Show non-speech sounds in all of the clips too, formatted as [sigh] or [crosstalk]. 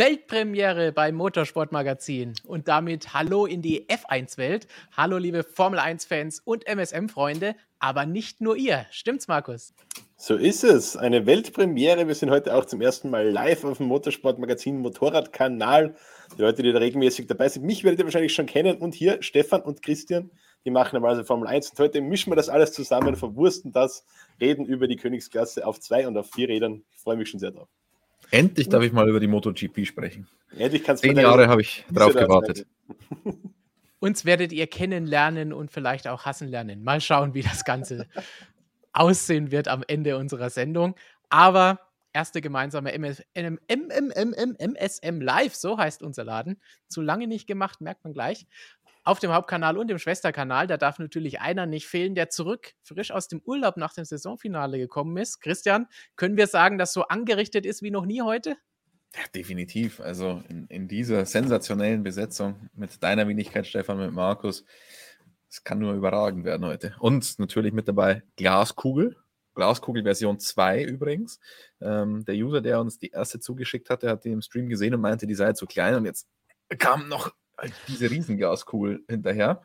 Weltpremiere beim Motorsportmagazin und damit Hallo in die F1-Welt. Hallo, liebe Formel 1-Fans und MSM-Freunde, aber nicht nur ihr. Stimmt's, Markus? So ist es. Eine Weltpremiere. Wir sind heute auch zum ersten Mal live auf dem Motorsportmagazin Motorradkanal. Die Leute, die da regelmäßig dabei sind, mich werdet ihr wahrscheinlich schon kennen. Und hier Stefan und Christian, die machen normalerweise Formel 1. Und heute mischen wir das alles zusammen, verwursten das, reden über die Königsklasse auf zwei und auf vier Rädern. Ich freue mich schon sehr drauf. Endlich darf ich mal über die MotoGP sprechen. Endlich kannst Zehn Jahre habe ich drauf gewartet. Uns werdet ihr kennenlernen und vielleicht auch hassen lernen. Mal schauen, wie das Ganze [laughs] aussehen wird am Ende unserer Sendung. Aber erste gemeinsame MSM Live, so heißt unser Laden. Zu lange nicht gemacht, merkt man gleich auf dem Hauptkanal und dem Schwesterkanal. Da darf natürlich einer nicht fehlen, der zurück frisch aus dem Urlaub nach dem Saisonfinale gekommen ist. Christian, können wir sagen, dass so angerichtet ist wie noch nie heute? Ja, definitiv. Also in, in dieser sensationellen Besetzung mit deiner Wenigkeit, Stefan, mit Markus. Es kann nur überragend werden heute. Und natürlich mit dabei Glaskugel. Glaskugel Version 2 übrigens. Ähm, der User, der uns die erste zugeschickt hat, der hat die im Stream gesehen und meinte, die sei zu klein. Und jetzt kam noch diese Riesengaskugel hinterher.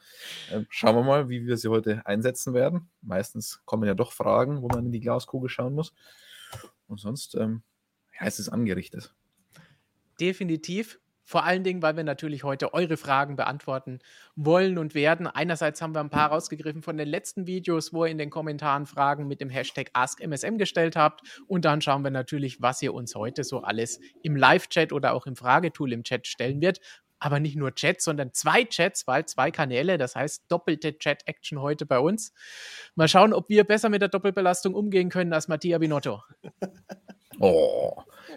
Ähm, schauen wir mal, wie wir sie heute einsetzen werden. Meistens kommen ja doch Fragen, wo man in die Glaskugel schauen muss. Und sonst ähm, ja, ist es angerichtet. Definitiv. Vor allen Dingen, weil wir natürlich heute eure Fragen beantworten wollen und werden. Einerseits haben wir ein paar rausgegriffen von den letzten Videos, wo ihr in den Kommentaren Fragen mit dem Hashtag AskMSM gestellt habt. Und dann schauen wir natürlich, was ihr uns heute so alles im Live-Chat oder auch im Fragetool im Chat stellen wird aber nicht nur Chats, sondern zwei Chats, weil zwei Kanäle, das heißt doppelte Chat-Action heute bei uns. Mal schauen, ob wir besser mit der Doppelbelastung umgehen können als Mattia Binotto. Oh,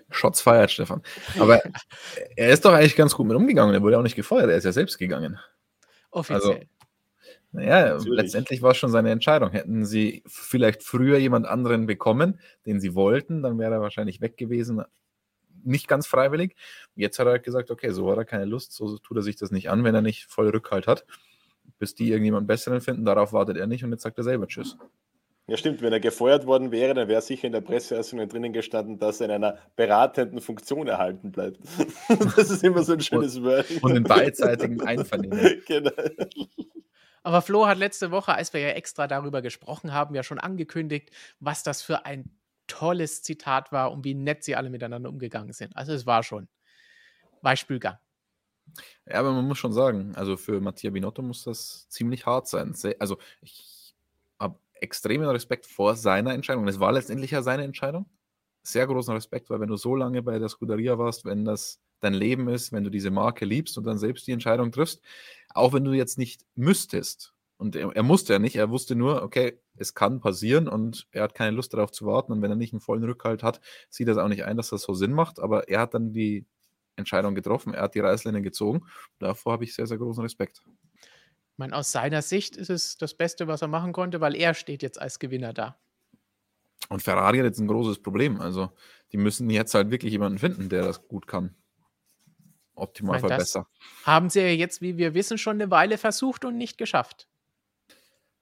Shots feiert, Stefan. Aber [laughs] er ist doch eigentlich ganz gut mit umgegangen. Er wurde auch nicht gefeuert, er ist ja selbst gegangen. Offiziell. Also, naja, letztendlich war es schon seine Entscheidung. Hätten sie vielleicht früher jemand anderen bekommen, den sie wollten, dann wäre er wahrscheinlich weg gewesen nicht ganz freiwillig. Jetzt hat er halt gesagt, okay, so hat er keine Lust, so tut er sich das nicht an, wenn er nicht voll Rückhalt hat. Bis die irgendjemand Besseren finden, darauf wartet er nicht und jetzt sagt er selber Tschüss. Ja, stimmt. Wenn er gefeuert worden wäre, dann wäre sicher in der Presseeröffnung drinnen gestanden, dass er in einer beratenden Funktion erhalten bleibt. [laughs] das ist immer so ein schönes Wort. Und in beidseitigem Einvernehmen. [laughs] genau. Aber Flo hat letzte Woche, als wir ja extra darüber gesprochen haben, ja schon angekündigt, was das für ein tolles Zitat war und wie nett sie alle miteinander umgegangen sind. Also es war schon Beispielgang. Ja, aber man muss schon sagen, also für Mattia Binotto muss das ziemlich hart sein. Also ich habe extremen Respekt vor seiner Entscheidung. Es war letztendlich ja seine Entscheidung. Sehr großen Respekt, weil wenn du so lange bei der Scuderia warst, wenn das dein Leben ist, wenn du diese Marke liebst und dann selbst die Entscheidung triffst, auch wenn du jetzt nicht müsstest, und er, er, musste ja nicht, er wusste nur, okay, es kann passieren und er hat keine Lust darauf zu warten. Und wenn er nicht einen vollen Rückhalt hat, sieht er es auch nicht ein, dass das so Sinn macht. Aber er hat dann die Entscheidung getroffen, er hat die Reißleine gezogen. Davor habe ich sehr, sehr großen Respekt. Ich meine, aus seiner Sicht ist es das Beste, was er machen konnte, weil er steht jetzt als Gewinner da. Und Ferrari hat jetzt ein großes Problem. Also, die müssen jetzt halt wirklich jemanden finden, der das gut kann. Optimalfall besser. Haben sie ja jetzt, wie wir wissen, schon eine Weile versucht und nicht geschafft.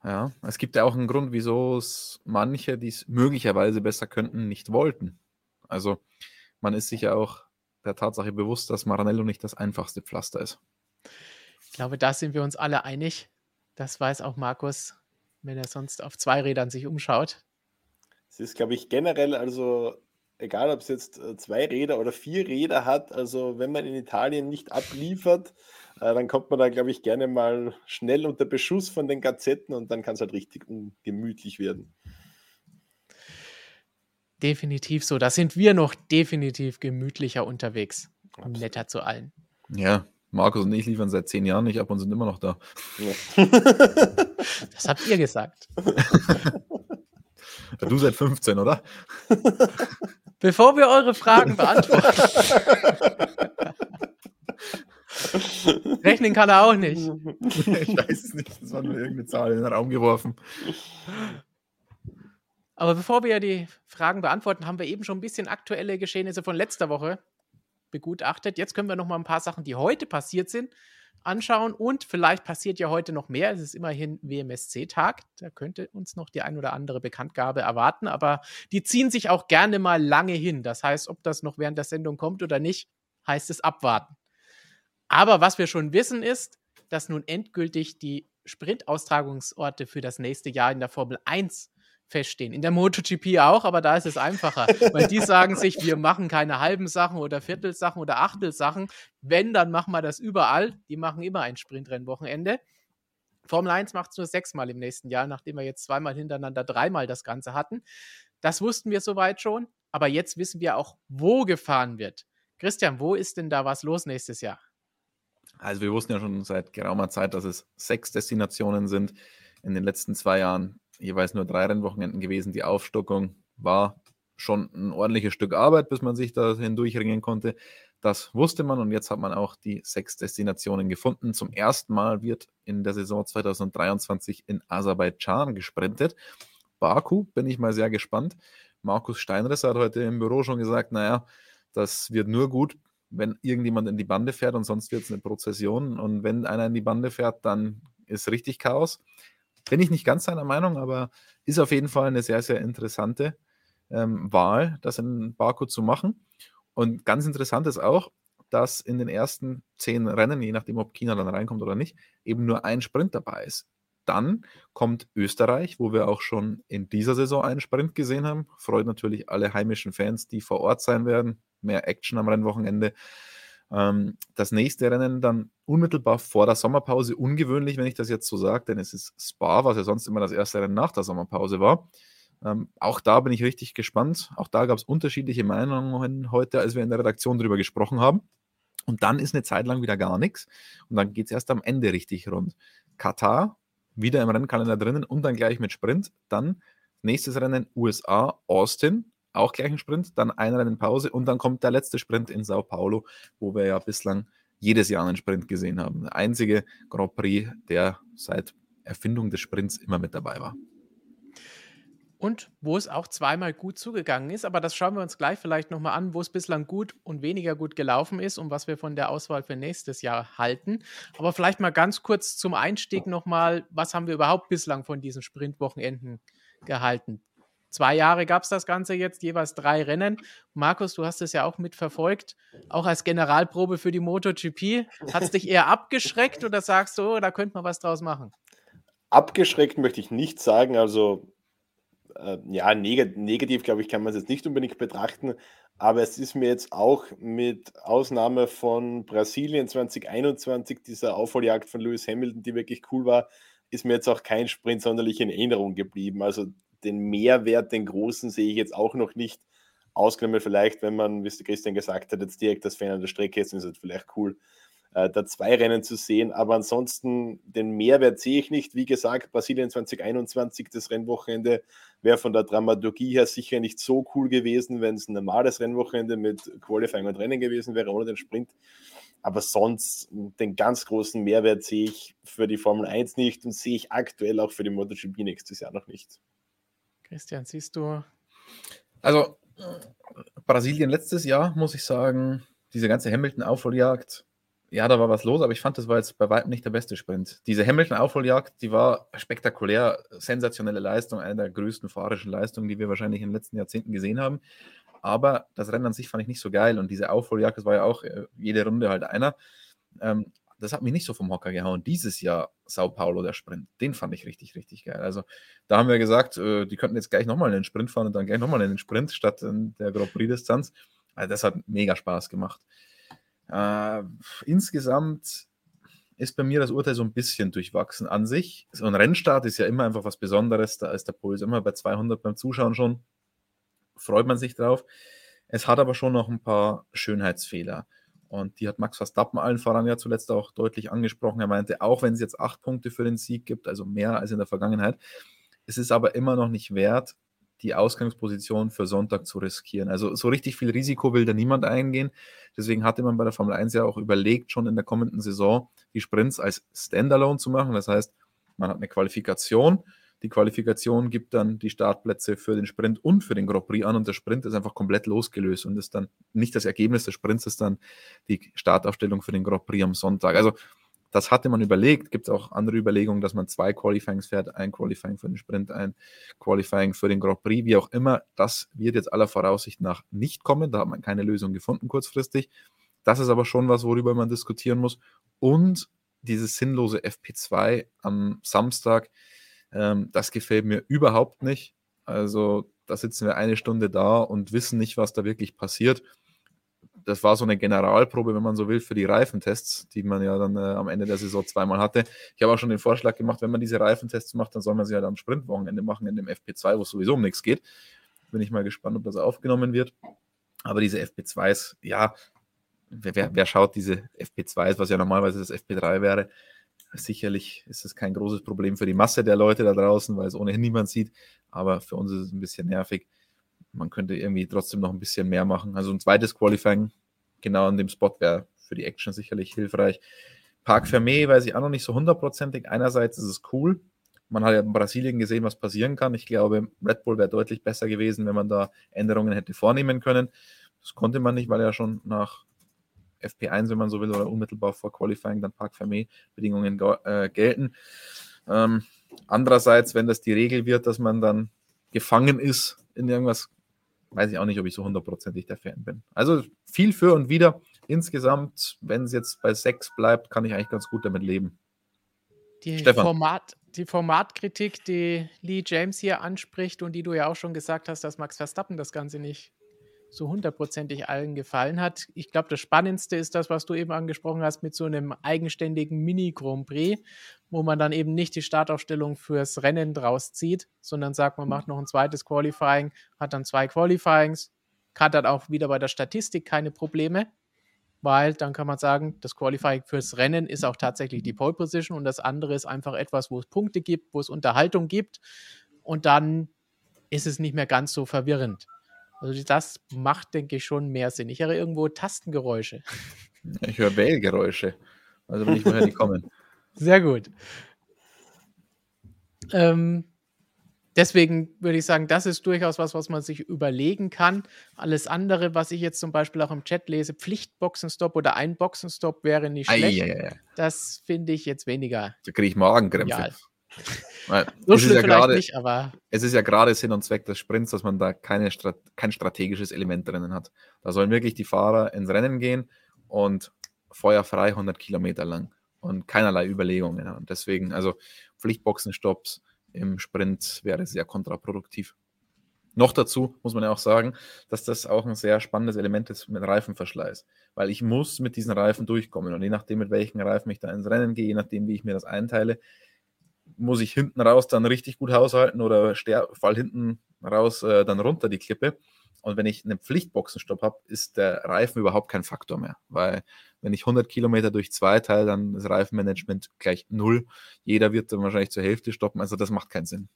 Ja, es gibt ja auch einen Grund, wieso es manche, die es möglicherweise besser könnten, nicht wollten. Also man ist sich ja auch der Tatsache bewusst, dass Maranello nicht das einfachste Pflaster ist. Ich glaube, da sind wir uns alle einig. Das weiß auch Markus, wenn er sonst auf zwei Rädern sich umschaut. Es ist, glaube ich, generell, also egal ob es jetzt äh, zwei Räder oder vier Räder hat, also wenn man in Italien nicht abliefert, äh, dann kommt man da, glaube ich, gerne mal schnell unter Beschuss von den Gazetten und dann kann es halt richtig ungemütlich werden. Definitiv so. Da sind wir noch definitiv gemütlicher unterwegs. Absolut. Netter zu allen. Ja, Markus und ich liefern seit zehn Jahren nicht ab und sind immer noch da. Ja. [laughs] das habt ihr gesagt. [laughs] du seit 15, oder? [laughs] Bevor wir eure Fragen [laughs] beantworten. Rechnen kann er auch nicht. ich weiß es nicht. Das war nur irgendeine Zahl in den Raum geworfen. Aber bevor wir die Fragen beantworten, haben wir eben schon ein bisschen aktuelle Geschehnisse von letzter Woche begutachtet. Jetzt können wir noch mal ein paar Sachen, die heute passiert sind, anschauen. Und vielleicht passiert ja heute noch mehr. Es ist immerhin WMSC-Tag. Da könnte uns noch die ein oder andere Bekanntgabe erwarten. Aber die ziehen sich auch gerne mal lange hin. Das heißt, ob das noch während der Sendung kommt oder nicht, heißt es abwarten. Aber was wir schon wissen ist, dass nun endgültig die Sprintaustragungsorte für das nächste Jahr in der Formel 1 feststehen. In der MotoGP auch, aber da ist es einfacher, weil die sagen sich, wir machen keine halben Sachen oder Viertelsachen oder Achtelsachen. Wenn, dann machen wir das überall. Die machen immer ein Sprintrennwochenende. Formel 1 macht es nur sechsmal im nächsten Jahr, nachdem wir jetzt zweimal hintereinander dreimal das Ganze hatten. Das wussten wir soweit schon, aber jetzt wissen wir auch, wo gefahren wird. Christian, wo ist denn da was los nächstes Jahr? Also wir wussten ja schon seit geraumer Zeit, dass es sechs Destinationen sind. In den letzten zwei Jahren jeweils nur drei Rennwochenenden gewesen. Die Aufstockung war schon ein ordentliches Stück Arbeit, bis man sich da hindurchringen konnte. Das wusste man und jetzt hat man auch die sechs Destinationen gefunden. Zum ersten Mal wird in der Saison 2023 in Aserbaidschan gesprintet. Baku bin ich mal sehr gespannt. Markus Steinriss hat heute im Büro schon gesagt, naja, das wird nur gut, wenn irgendjemand in die Bande fährt und sonst wird es eine Prozession. Und wenn einer in die Bande fährt, dann ist richtig Chaos. Bin ich nicht ganz seiner Meinung, aber ist auf jeden Fall eine sehr, sehr interessante ähm, Wahl, das in Baku zu machen. Und ganz interessant ist auch, dass in den ersten zehn Rennen, je nachdem, ob China dann reinkommt oder nicht, eben nur ein Sprint dabei ist. Dann kommt Österreich, wo wir auch schon in dieser Saison einen Sprint gesehen haben. Freut natürlich alle heimischen Fans, die vor Ort sein werden mehr Action am Rennwochenende. Ähm, das nächste Rennen dann unmittelbar vor der Sommerpause, ungewöhnlich, wenn ich das jetzt so sage, denn es ist Spa, was ja sonst immer das erste Rennen nach der Sommerpause war. Ähm, auch da bin ich richtig gespannt. Auch da gab es unterschiedliche Meinungen heute, als wir in der Redaktion darüber gesprochen haben. Und dann ist eine Zeit lang wieder gar nichts. Und dann geht es erst am Ende richtig rund. Katar, wieder im Rennkalender drinnen und dann gleich mit Sprint. Dann nächstes Rennen USA, Austin auch gleich ein Sprint, dann ein Rennen Pause und dann kommt der letzte Sprint in Sao Paulo, wo wir ja bislang jedes Jahr einen Sprint gesehen haben. Der einzige Grand Prix, der seit Erfindung des Sprints immer mit dabei war. Und wo es auch zweimal gut zugegangen ist, aber das schauen wir uns gleich vielleicht nochmal an, wo es bislang gut und weniger gut gelaufen ist und was wir von der Auswahl für nächstes Jahr halten. Aber vielleicht mal ganz kurz zum Einstieg nochmal, was haben wir überhaupt bislang von diesen Sprintwochenenden gehalten? Zwei Jahre gab es das Ganze jetzt, jeweils drei Rennen. Markus, du hast es ja auch mitverfolgt, auch als Generalprobe für die MotoGP. Hat es dich eher abgeschreckt oder sagst du, oh, da könnte man was draus machen? Abgeschreckt möchte ich nicht sagen. Also, äh, ja, neg negativ, glaube ich, kann man es jetzt nicht unbedingt betrachten. Aber es ist mir jetzt auch mit Ausnahme von Brasilien 2021, dieser Aufholjagd von Lewis Hamilton, die wirklich cool war, ist mir jetzt auch kein Sprint sonderlich in Erinnerung geblieben. Also den Mehrwert, den großen, sehe ich jetzt auch noch nicht. Ausgenommen vielleicht, wenn man, wie es Christian gesagt hat, jetzt direkt das Fan an der Strecke ist, ist es vielleicht cool, äh, da zwei Rennen zu sehen. Aber ansonsten den Mehrwert sehe ich nicht. Wie gesagt, Brasilien 2021, das Rennwochenende, wäre von der Dramaturgie her sicher nicht so cool gewesen, wenn es ein normales Rennwochenende mit Qualifying und Rennen gewesen wäre, ohne den Sprint. Aber sonst den ganz großen Mehrwert sehe ich für die Formel 1 nicht und sehe ich aktuell auch für die MotoGP nächstes Jahr noch nicht. Christian, siehst du? Also, Brasilien letztes Jahr, muss ich sagen, diese ganze Hamilton-Aufholjagd, ja, da war was los, aber ich fand, das war jetzt bei weitem nicht der beste Sprint. Diese Hamilton-Aufholjagd, die war spektakulär, sensationelle Leistung, eine der größten fahrischen Leistungen, die wir wahrscheinlich in den letzten Jahrzehnten gesehen haben. Aber das Rennen an sich fand ich nicht so geil und diese Aufholjagd, das war ja auch äh, jede Runde halt einer. Ähm, das hat mich nicht so vom Hocker gehauen. Dieses Jahr Sao Paulo, der Sprint, den fand ich richtig, richtig geil. Also da haben wir gesagt, äh, die könnten jetzt gleich nochmal in den Sprint fahren und dann gleich nochmal in den Sprint statt in der Grand Prix-Distanz. Also das hat mega Spaß gemacht. Äh, insgesamt ist bei mir das Urteil so ein bisschen durchwachsen an sich. So ein Rennstart ist ja immer einfach was Besonderes. Da ist der Puls immer bei 200 beim Zuschauen schon. Freut man sich drauf. Es hat aber schon noch ein paar Schönheitsfehler. Und die hat Max Verstappen allen voran ja zuletzt auch deutlich angesprochen. Er meinte, auch wenn es jetzt acht Punkte für den Sieg gibt, also mehr als in der Vergangenheit, es ist aber immer noch nicht wert, die Ausgangsposition für Sonntag zu riskieren. Also so richtig viel Risiko will da niemand eingehen. Deswegen hatte man bei der Formel 1 ja auch überlegt, schon in der kommenden Saison die Sprints als Standalone zu machen. Das heißt, man hat eine Qualifikation, die Qualifikation gibt dann die Startplätze für den Sprint und für den Grand Prix an und der Sprint ist einfach komplett losgelöst und ist dann nicht das Ergebnis des Sprints, ist dann die Startaufstellung für den Grand Prix am Sonntag. Also das hatte man überlegt. Gibt es auch andere Überlegungen, dass man zwei Qualifyings fährt, ein Qualifying für den Sprint, ein Qualifying für den Grand Prix, wie auch immer. Das wird jetzt aller Voraussicht nach nicht kommen. Da hat man keine Lösung gefunden kurzfristig. Das ist aber schon was, worüber man diskutieren muss. Und dieses sinnlose FP2 am Samstag, ähm, das gefällt mir überhaupt nicht. Also da sitzen wir eine Stunde da und wissen nicht, was da wirklich passiert. Das war so eine Generalprobe, wenn man so will, für die Reifentests, die man ja dann äh, am Ende der Saison zweimal hatte. Ich habe auch schon den Vorschlag gemacht, wenn man diese Reifentests macht, dann soll man sie halt am Sprintwochenende machen in dem FP2, wo es sowieso um nichts geht. Bin ich mal gespannt, ob das aufgenommen wird. Aber diese FP2s, ja, wer, wer schaut diese FP2s, was ja normalerweise das FP3 wäre, Sicherlich ist es kein großes Problem für die Masse der Leute da draußen, weil es ohnehin niemand sieht. Aber für uns ist es ein bisschen nervig. Man könnte irgendwie trotzdem noch ein bisschen mehr machen. Also ein zweites Qualifying genau an dem Spot wäre für die Action sicherlich hilfreich. Park Fermé weiß ich auch noch nicht so hundertprozentig. Einerseits ist es cool. Man hat ja in Brasilien gesehen, was passieren kann. Ich glaube, Red Bull wäre deutlich besser gewesen, wenn man da Änderungen hätte vornehmen können. Das konnte man nicht, weil er schon nach FP1, wenn man so will, oder unmittelbar vor Qualifying dann Park Fermé-Bedingungen äh, gelten. Ähm, andererseits, wenn das die Regel wird, dass man dann gefangen ist in irgendwas, weiß ich auch nicht, ob ich so hundertprozentig der Fan bin. Also viel für und wieder. Insgesamt, wenn es jetzt bei 6 bleibt, kann ich eigentlich ganz gut damit leben. Die, Format, die Formatkritik, die Lee James hier anspricht und die du ja auch schon gesagt hast, dass Max Verstappen das Ganze nicht so hundertprozentig allen gefallen hat. Ich glaube, das Spannendste ist das, was du eben angesprochen hast, mit so einem eigenständigen Mini-Grand Prix, wo man dann eben nicht die Startaufstellung fürs Rennen draus zieht, sondern sagt, man macht noch ein zweites Qualifying, hat dann zwei Qualifyings, hat dann auch wieder bei der Statistik keine Probleme, weil dann kann man sagen, das Qualifying fürs Rennen ist auch tatsächlich die Pole Position und das andere ist einfach etwas, wo es Punkte gibt, wo es Unterhaltung gibt und dann ist es nicht mehr ganz so verwirrend. Also das macht, denke ich, schon mehr Sinn. Ich höre irgendwo Tastengeräusche. Ich höre Wählgeräusche. Also wenn ich woher die kommen. [laughs] Sehr gut. Ähm, deswegen würde ich sagen, das ist durchaus was, was man sich überlegen kann. Alles andere, was ich jetzt zum Beispiel auch im Chat lese, Pflichtboxenstopp oder ein Boxenstopp wäre nicht schlecht. Ei, ei, ei. Das finde ich jetzt weniger. Da kriege ich Magenkrämpfe. Ja. So schlimm ja vielleicht grade, nicht, aber. Es ist ja gerade Sinn und Zweck des Sprints, dass man da keine, kein strategisches Element drinnen hat. Da sollen wirklich die Fahrer ins Rennen gehen und feuerfrei 100 Kilometer lang und keinerlei Überlegungen. Und deswegen, also Pflichtboxenstopps im Sprint wäre sehr kontraproduktiv. Noch dazu muss man ja auch sagen, dass das auch ein sehr spannendes Element ist mit Reifenverschleiß, weil ich muss mit diesen Reifen durchkommen und je nachdem, mit welchen Reifen ich da ins Rennen gehe, je nachdem, wie ich mir das einteile, muss ich hinten raus dann richtig gut haushalten oder fall hinten raus äh, dann runter die Klippe. Und wenn ich einen Pflichtboxenstopp habe, ist der Reifen überhaupt kein Faktor mehr. Weil wenn ich 100 Kilometer durch zwei teile, dann ist Reifenmanagement gleich null. Jeder wird dann wahrscheinlich zur Hälfte stoppen. Also das macht keinen Sinn.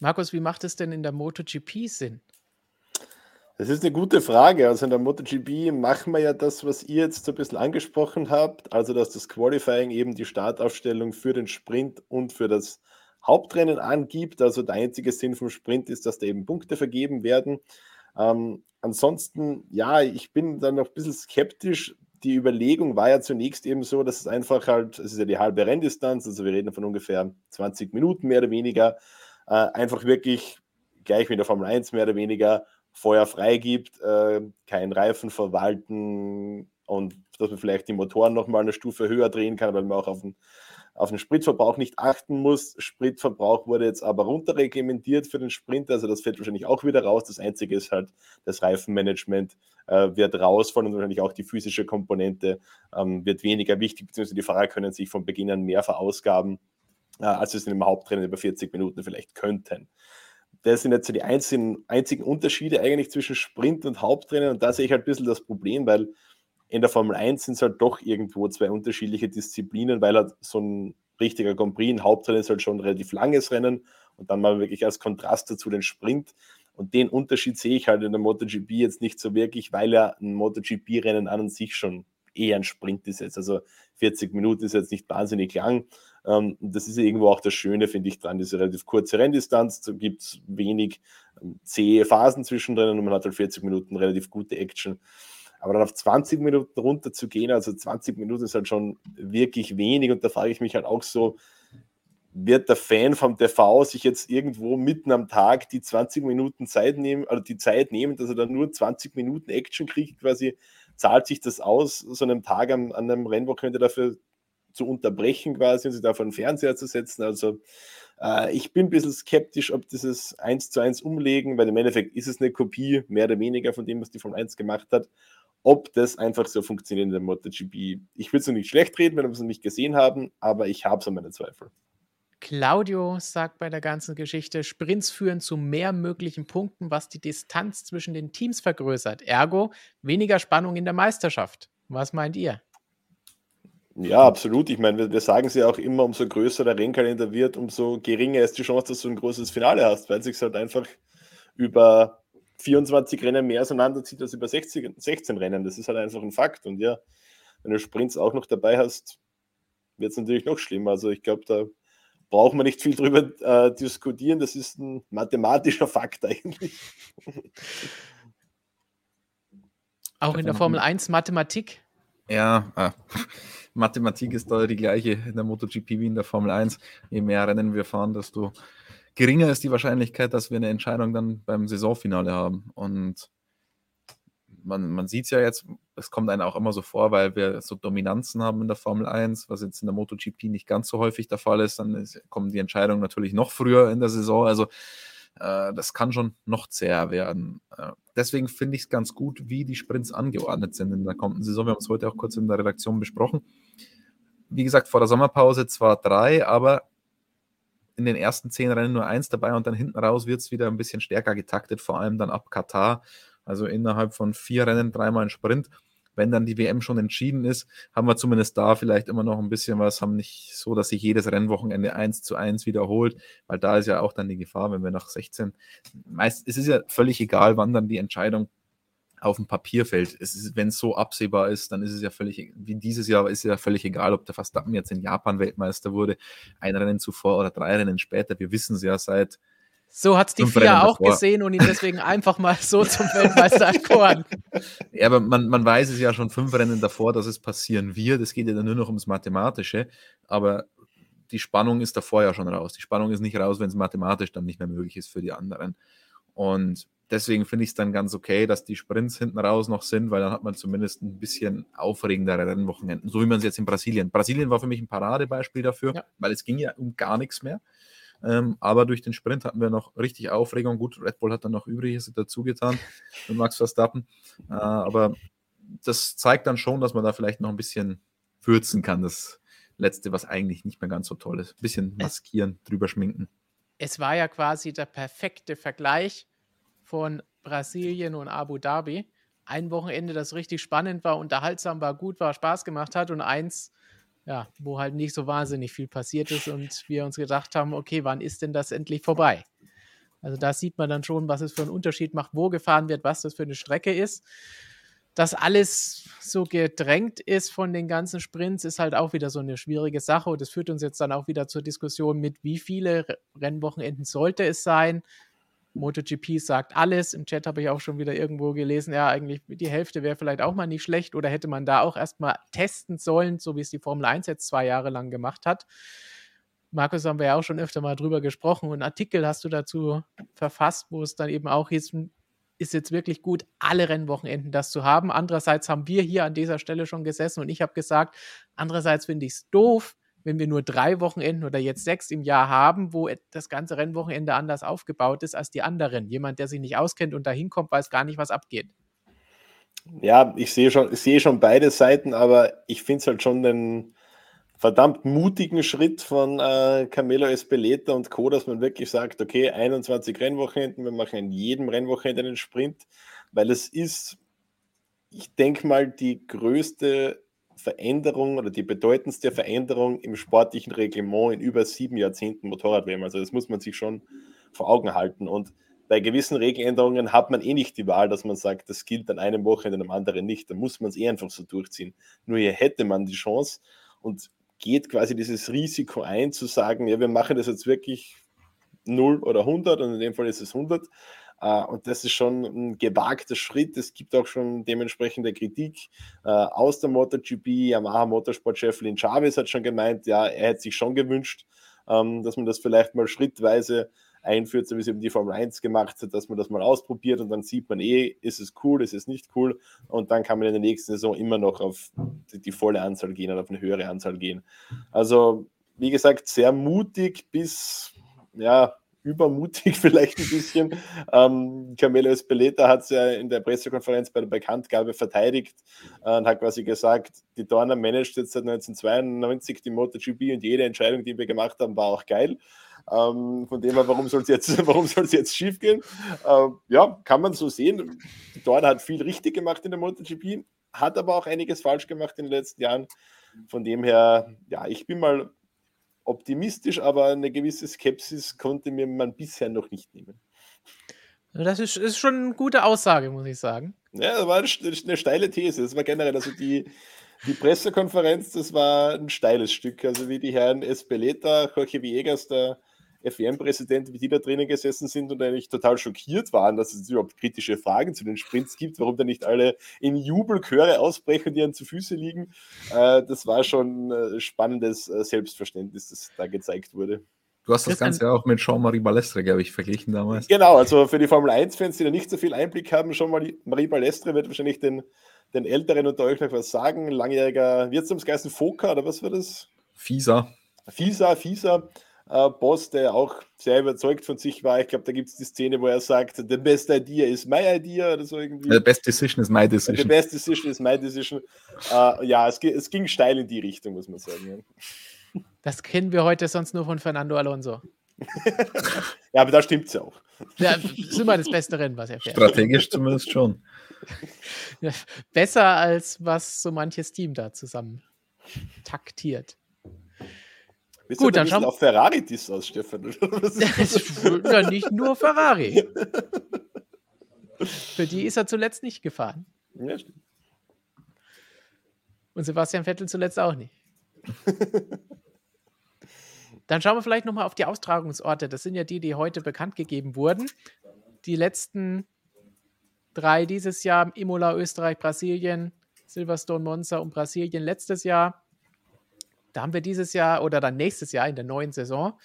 Markus, wie macht es denn in der MotoGP Sinn? Das ist eine gute Frage. Also in der MotoGP machen wir ja das, was ihr jetzt so ein bisschen angesprochen habt, also dass das Qualifying eben die Startaufstellung für den Sprint und für das Hauptrennen angibt. Also der einzige Sinn vom Sprint ist, dass da eben Punkte vergeben werden. Ähm, ansonsten, ja, ich bin da noch ein bisschen skeptisch. Die Überlegung war ja zunächst eben so, dass es einfach halt, es ist ja die halbe Renndistanz, also wir reden von ungefähr 20 Minuten mehr oder weniger, äh, einfach wirklich gleich in der Formel 1 mehr oder weniger Feuer freigibt, äh, kein Reifen verwalten und dass man vielleicht die Motoren nochmal eine Stufe höher drehen kann, weil man auch auf den, auf den Spritverbrauch nicht achten muss. Spritverbrauch wurde jetzt aber runterreglementiert für den Sprint, also das fällt wahrscheinlich auch wieder raus. Das Einzige ist halt, das Reifenmanagement äh, wird rausfallen und wahrscheinlich auch die physische Komponente ähm, wird weniger wichtig, beziehungsweise die Fahrer können sich von Beginn an mehr verausgaben, äh, als sie es in einem Hauptrennen über 40 Minuten vielleicht könnten das sind jetzt so die einzigen, einzigen Unterschiede eigentlich zwischen Sprint und Hauptrennen. Und da sehe ich halt ein bisschen das Problem, weil in der Formel 1 sind es halt doch irgendwo zwei unterschiedliche Disziplinen, weil halt so ein richtiger Grand Prix, ein Hauptrennen ist halt schon ein relativ langes Rennen und dann mal wirklich als Kontrast dazu den Sprint. Und den Unterschied sehe ich halt in der MotoGP jetzt nicht so wirklich, weil ja ein MotoGP-Rennen an und sich schon eher ein Sprint ist jetzt. Also 40 Minuten ist jetzt nicht wahnsinnig lang. Ähm, das ist irgendwo auch das Schöne, finde ich, dran, diese relativ kurze Renndistanz. Da gibt es wenig ähm, zähe Phasen zwischendrin und man hat halt 40 Minuten relativ gute Action. Aber dann auf 20 Minuten runter zu gehen, also 20 Minuten ist halt schon wirklich wenig und da frage ich mich halt auch so, wird der Fan vom TV sich jetzt irgendwo mitten am Tag die 20 Minuten Zeit nehmen, oder die Zeit nehmen, dass er dann nur 20 Minuten Action kriegt, quasi zahlt sich das aus, so einem Tag an, an einem Rennwochenende dafür zu unterbrechen quasi und sich da vor den Fernseher zu setzen. Also äh, ich bin ein bisschen skeptisch, ob dieses 1 zu 1 umlegen, weil im Endeffekt ist es eine Kopie, mehr oder weniger von dem, was die Formel 1 gemacht hat. Ob das einfach so funktioniert in der MotoGP. Ich will es noch nicht schlecht reden, wenn wir es noch nicht gesehen haben, aber ich habe so meine Zweifel. Claudio sagt bei der ganzen Geschichte, Sprints führen zu mehr möglichen Punkten, was die Distanz zwischen den Teams vergrößert. Ergo weniger Spannung in der Meisterschaft. Was meint ihr? Ja, absolut. Ich meine, wir, wir sagen es ja auch immer, umso größer der Rennkalender wird, umso geringer ist die Chance, dass du ein großes Finale hast, weil es sich halt einfach über 24 Rennen mehr auseinanderzieht als über 60, 16 Rennen. Das ist halt einfach ein Fakt. Und ja, wenn du Sprints auch noch dabei hast, wird es natürlich noch schlimmer. Also ich glaube, da braucht man nicht viel drüber äh, diskutieren. Das ist ein mathematischer Fakt eigentlich. Auch in der Formel 1 Mathematik? Ja, äh, Mathematik ist da die gleiche in der MotoGP wie in der Formel 1. Je mehr Rennen wir fahren, desto geringer ist die Wahrscheinlichkeit, dass wir eine Entscheidung dann beim Saisonfinale haben. Und man, man sieht es ja jetzt, es kommt einem auch immer so vor, weil wir so Dominanzen haben in der Formel 1, was jetzt in der MotoGP nicht ganz so häufig der Fall ist. Dann ist, kommen die Entscheidungen natürlich noch früher in der Saison. Also äh, das kann schon noch zäher werden. Äh, deswegen finde ich es ganz gut, wie die Sprints angeordnet sind in der kommenden Saison. Wir haben es heute auch kurz in der Redaktion besprochen. Wie gesagt, vor der Sommerpause zwar drei, aber in den ersten zehn Rennen nur eins dabei und dann hinten raus wird es wieder ein bisschen stärker getaktet, vor allem dann ab Katar. Also innerhalb von vier Rennen dreimal ein Sprint. Wenn dann die WM schon entschieden ist, haben wir zumindest da vielleicht immer noch ein bisschen was, haben nicht so, dass sich jedes Rennwochenende eins zu eins wiederholt, weil da ist ja auch dann die Gefahr, wenn wir nach 16, meist, es ist ja völlig egal, wann dann die Entscheidung auf dem Papier fällt. Wenn es so absehbar ist, dann ist es ja völlig, wie dieses Jahr ist es ja völlig egal, ob der Verstappen jetzt in Japan Weltmeister wurde, ein Rennen zuvor oder drei Rennen später. Wir wissen es ja seit so hat es die FIA auch davor. gesehen und ihn deswegen einfach mal so zum Weltmeister erkoren. [laughs] Ja, aber man, man weiß es ja schon fünf Rennen davor, dass es passieren wird. Es geht ja dann nur noch ums Mathematische. Aber die Spannung ist davor ja schon raus. Die Spannung ist nicht raus, wenn es mathematisch dann nicht mehr möglich ist für die anderen. Und deswegen finde ich es dann ganz okay, dass die Sprints hinten raus noch sind, weil dann hat man zumindest ein bisschen aufregendere Rennwochenenden, so wie man es jetzt in Brasilien. Brasilien war für mich ein Paradebeispiel dafür, ja. weil es ging ja um gar nichts mehr. Ähm, aber durch den Sprint hatten wir noch richtig Aufregung. Gut, Red Bull hat dann noch Übriges dazu getan [laughs] mit Max Verstappen. Äh, aber das zeigt dann schon, dass man da vielleicht noch ein bisschen würzen kann. Das letzte, was eigentlich nicht mehr ganz so toll ist. Ein bisschen maskieren, drüber schminken. Es war ja quasi der perfekte Vergleich von Brasilien und Abu Dhabi. Ein Wochenende, das richtig spannend war, unterhaltsam war, gut war, Spaß gemacht hat und eins, ja, wo halt nicht so wahnsinnig viel passiert ist und wir uns gedacht haben, okay, wann ist denn das endlich vorbei? Also da sieht man dann schon, was es für einen Unterschied macht, wo gefahren wird, was das für eine Strecke ist. Dass alles so gedrängt ist von den ganzen Sprints, ist halt auch wieder so eine schwierige Sache. Und das führt uns jetzt dann auch wieder zur Diskussion mit, wie viele Rennwochenenden sollte es sein? MotoGP sagt alles. Im Chat habe ich auch schon wieder irgendwo gelesen, ja, eigentlich die Hälfte wäre vielleicht auch mal nicht schlecht oder hätte man da auch erstmal testen sollen, so wie es die Formel 1 jetzt zwei Jahre lang gemacht hat. Markus, haben wir ja auch schon öfter mal drüber gesprochen und einen Artikel hast du dazu verfasst, wo es dann eben auch hieß, ist jetzt wirklich gut, alle Rennwochenenden das zu haben. Andererseits haben wir hier an dieser Stelle schon gesessen und ich habe gesagt, andererseits finde ich es doof, wenn wir nur drei Wochenenden oder jetzt sechs im Jahr haben, wo das ganze Rennwochenende anders aufgebaut ist als die anderen. Jemand, der sich nicht auskennt und da hinkommt, weiß gar nicht, was abgeht. Ja, ich sehe schon, ich sehe schon beide Seiten, aber ich finde es halt schon einen verdammt mutigen Schritt von äh, Camelo Espeleta und Co., dass man wirklich sagt, okay, 21 Rennwochenenden, wir machen in jedem Rennwochenende einen Sprint, weil es ist, ich denke mal, die größte Veränderung oder die bedeutendste Veränderung im sportlichen Reglement in über sieben Jahrzehnten Motorrad-WM. Also das muss man sich schon vor Augen halten. Und bei gewissen Regeländerungen hat man eh nicht die Wahl, dass man sagt, das gilt an einem Wochenende, an einem anderen nicht. Da muss man es eh einfach so durchziehen. Nur hier hätte man die Chance und geht quasi dieses Risiko ein, zu sagen, ja, wir machen das jetzt wirklich 0 oder 100 und in dem Fall ist es 100 Uh, und das ist schon ein gewagter Schritt. Es gibt auch schon dementsprechende Kritik uh, aus der MotoGP. Yamaha Motorsport-Chef Lin Chavez hat schon gemeint, ja, er hätte sich schon gewünscht, ähm, dass man das vielleicht mal schrittweise einführt, so wie es eben die Formel 1 gemacht hat, dass man das mal ausprobiert und dann sieht man eh, ist es cool, ist es nicht cool und dann kann man in der nächsten Saison immer noch auf die, die volle Anzahl gehen oder auf eine höhere Anzahl gehen. Also, wie gesagt, sehr mutig bis, ja, übermutig [laughs] vielleicht ein bisschen. Ähm, Camelo Espeleta hat es ja in der Pressekonferenz bei der Bekanntgabe verteidigt äh, und hat quasi gesagt, die Dorner managt jetzt seit 1992 die MotoGP und jede Entscheidung, die wir gemacht haben, war auch geil. Ähm, von dem her, warum soll es jetzt, [laughs] jetzt schief gehen? Ähm, ja, kann man so sehen. Die Dorner hat viel richtig gemacht in der MotoGP, hat aber auch einiges falsch gemacht in den letzten Jahren. Von dem her, ja, ich bin mal optimistisch, aber eine gewisse Skepsis konnte mir man bisher noch nicht nehmen. Das ist, ist schon eine gute Aussage, muss ich sagen. Ja, das war eine, steile These. Das war generell, also die, die Pressekonferenz, das war ein steiles Stück. Also wie die Herren Espeleta, Jorge Viegas, der FWM-Präsident, wie die da drinnen gesessen sind und eigentlich total schockiert waren, dass es überhaupt kritische Fragen zu den Sprints gibt, warum da nicht alle in Jubelchöre ausbrechen, die ihnen zu Füße liegen. Äh, das war schon ein spannendes äh, Selbstverständnis, das da gezeigt wurde. Du hast das Ganze ja auch mit Jean-Marie Balestre, glaube ich, verglichen damals. Genau, also für die Formel 1-Fans, die da nicht so viel Einblick haben, Jean-Marie Balestre wird wahrscheinlich den, den Älteren unter euch noch was sagen. Langjähriger Wirtsamsgeisten Foka, oder was war das? Fisa. Fisa, Fisa äh, Boss, der auch sehr überzeugt von sich war. Ich glaube, da gibt es die Szene, wo er sagt, the best idea is my idea oder so irgendwie. The best decision is my decision. The best decision is my decision. Äh, ja, es, es, ging steil in die Richtung, muss man sagen. Das kennen wir heute sonst nur von Fernando Alonso. ja, aber da stimmt es ja auch. Ja, ist immer das beste Rennen, was er fährt. Strategisch zumindest schon. [laughs] Besser als was so manches Team da zusammen taktiert. Bist Gut, dann schauen auf Ferrari dies aus, Stefan. [laughs] ja, nicht nur Ferrari. [laughs] Für die ist er zuletzt nicht gefahren. Ja, stimmt. Und Sebastian Vettel zuletzt auch nicht. [laughs] Dann schauen wir vielleicht nochmal auf die Austragungsorte. Das sind ja die, die heute bekannt gegeben wurden. Die letzten drei dieses Jahr: Imola, Österreich, Brasilien, Silverstone, Monza und Brasilien letztes Jahr. Da haben wir dieses Jahr oder dann nächstes Jahr in der neuen Saison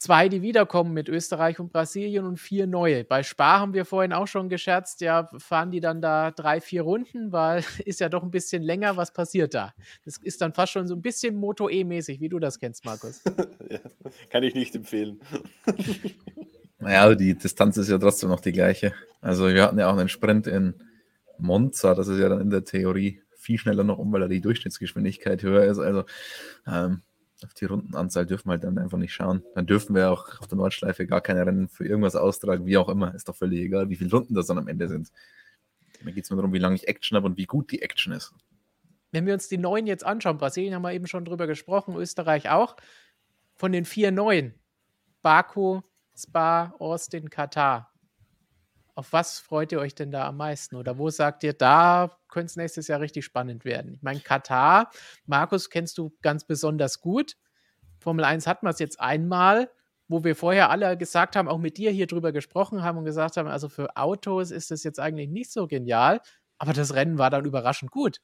zwei, die wiederkommen mit Österreich und Brasilien und vier neue. Bei Spa haben wir vorhin auch schon gescherzt, ja, fahren die dann da drei, vier Runden, weil [laughs] ist ja doch ein bisschen länger, was passiert da? Das ist dann fast schon so ein bisschen Moto E-mäßig, wie du das kennst, Markus. [laughs] ja, kann ich nicht empfehlen. [laughs] naja, die Distanz ist ja trotzdem noch die gleiche. Also wir hatten ja auch einen Sprint in Monza, das ist ja dann in der Theorie viel schneller noch um, weil da die Durchschnittsgeschwindigkeit höher ist. Also ähm, auf die Rundenanzahl dürfen wir halt dann einfach nicht schauen. Dann dürfen wir auch auf der Nordschleife gar keine Rennen für irgendwas austragen, wie auch immer. Ist doch völlig egal, wie viele Runden das dann am Ende sind. Mir geht es nur darum, wie lange ich Action habe und wie gut die Action ist. Wenn wir uns die neuen jetzt anschauen, Brasilien haben wir eben schon drüber gesprochen, Österreich auch. Von den vier neuen, Baku, Spa, Austin, Katar. Auf was freut ihr euch denn da am meisten? Oder wo sagt ihr, da könnte es nächstes Jahr richtig spannend werden? Ich meine, Katar, Markus, kennst du ganz besonders gut. Formel 1 hatten wir es jetzt einmal, wo wir vorher alle gesagt haben, auch mit dir hier drüber gesprochen haben und gesagt haben, also für Autos ist das jetzt eigentlich nicht so genial, aber das Rennen war dann überraschend gut.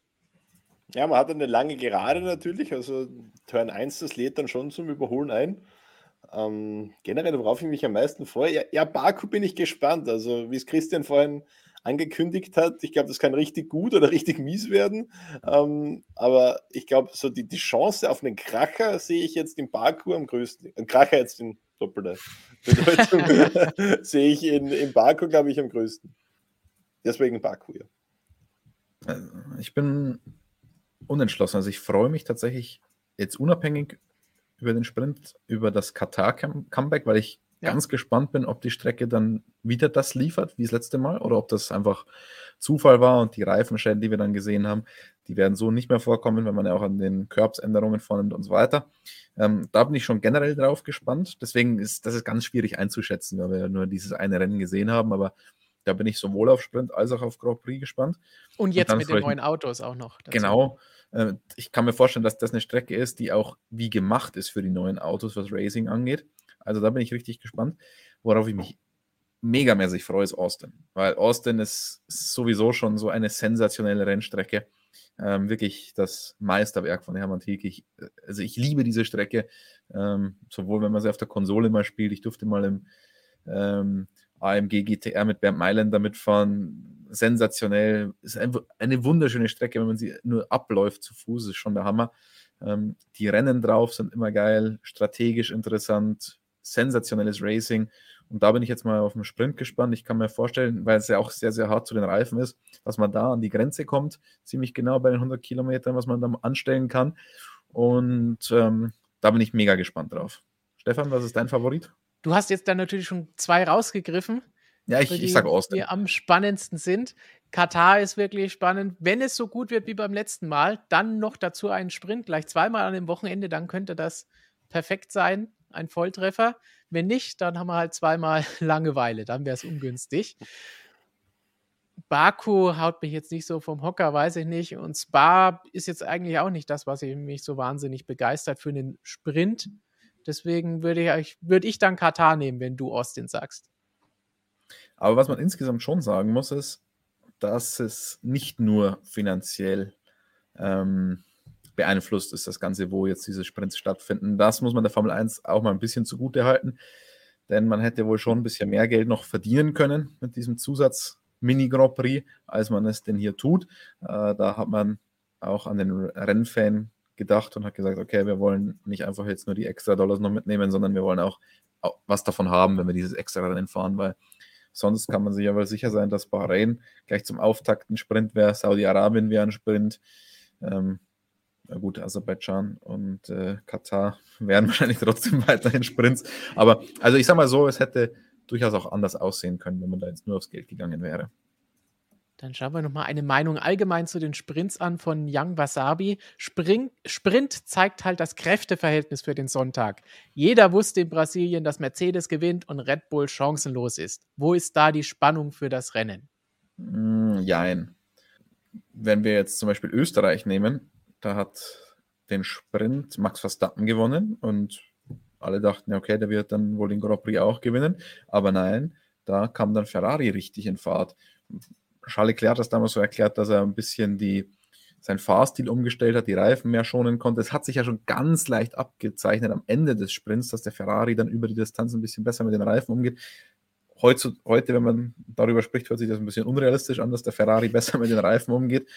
Ja, man hat eine lange Gerade natürlich, also Turn 1, das lädt dann schon zum Überholen ein. Ähm, generell, worauf ich mich am meisten freue, ja, ja, Baku bin ich gespannt. Also, wie es Christian vorhin angekündigt hat, ich glaube, das kann richtig gut oder [laughs] richtig mies werden. Ähm, aber ich glaube, so die, die Chance auf einen Kracher sehe ich jetzt in Baku am größten. Ein Kracher jetzt in doppelter [laughs] Bedeutung [laughs] sehe ich in, in Baku, glaube ich, am größten. Deswegen Baku, ja. Äh, ich bin unentschlossen. Also ich freue mich tatsächlich jetzt unabhängig über den Sprint, über das Katar-Comeback, weil ich ja. ganz gespannt bin, ob die Strecke dann wieder das liefert, wie das letzte Mal, oder ob das einfach Zufall war und die Reifenschäden, die wir dann gesehen haben, die werden so nicht mehr vorkommen, wenn man ja auch an den Curbsänderungen vornimmt und so weiter. Ähm, da bin ich schon generell drauf gespannt. Deswegen ist das ist ganz schwierig einzuschätzen, weil wir ja nur dieses eine Rennen gesehen haben, aber da bin ich sowohl auf Sprint als auch auf Grand Prix gespannt. Und jetzt und mit den neuen Autos auch noch. Dazu. Genau. Äh, ich kann mir vorstellen, dass das eine Strecke ist, die auch wie gemacht ist für die neuen Autos, was Racing angeht. Also da bin ich richtig gespannt. Worauf ich mich megamäßig freue, ist Austin. Weil Austin ist sowieso schon so eine sensationelle Rennstrecke. Ähm, wirklich das Meisterwerk von Hermann Tilke. Ich, also ich liebe diese Strecke, ähm, sowohl wenn man sie auf der Konsole mal spielt. Ich durfte mal im ähm, AMG GTR mit Bernd Mailänder mitfahren. Sensationell. Ist einfach eine wunderschöne Strecke, wenn man sie nur abläuft zu Fuß, ist schon der Hammer. Ähm, die Rennen drauf sind immer geil, strategisch interessant, sensationelles Racing. Und da bin ich jetzt mal auf den Sprint gespannt. Ich kann mir vorstellen, weil es ja auch sehr, sehr hart zu den Reifen ist, dass man da an die Grenze kommt, ziemlich genau bei den 100 Kilometern, was man da anstellen kann. Und ähm, da bin ich mega gespannt drauf. Stefan, was ist dein Favorit? Du hast jetzt dann natürlich schon zwei rausgegriffen. Ja, ich, die, ich sage Austin. Die am spannendsten sind. Katar ist wirklich spannend. Wenn es so gut wird wie beim letzten Mal, dann noch dazu einen Sprint, gleich zweimal an dem Wochenende, dann könnte das perfekt sein, ein Volltreffer. Wenn nicht, dann haben wir halt zweimal [laughs] Langeweile, dann wäre es ungünstig. Baku haut mich jetzt nicht so vom Hocker, weiß ich nicht. Und Spa ist jetzt eigentlich auch nicht das, was mich so wahnsinnig begeistert für einen Sprint. Deswegen würde ich, würde ich dann Katar nehmen, wenn du Austin sagst. Aber was man insgesamt schon sagen muss, ist, dass es nicht nur finanziell ähm, beeinflusst ist, das Ganze, wo jetzt diese Sprints stattfinden. Das muss man der Formel 1 auch mal ein bisschen zugute halten, denn man hätte wohl schon ein bisschen mehr Geld noch verdienen können mit diesem Zusatz Mini Grand Prix, als man es denn hier tut. Äh, da hat man auch an den Rennfan gedacht und hat gesagt, okay, wir wollen nicht einfach jetzt nur die extra Dollars noch mitnehmen, sondern wir wollen auch, was davon haben, wenn wir dieses extra Rennen fahren, weil sonst kann man sich aber sicher sein, dass Bahrain gleich zum Auftakt ein Sprint wäre, Saudi-Arabien wäre ein Sprint, ähm, na gut, Aserbaidschan und äh, Katar [laughs] wären wahrscheinlich trotzdem weiterhin Sprints, aber also ich sag mal so, es hätte durchaus auch anders aussehen können, wenn man da jetzt nur aufs Geld gegangen wäre. Dann schauen wir nochmal eine Meinung allgemein zu den Sprints an von Young Wasabi. Spring, Sprint zeigt halt das Kräfteverhältnis für den Sonntag. Jeder wusste in Brasilien, dass Mercedes gewinnt und Red Bull chancenlos ist. Wo ist da die Spannung für das Rennen? Mm, jein. Wenn wir jetzt zum Beispiel Österreich nehmen, da hat den Sprint Max Verstappen gewonnen und alle dachten, okay, der wird dann wohl den Grand Prix auch gewinnen. Aber nein, da kam dann Ferrari richtig in Fahrt Charles Leclerc hat das damals so erklärt, dass er ein bisschen die, seinen Fahrstil umgestellt hat, die Reifen mehr schonen konnte. Es hat sich ja schon ganz leicht abgezeichnet am Ende des Sprints, dass der Ferrari dann über die Distanz ein bisschen besser mit den Reifen umgeht. Heute, heute, wenn man darüber spricht, hört sich das ein bisschen unrealistisch an, dass der Ferrari [laughs] besser mit den Reifen umgeht.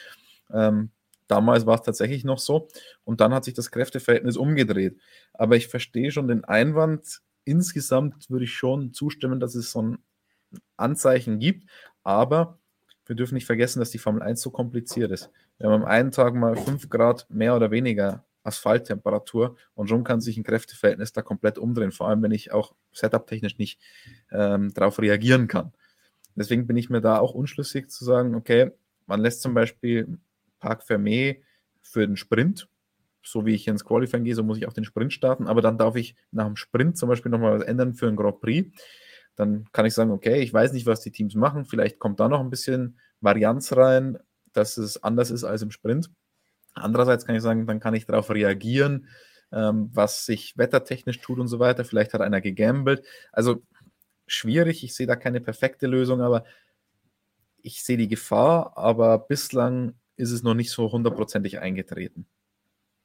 Ähm, damals war es tatsächlich noch so. Und dann hat sich das Kräfteverhältnis umgedreht. Aber ich verstehe schon den Einwand. Insgesamt würde ich schon zustimmen, dass es so ein Anzeichen gibt. Aber wir dürfen nicht vergessen, dass die Formel 1 so kompliziert ist. Wir haben am einen Tag mal 5 Grad mehr oder weniger Asphalttemperatur und schon kann sich ein Kräfteverhältnis da komplett umdrehen, vor allem wenn ich auch setup-technisch nicht ähm, darauf reagieren kann. Deswegen bin ich mir da auch unschlüssig zu sagen, okay, man lässt zum Beispiel Park Fermé für den Sprint, so wie ich ins Qualifying gehe, so muss ich auch den Sprint starten, aber dann darf ich nach dem Sprint zum Beispiel nochmal was ändern für einen Grand Prix dann kann ich sagen, okay, ich weiß nicht, was die Teams machen. Vielleicht kommt da noch ein bisschen Varianz rein, dass es anders ist als im Sprint. Andererseits kann ich sagen, dann kann ich darauf reagieren, ähm, was sich wettertechnisch tut und so weiter. Vielleicht hat einer gegambelt. Also schwierig, ich sehe da keine perfekte Lösung, aber ich sehe die Gefahr, aber bislang ist es noch nicht so hundertprozentig eingetreten.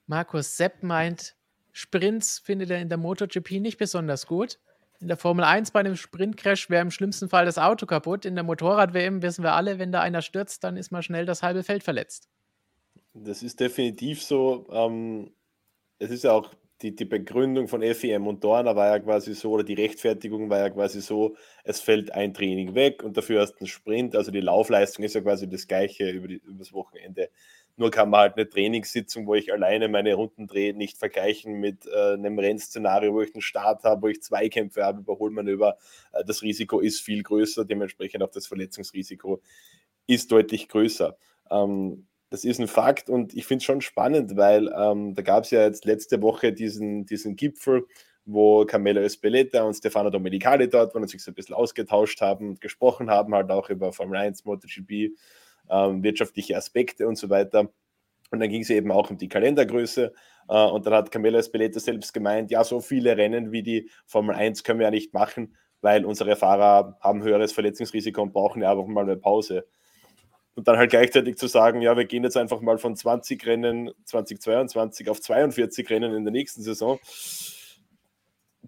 Markus Sepp meint, Sprints findet er in der MotoGP nicht besonders gut. In der Formel 1 bei einem Sprintcrash wäre im schlimmsten Fall das Auto kaputt. In der Motorrad-WM wissen wir alle, wenn da einer stürzt, dann ist mal schnell das halbe Feld verletzt. Das ist definitiv so. Ähm, es ist ja auch die, die Begründung von FEM und Dorner war ja quasi so, oder die Rechtfertigung war ja quasi so, es fällt ein Training weg und dafür hast du einen Sprint. Also die Laufleistung ist ja quasi das gleiche über, die, über das Wochenende. Nur kann man halt eine Trainingssitzung, wo ich alleine meine Runden drehe, nicht vergleichen mit äh, einem Rennszenario, wo ich einen Start habe, wo ich Zweikämpfe habe, Überholmanöver. Äh, das Risiko ist viel größer, dementsprechend auch das Verletzungsrisiko ist deutlich größer. Ähm, das ist ein Fakt und ich finde es schon spannend, weil ähm, da gab es ja jetzt letzte Woche diesen, diesen Gipfel, wo Carmelo Espeleta und Stefano Domenicali dort waren und sich so ein bisschen ausgetauscht haben und gesprochen haben, halt auch über Formel 1, MotoGP wirtschaftliche Aspekte und so weiter. Und dann ging es eben auch um die Kalendergröße. Äh, und dann hat Camilla Espeleta selbst gemeint, ja, so viele Rennen wie die Formel 1 können wir ja nicht machen, weil unsere Fahrer haben höheres Verletzungsrisiko und brauchen ja einfach mal eine Pause. Und dann halt gleichzeitig zu sagen, ja, wir gehen jetzt einfach mal von 20 Rennen 2022 auf 42 Rennen in der nächsten Saison.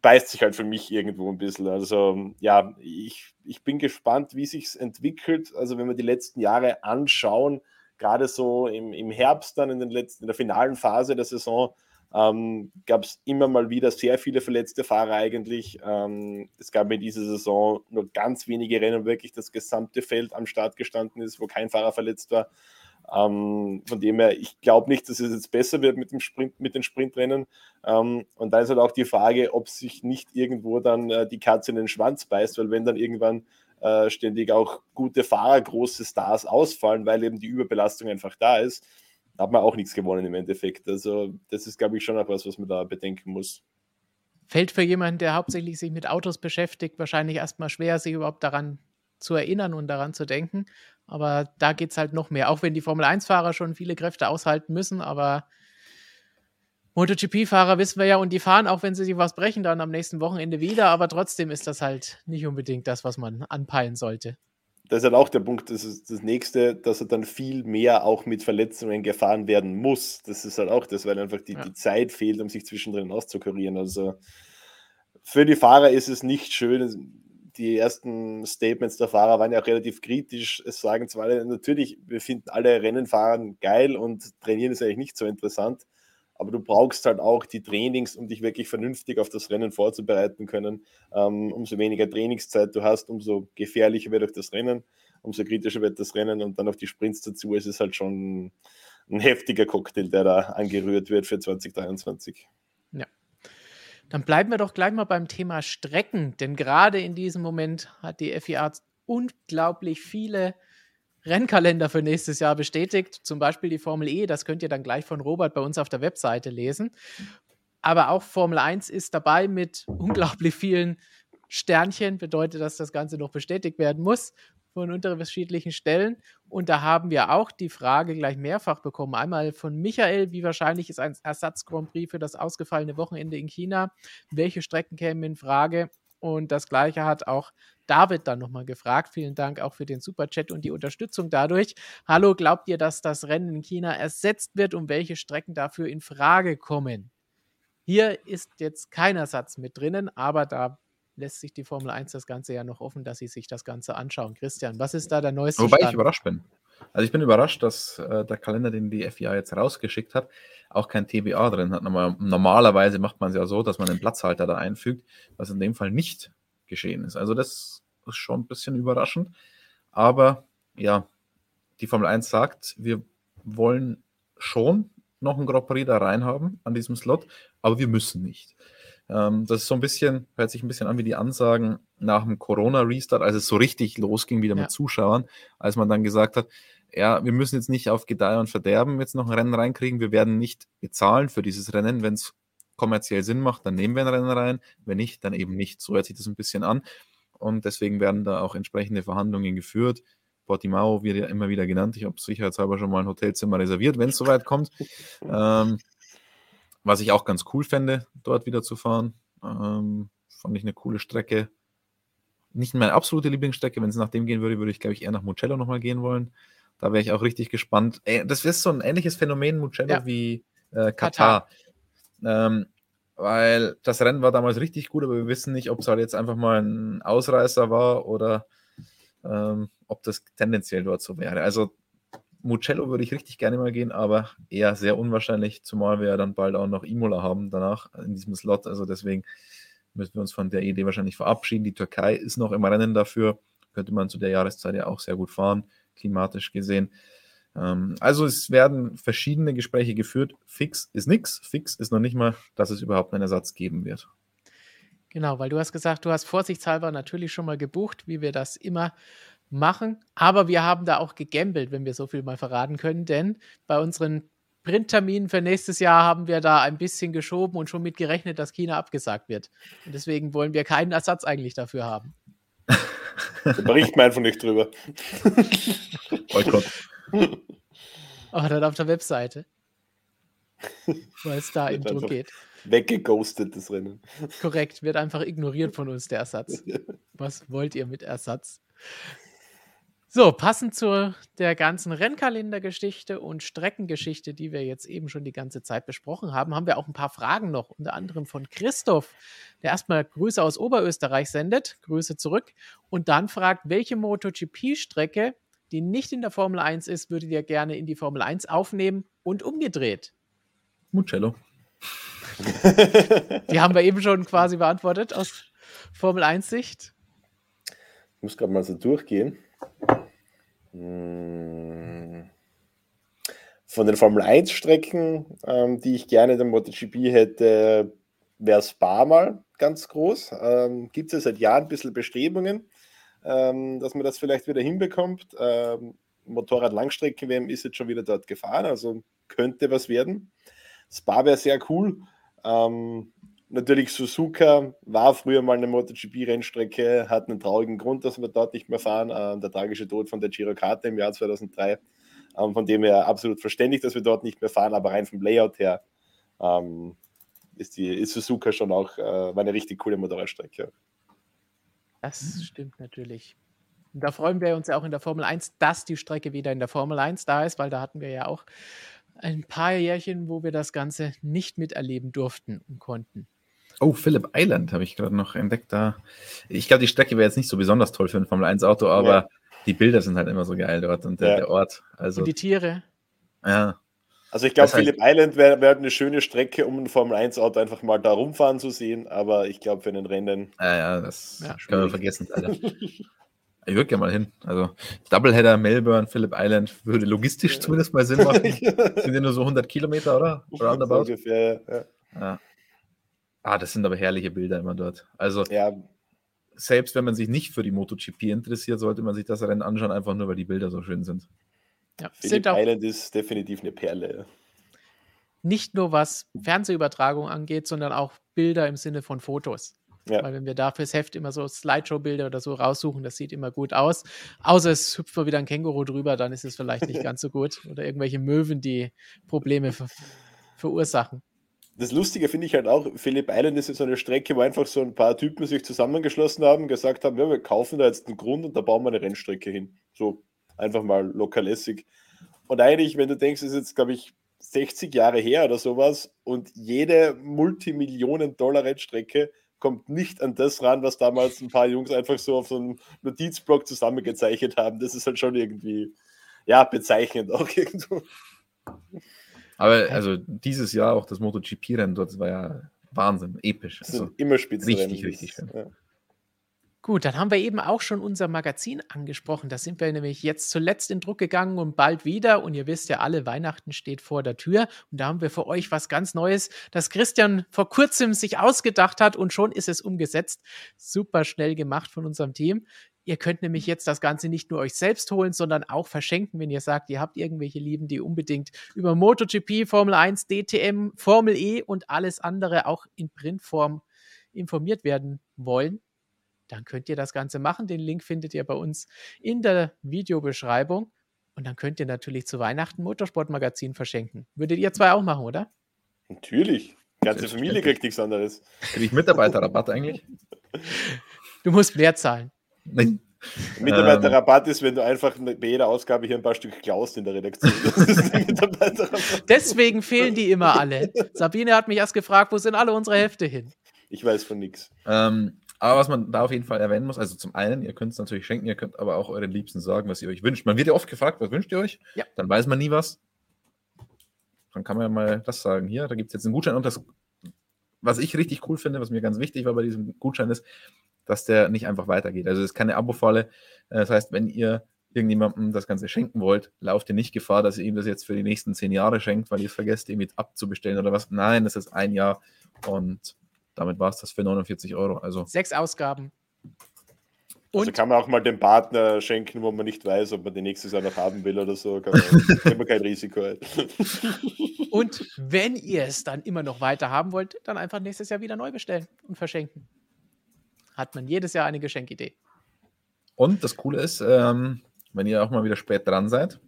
Beißt sich halt für mich irgendwo ein bisschen. Also ja, ich, ich bin gespannt, wie sich entwickelt. Also wenn wir die letzten Jahre anschauen, gerade so im, im Herbst dann in, den letzten, in der finalen Phase der Saison, ähm, gab es immer mal wieder sehr viele verletzte Fahrer eigentlich. Ähm, es gab in dieser Saison nur ganz wenige Rennen, wirklich das gesamte Feld am Start gestanden ist, wo kein Fahrer verletzt war. Ähm, von dem her, ich glaube nicht, dass es jetzt besser wird mit, dem Sprint, mit den Sprintrennen. Ähm, und da ist halt auch die Frage, ob sich nicht irgendwo dann äh, die Katze in den Schwanz beißt, weil wenn dann irgendwann äh, ständig auch gute Fahrer, große Stars ausfallen, weil eben die Überbelastung einfach da ist, hat man auch nichts gewonnen im Endeffekt. Also das ist, glaube ich, schon auch was, was man da bedenken muss. Fällt für jemanden, der hauptsächlich sich mit Autos beschäftigt, wahrscheinlich erstmal schwer, sich überhaupt daran zu erinnern und daran zu denken. Aber da geht es halt noch mehr. Auch wenn die Formel-1-Fahrer schon viele Kräfte aushalten müssen, aber MotoGP-Fahrer wissen wir ja und die fahren, auch wenn sie sich was brechen, dann am nächsten Wochenende wieder. Aber trotzdem ist das halt nicht unbedingt das, was man anpeilen sollte. Das ist halt auch der Punkt, das ist das nächste, dass er dann viel mehr auch mit Verletzungen gefahren werden muss. Das ist halt auch das, weil einfach die, ja. die Zeit fehlt, um sich zwischendrin auszukurieren. Also für die Fahrer ist es nicht schön die ersten Statements der Fahrer waren ja auch relativ kritisch. Es sagen zwar alle, natürlich, wir finden alle Rennenfahren geil und trainieren ist eigentlich nicht so interessant, aber du brauchst halt auch die Trainings, um dich wirklich vernünftig auf das Rennen vorzubereiten können. Ähm, umso weniger Trainingszeit du hast, umso gefährlicher wird auch das Rennen, umso kritischer wird das Rennen und dann auf die Sprints dazu. Es ist halt schon ein heftiger Cocktail, der da angerührt wird für 2023. Dann bleiben wir doch gleich mal beim Thema Strecken, denn gerade in diesem Moment hat die FIA unglaublich viele Rennkalender für nächstes Jahr bestätigt. Zum Beispiel die Formel E, das könnt ihr dann gleich von Robert bei uns auf der Webseite lesen. Aber auch Formel 1 ist dabei mit [laughs] unglaublich vielen Sternchen, bedeutet, dass das Ganze noch bestätigt werden muss von unterschiedlichen Stellen. Und da haben wir auch die Frage gleich mehrfach bekommen. Einmal von Michael, wie wahrscheinlich ist ein Ersatz-Grand Prix für das ausgefallene Wochenende in China? Welche Strecken kämen in Frage? Und das gleiche hat auch David dann nochmal gefragt. Vielen Dank auch für den Superchat und die Unterstützung dadurch. Hallo, glaubt ihr, dass das Rennen in China ersetzt wird und welche Strecken dafür in Frage kommen? Hier ist jetzt kein Ersatz mit drinnen, aber da lässt sich die Formel 1 das Ganze ja noch offen, dass sie sich das Ganze anschauen. Christian, was ist da der neueste Wobei Stand? ich überrascht bin. Also ich bin überrascht, dass äh, der Kalender, den die FIA jetzt rausgeschickt hat, auch kein TBA drin hat. Normalerweise macht man es ja so, dass man einen Platzhalter da einfügt, was in dem Fall nicht geschehen ist. Also das ist schon ein bisschen überraschend. Aber ja, die Formel 1 sagt, wir wollen schon noch ein Grand Prix da reinhaben an diesem Slot, aber wir müssen nicht. Ähm, das ist so ein bisschen, hört sich ein bisschen an wie die Ansagen nach dem Corona-Restart, als es so richtig losging wieder ja. mit Zuschauern, als man dann gesagt hat, ja, wir müssen jetzt nicht auf Gedeih und Verderben jetzt noch ein Rennen reinkriegen, wir werden nicht bezahlen für dieses Rennen, wenn es kommerziell Sinn macht, dann nehmen wir ein Rennen rein, wenn nicht, dann eben nicht. So hört sich das ein bisschen an und deswegen werden da auch entsprechende Verhandlungen geführt. Portimao wird ja immer wieder genannt. Ich habe sicherheitshalber schon mal ein Hotelzimmer reserviert, wenn es soweit kommt. Ähm, was ich auch ganz cool fände, dort wieder zu fahren. Ähm, fand ich eine coole Strecke. Nicht meine absolute Lieblingsstrecke. Wenn es nach dem gehen würde, würde ich, glaube ich, eher nach Mugello nochmal gehen wollen. Da wäre ich auch richtig gespannt. Ey, das ist so ein ähnliches Phänomen Mugello ja. wie äh, Katar. Katar. Ähm, weil das Rennen war damals richtig gut, aber wir wissen nicht, ob es halt jetzt einfach mal ein Ausreißer war oder ähm, ob das tendenziell dort so wäre. Also Mugello würde ich richtig gerne mal gehen, aber eher sehr unwahrscheinlich, zumal wir ja dann bald auch noch Imola haben danach in diesem Slot. Also deswegen müssen wir uns von der Idee wahrscheinlich verabschieden. Die Türkei ist noch im Rennen dafür. Könnte man zu der Jahreszeit ja auch sehr gut fahren, klimatisch gesehen. Ähm, also es werden verschiedene Gespräche geführt. Fix ist nichts. Fix ist noch nicht mal, dass es überhaupt einen Ersatz geben wird. Genau, weil du hast gesagt, du hast vorsichtshalber natürlich schon mal gebucht, wie wir das immer machen. Aber wir haben da auch gegambelt, wenn wir so viel mal verraten können, denn bei unseren Printterminen für nächstes Jahr haben wir da ein bisschen geschoben und schon mit gerechnet, dass China abgesagt wird. Und deswegen wollen wir keinen Ersatz eigentlich dafür haben. Da berichten wir einfach nicht drüber. Boykott. Aber dann auf der Webseite. Weil es da im Druck geht. Weggeghostet, das Rennen. Korrekt, wird einfach ignoriert von uns der Ersatz. Was wollt ihr mit Ersatz? So, passend zu der ganzen Rennkalendergeschichte und Streckengeschichte, die wir jetzt eben schon die ganze Zeit besprochen haben, haben wir auch ein paar Fragen noch, unter anderem von Christoph, der erstmal Grüße aus Oberösterreich sendet, Grüße zurück, und dann fragt, welche MotoGP-Strecke, die nicht in der Formel 1 ist, würdet ihr gerne in die Formel 1 aufnehmen und umgedreht? Mugello. [laughs] die haben wir eben schon quasi beantwortet aus Formel 1-Sicht. Ich muss gerade mal so durchgehen. Von den Formel 1 Strecken, ähm, die ich gerne in der MotoGP hätte, wäre Spa mal ganz groß. Ähm, Gibt es ja seit Jahren ein bisschen Bestrebungen, ähm, dass man das vielleicht wieder hinbekommt. Ähm, Motorrad-Langstrecken-WM ist jetzt schon wieder dort gefahren, also könnte was werden. Spa wäre sehr cool. Ähm, Natürlich Suzuka war früher mal eine MotoGP-Rennstrecke, hat einen traurigen Grund, dass wir dort nicht mehr fahren. Äh, der tragische Tod von der Giro Karte im Jahr 2003. Ähm, von dem her absolut verständlich, dass wir dort nicht mehr fahren, aber rein vom Layout her ähm, ist, die, ist Suzuka schon auch äh, eine richtig coole Motorradstrecke. Das stimmt natürlich. Und da freuen wir uns ja auch in der Formel 1, dass die Strecke wieder in der Formel 1 da ist, weil da hatten wir ja auch ein paar Jährchen, wo wir das Ganze nicht miterleben durften und konnten. Oh, Phillip Island habe ich gerade noch entdeckt da. Ich glaube, die Strecke wäre jetzt nicht so besonders toll für ein Formel 1 Auto, aber ja. die Bilder sind halt immer so geil dort und der, ja. der Ort. Also, und die Tiere. Ja. Also ich glaube, Phillip Island wäre wär eine schöne Strecke, um ein Formel 1 Auto einfach mal da rumfahren zu sehen, aber ich glaube, für einen Rennen. Ja, ja, das ja, können wir vergessen, Alter. [laughs] Ich würde gerne mal hin. Also Doubleheader, Melbourne, Phillip Island würde logistisch ja. zumindest mal Sinn machen. [laughs] sind ja nur so 100 Kilometer, oder? Roundabout. So ungefähr, ja. ja. Ah, das sind aber herrliche Bilder immer dort. Also, ja. selbst wenn man sich nicht für die MotoGP interessiert, sollte man sich das Rennen anschauen, einfach nur, weil die Bilder so schön sind. Ja, Phillip Island ist definitiv eine Perle. Nicht nur was Fernsehübertragung angeht, sondern auch Bilder im Sinne von Fotos. Ja. Weil wenn wir da fürs Heft immer so Slideshow-Bilder oder so raussuchen, das sieht immer gut aus. Außer es hüpft mal wieder ein Känguru drüber, dann ist es vielleicht nicht [laughs] ganz so gut. Oder irgendwelche Möwen, die Probleme ver verursachen das Lustige finde ich halt auch, Philipp Island ist so eine Strecke, wo einfach so ein paar Typen sich zusammengeschlossen haben, gesagt haben, ja, wir kaufen da jetzt einen Grund und da bauen wir eine Rennstrecke hin. So einfach mal lokalässig. Und eigentlich, wenn du denkst, ist jetzt, glaube ich, 60 Jahre her oder sowas und jede Multimillionen-Dollar-Rennstrecke kommt nicht an das ran, was damals ein paar Jungs einfach so auf so einem Notizblock zusammengezeichnet haben. Das ist halt schon irgendwie, ja, bezeichnend auch [laughs] irgendwo. Aber also dieses Jahr auch das MotoGP-Rennen dort war ja Wahnsinn, episch. Das also, immer Spitzenrennen. Richtig, richtig schön. Ja. Gut, dann haben wir eben auch schon unser Magazin angesprochen. Da sind wir nämlich jetzt zuletzt in Druck gegangen und bald wieder. Und ihr wisst ja alle, Weihnachten steht vor der Tür. Und da haben wir für euch was ganz Neues, das Christian vor kurzem sich ausgedacht hat und schon ist es umgesetzt. Super schnell gemacht von unserem Team. Ihr könnt nämlich jetzt das Ganze nicht nur euch selbst holen, sondern auch verschenken, wenn ihr sagt, ihr habt irgendwelche Lieben, die unbedingt über MotoGP, Formel 1, DTM, Formel E und alles andere auch in Printform informiert werden wollen. Dann könnt ihr das Ganze machen. Den Link findet ihr bei uns in der Videobeschreibung. Und dann könnt ihr natürlich zu Weihnachten Motorsportmagazin verschenken. Würdet ihr zwei auch machen, oder? Natürlich. Die ganze Familie kriegt nichts anderes. Kriege ich Mitarbeiterrabatt eigentlich? [laughs] Du musst mehr zahlen. Nein. [laughs] Mitarbeiterrabatt ist, wenn du einfach bei jeder Ausgabe hier ein paar Stück klaust in der Redaktion. [laughs] Deswegen fehlen die immer alle. [laughs] Sabine hat mich erst gefragt, wo sind alle unsere Hefte hin? Ich weiß von nichts. Ähm, aber was man da auf jeden Fall erwähnen muss, also zum einen, ihr könnt es natürlich schenken, ihr könnt aber auch euren Liebsten sagen, was ihr euch wünscht. Man wird ja oft gefragt, was wünscht ihr euch? Ja. Dann weiß man nie was. Dann kann man ja mal das sagen. Hier, da gibt es jetzt einen Gutschein und das, was ich richtig cool finde, was mir ganz wichtig war bei diesem Gutschein ist, dass der nicht einfach weitergeht. Also es ist keine Abo-Falle. Äh, das heißt, wenn ihr irgendjemandem das Ganze schenken wollt, lauft ihr nicht Gefahr, dass ihr ihm das jetzt für die nächsten zehn Jahre schenkt, weil ihr es vergesst, ihm mit abzubestellen oder was. Nein, das ist ein Jahr und damit war es das für 49 Euro. Also sechs Ausgaben. Also und also kann man auch mal dem Partner schenken, wo man nicht weiß, ob man den nächstes Jahr noch haben will oder so. Kann man, [laughs] immer kein Risiko. und wenn ihr es dann immer noch weiter haben wollt, dann einfach nächstes Jahr wieder neu bestellen und verschenken hat man jedes Jahr eine Geschenkidee. Und das Coole ist, ähm, wenn ihr auch mal wieder spät dran seid,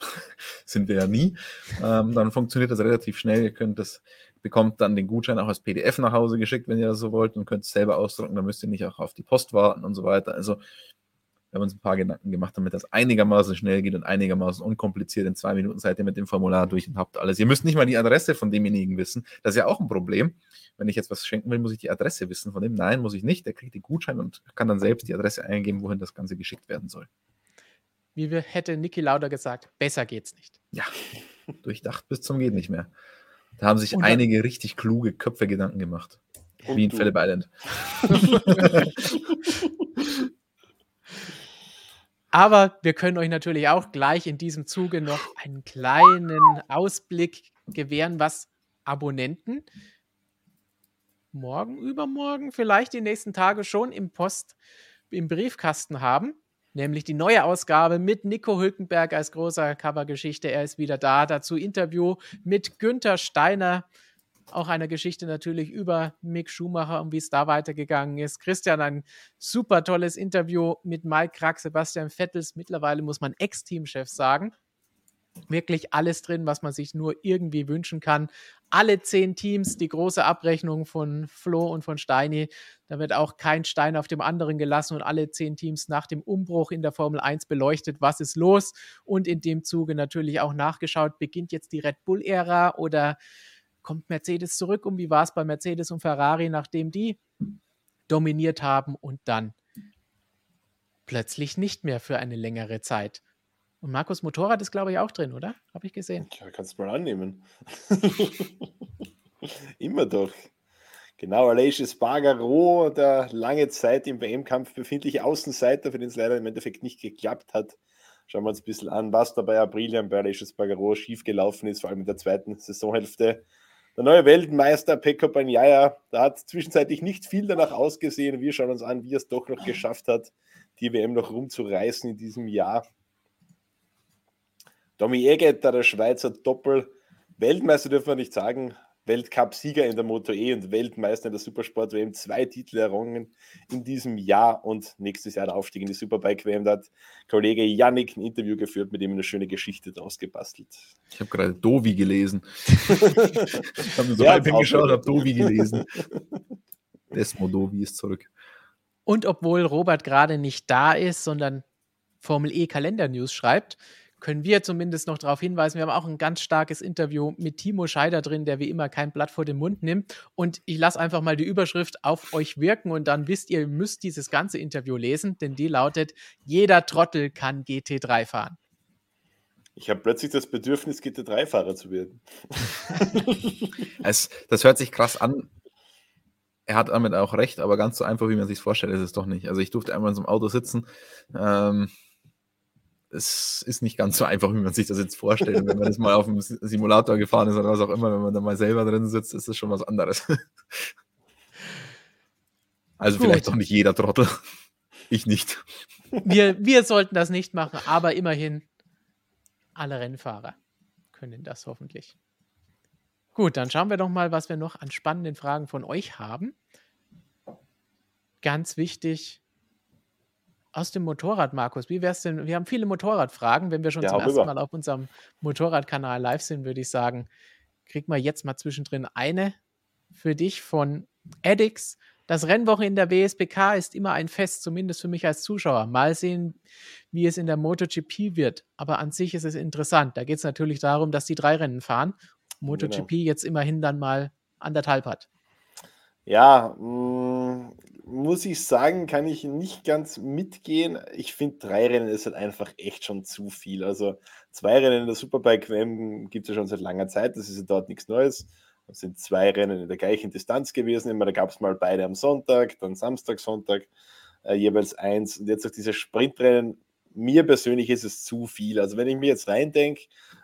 [laughs] sind wir ja nie, ähm, dann funktioniert das relativ schnell. Ihr könnt das, bekommt dann den Gutschein auch als PDF nach Hause geschickt, wenn ihr das so wollt und könnt es selber ausdrucken. Dann müsst ihr nicht auch auf die Post warten und so weiter. Also Wir haben uns ein paar Gedanken gemacht, damit das einigermaßen schnell geht und einigermaßen unkompliziert. In zwei Minuten seid ihr mit dem Formular durch und habt alles. Ihr müsst nicht mal die Adresse von demjenigen wissen. Das ist ja auch ein Problem. Wenn ich jetzt was schenken will, muss ich die Adresse wissen von dem. Nein, muss ich nicht. Der kriegt den Gutschein und kann dann selbst die Adresse eingeben, wohin das Ganze geschickt werden soll. Wie wir, hätte Niki Lauder gesagt, besser geht's nicht. Ja, durchdacht bis zum geht nicht mehr. Da haben sich dann, einige richtig kluge Köpfe Gedanken gemacht. Wie in Phillip Island. [laughs] [laughs] Aber wir können euch natürlich auch gleich in diesem Zuge noch einen kleinen Ausblick gewähren, was Abonnenten morgen, übermorgen, vielleicht die nächsten Tage schon im Post, im Briefkasten haben. Nämlich die neue Ausgabe mit Nico Hülkenberg als großer Covergeschichte. Er ist wieder da. Dazu Interview mit Günther Steiner auch eine Geschichte natürlich über Mick Schumacher und wie es da weitergegangen ist. Christian, ein super tolles Interview mit Mike Krack, Sebastian Vettels, mittlerweile muss man Ex-Teamchef sagen. Wirklich alles drin, was man sich nur irgendwie wünschen kann. Alle zehn Teams, die große Abrechnung von Flo und von Steini. Da wird auch kein Stein auf dem anderen gelassen und alle zehn Teams nach dem Umbruch in der Formel 1 beleuchtet, was ist los. Und in dem Zuge natürlich auch nachgeschaut, beginnt jetzt die Red Bull-Ära oder kommt Mercedes zurück und wie war es bei Mercedes und Ferrari, nachdem die dominiert haben und dann plötzlich nicht mehr für eine längere Zeit. Und Markus Motorrad ist, glaube ich, auch drin, oder? Habe ich gesehen. Ja, kannst du mal annehmen. [laughs] Immer doch. Genau, Aleix Spargaro, der lange Zeit im WM-Kampf befindliche Außenseiter, für den es leider im Endeffekt nicht geklappt hat. Schauen wir uns ein bisschen an, was da bei Aprilia bei Aleix Spargaro schiefgelaufen ist, vor allem in der zweiten Saisonhälfte. Der neue Weltmeister Pekko Banyaya, da hat zwischenzeitlich nicht viel danach ausgesehen. Wir schauen uns an, wie er es doch noch geschafft hat, die WM noch rumzureißen in diesem Jahr. Domi Egetter, der Schweizer Doppel-Weltmeister, dürfen wir nicht sagen, Weltcup-Sieger in der Moto E und Weltmeister in der Supersport WM, zwei Titel errungen in diesem Jahr und nächstes Jahr der Aufstieg in die Superbike WM. Da hat Kollege Yannick ein Interview geführt, mit dem eine schöne Geschichte daraus gebastelt. Ich habe gerade Dovi gelesen. [laughs] ich habe mir so ja, halb hingeschaut, habe Dovi gelesen. Desmo Dovi ist zurück. Und obwohl Robert gerade nicht da ist, sondern Formel E Kalender News schreibt, können wir zumindest noch darauf hinweisen. Wir haben auch ein ganz starkes Interview mit Timo Scheider drin, der wie immer kein Blatt vor den Mund nimmt. Und ich lasse einfach mal die Überschrift auf euch wirken und dann wisst ihr, ihr müsst dieses ganze Interview lesen, denn die lautet: Jeder Trottel kann GT3 fahren. Ich habe plötzlich das Bedürfnis, GT3-Fahrer zu werden. [laughs] es, das hört sich krass an. Er hat damit auch recht, aber ganz so einfach, wie man sich vorstellt, ist es doch nicht. Also ich durfte einmal in so einem Auto sitzen. Ähm, es ist nicht ganz so einfach, wie man sich das jetzt vorstellt. wenn man das mal auf dem Simulator gefahren ist oder was auch immer, wenn man da mal selber drin sitzt, ist das schon was anderes. [laughs] Also Gut. vielleicht doch nicht jeder Trottel. [laughs] Ich nicht. Wir, wir sollten das nicht machen, aber immerhin alle Rennfahrer können das hoffentlich. Gut, dann schauen wir doch mal, was wir noch an spannenden Fragen von euch haben. Ganz wichtig, aus dem Motorrad, Markus. Wie wär's denn? Wir haben viele Motorradfragen. Wenn wir schon ja, zum ersten Mal auf unserem Motorradkanal live sind, würde ich sagen, krieg mal jetzt mal zwischendrin eine für dich von Eddix. Das Rennwoche in der WSBK ist immer ein Fest, zumindest für mich als Zuschauer. Mal sehen, wie es in der MotoGP wird. Aber an sich ist es interessant. Da geht es natürlich darum, dass die drei Rennen fahren. MotoGP genau. jetzt immerhin dann mal anderthalb hat. Ja, mh, mm, muss ich sagen, kann ich nicht ganz mitgehen. Ich finde, drei Rennen ist halt einfach echt schon zu viel. Also zwei Rennen in der Superbike WM gibt es ja schon seit langer Zeit. Das ist ja dort nichts Neues. Das sind zwei Rennen in der gleichen Distanz gewesen. Immer, da gab es mal beide am Sonntag, dann Samstag, Sonntag, äh, jeweils eins. Und jetzt auch diese Sprintrennen. Mir persönlich ist es zu viel. Also wenn ich mir jetzt reindenke,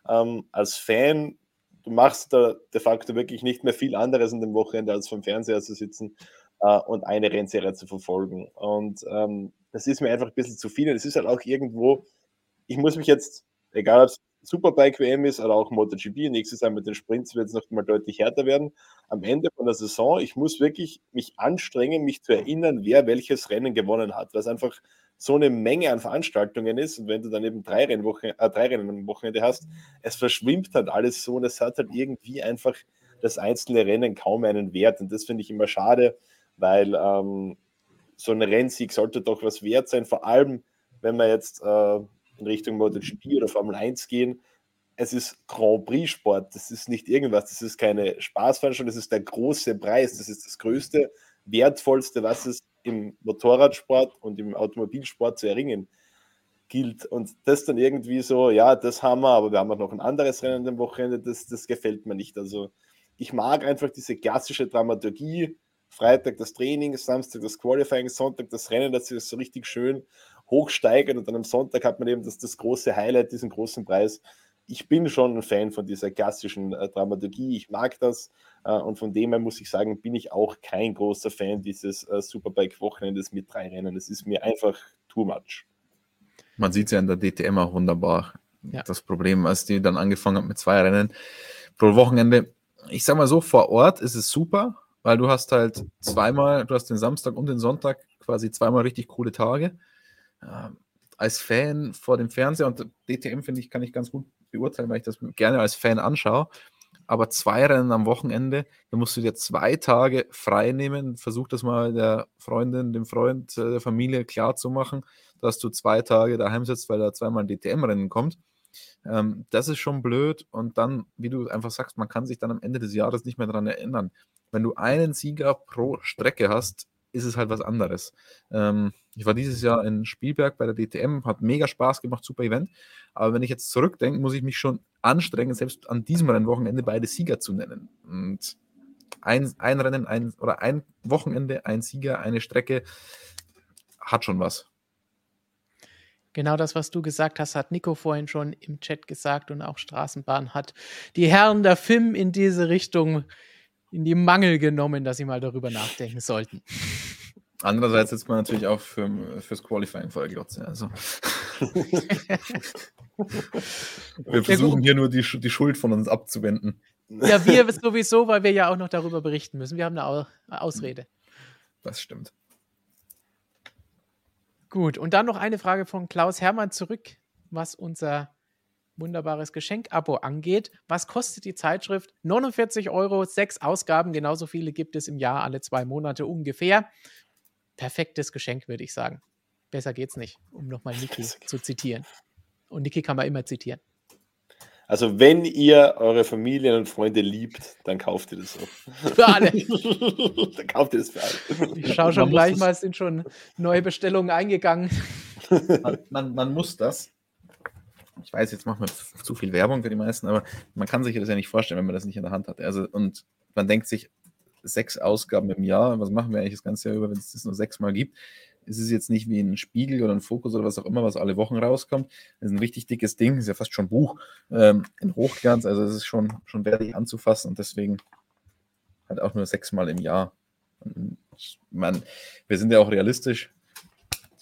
ähm, als Fan du machst da de facto wirklich nicht mehr viel anderes in dem Wochenende, als vom Fernseher zu sitzen äh, und eine Rennserie zu verfolgen. Und ähm, das ist mir einfach ein bisschen zu viel. Und es ist halt auch irgendwo, ich muss mich jetzt, egal ob es Superbike WM ist oder auch MotoGP, nächstes Jahr mit den Sprints wird es noch mal deutlich härter werden. Am Ende von der Saison, ich muss wirklich mich anstrengen, mich zu erinnern, wer welches Rennen gewonnen hat, es einfach so eine Menge an Veranstaltungen ist und wenn du dann eben drei, Rennwochen, äh, drei Rennen am Wochenende hast, es verschwimmt halt alles so und es hat halt irgendwie einfach das einzelne Rennen kaum einen Wert und das finde ich immer schade, weil ähm, so ein Rennsieg sollte doch was wert sein, vor allem wenn wir jetzt äh, in Richtung MotoGP oder Formel 1 gehen, es ist Grand Prix Sport, das ist nicht irgendwas, das ist keine Spaßveranstaltung, das ist der große Preis, das ist das größte, wertvollste, was es im Motorradsport und im Automobilsport zu erringen gilt. Und das dann irgendwie so, ja, das haben wir, aber wir haben auch noch ein anderes Rennen am Wochenende, das, das gefällt mir nicht. Also ich mag einfach diese klassische Dramaturgie, Freitag das Training, Samstag das Qualifying, Sonntag das Rennen, dass sich das so richtig schön hochsteigert und dann am Sonntag hat man eben das, das große Highlight, diesen großen Preis ich bin schon ein Fan von dieser klassischen äh, Dramaturgie. Ich mag das. Äh, und von dem her muss ich sagen, bin ich auch kein großer Fan dieses äh, Superbike-Wochenendes mit drei Rennen. Es ist mir einfach too much. Man sieht es ja in der DTM auch wunderbar. Ja. Das Problem, als die dann angefangen hat mit zwei Rennen pro Wochenende. Ich sag mal so, vor Ort ist es super, weil du hast halt zweimal, du hast den Samstag und den Sonntag quasi zweimal richtig coole Tage. Ähm, als Fan vor dem Fernseher und DTM finde ich, kann ich ganz gut beurteilen, weil ich das gerne als Fan anschaue. Aber zwei Rennen am Wochenende, da musst du dir zwei Tage frei nehmen. Versuch das mal der Freundin, dem Freund, äh, der Familie klar zu machen, dass du zwei Tage daheim sitzt, weil da zweimal ein DTM-Rennen kommt. Ähm, das ist schon blöd. Und dann, wie du einfach sagst, man kann sich dann am Ende des Jahres nicht mehr daran erinnern. Wenn du einen Sieger pro Strecke hast, ist es halt was anderes. Ähm, ich war dieses Jahr in Spielberg bei der DTM, hat mega Spaß gemacht, super Event. Aber wenn ich jetzt zurückdenke, muss ich mich schon anstrengen, selbst an diesem Rennwochenende beide Sieger zu nennen. Und ein, ein Rennen ein, oder ein Wochenende, ein Sieger, eine Strecke hat schon was. Genau das, was du gesagt hast, hat Nico vorhin schon im Chat gesagt und auch Straßenbahn hat die Herren der FIM in diese Richtung in die Mangel genommen, dass sie mal darüber nachdenken sollten. Andererseits sitzt man natürlich auch für, fürs Qualifying vor der Glotze. Also. [laughs] wir versuchen hier nur die, die Schuld von uns abzuwenden. Ja, wir [laughs] sowieso, weil wir ja auch noch darüber berichten müssen. Wir haben eine Ausrede. Das stimmt. Gut, und dann noch eine Frage von Klaus Hermann zurück, was unser wunderbares Geschenk-Abo angeht. Was kostet die Zeitschrift? 49 Euro, sechs Ausgaben, genauso viele gibt es im Jahr, alle zwei Monate ungefähr. Perfektes Geschenk, würde ich sagen. Besser geht's nicht, um nochmal [laughs] Niki zu zitieren. Und Niki kann man immer zitieren. Also, wenn ihr eure Familien und Freunde liebt, dann kauft ihr das so. [laughs] Für alle. [laughs] dann kauft ihr das für alle. Ich schaue schon gleich mal, es sind schon neue Bestellungen eingegangen. Man, man, man muss das ich weiß, jetzt machen wir zu viel Werbung für die meisten, aber man kann sich das ja nicht vorstellen, wenn man das nicht in der Hand hat. Also, und man denkt sich, sechs Ausgaben im Jahr, was machen wir eigentlich das ganze Jahr über, wenn es das nur sechs Mal gibt? Es ist jetzt nicht wie ein Spiegel oder ein Fokus oder was auch immer, was alle Wochen rauskommt. Das ist ein richtig dickes Ding, ist ja fast schon Buch ähm, in Hochglanz, also es ist schon, schon wertig anzufassen und deswegen halt auch nur sechsmal im Jahr. Und man, wir sind ja auch realistisch,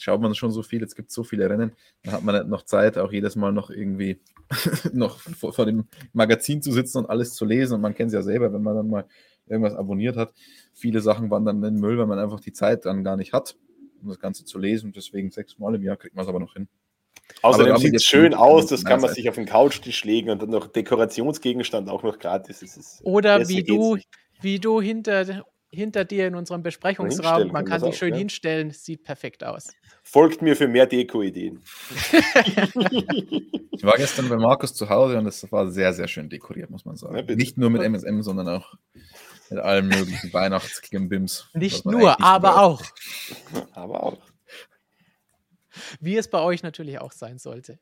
schaut man schon so viel, es gibt so viele Rennen, dann hat man nicht noch Zeit, auch jedes Mal noch irgendwie [laughs] noch vor, vor, dem Magazin zu sitzen und alles zu lesen. Und man kennt es ja selber, wenn man dann mal irgendwas abonniert hat. Viele Sachen waren dann in den Müll, weil man einfach die Zeit dann gar nicht hat, um das Ganze zu lesen. Und deswegen sechsmal im Jahr kriegt man es aber noch hin. Außerdem sieht es schön aus, das kann man sich auf den Couchtisch legen und dann noch Dekorationsgegenstand auch noch gratis. Oder wie du, wie du hinter hinter dir in unserem Besprechungsraum. Man kann sich schön ja. hinstellen, sieht perfekt aus. Folgt mir für mehr Deko-Ideen. [laughs] ich war gestern bei Markus zu Hause und es war sehr, sehr schön dekoriert, muss man sagen. Ja, Nicht nur mit MSM, sondern auch mit allen möglichen [laughs] Weihnachtsgimbims. Nicht nur, aber auch. aber auch. Wie es bei euch natürlich auch sein sollte.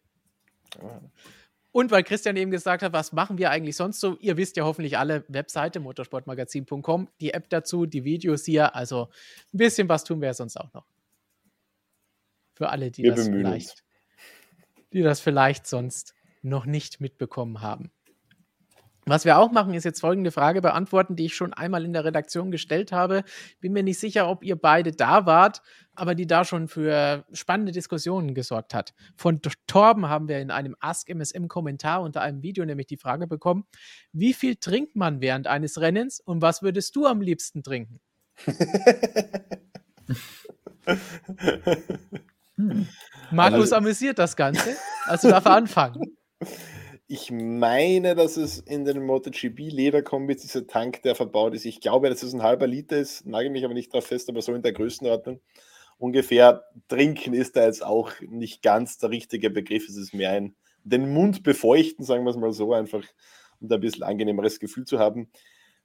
Und weil Christian eben gesagt hat, was machen wir eigentlich sonst so? Ihr wisst ja hoffentlich alle, Webseite motorsportmagazin.com, die App dazu, die Videos hier. Also ein bisschen was tun wir ja sonst auch noch. Für alle, die das vielleicht, die das vielleicht sonst noch nicht mitbekommen haben. Was wir auch machen, ist jetzt folgende Frage beantworten, die ich schon einmal in der Redaktion gestellt habe. Bin mir nicht sicher, ob ihr beide da wart, aber die da schon für spannende Diskussionen gesorgt hat. Von Torben haben wir in einem Ask MSM Kommentar unter einem Video nämlich die Frage bekommen, wie viel trinkt man während eines Rennens und was würdest du am liebsten trinken? hm. [laughs] Markus amüsiert das Ganze. Also darf er anfangen. [laughs] Ich meine, dass es in den MotoGP Lederkombis dieser Tank, der verbaut ist. Ich glaube, dass es ein halber Liter ist, nagel mich aber nicht drauf fest, aber so in der Größenordnung. ungefähr. Trinken ist da jetzt auch nicht ganz der richtige Begriff. Es ist mehr ein den Mund befeuchten, sagen wir es mal so, einfach um da ein bisschen angenehmeres Gefühl zu haben.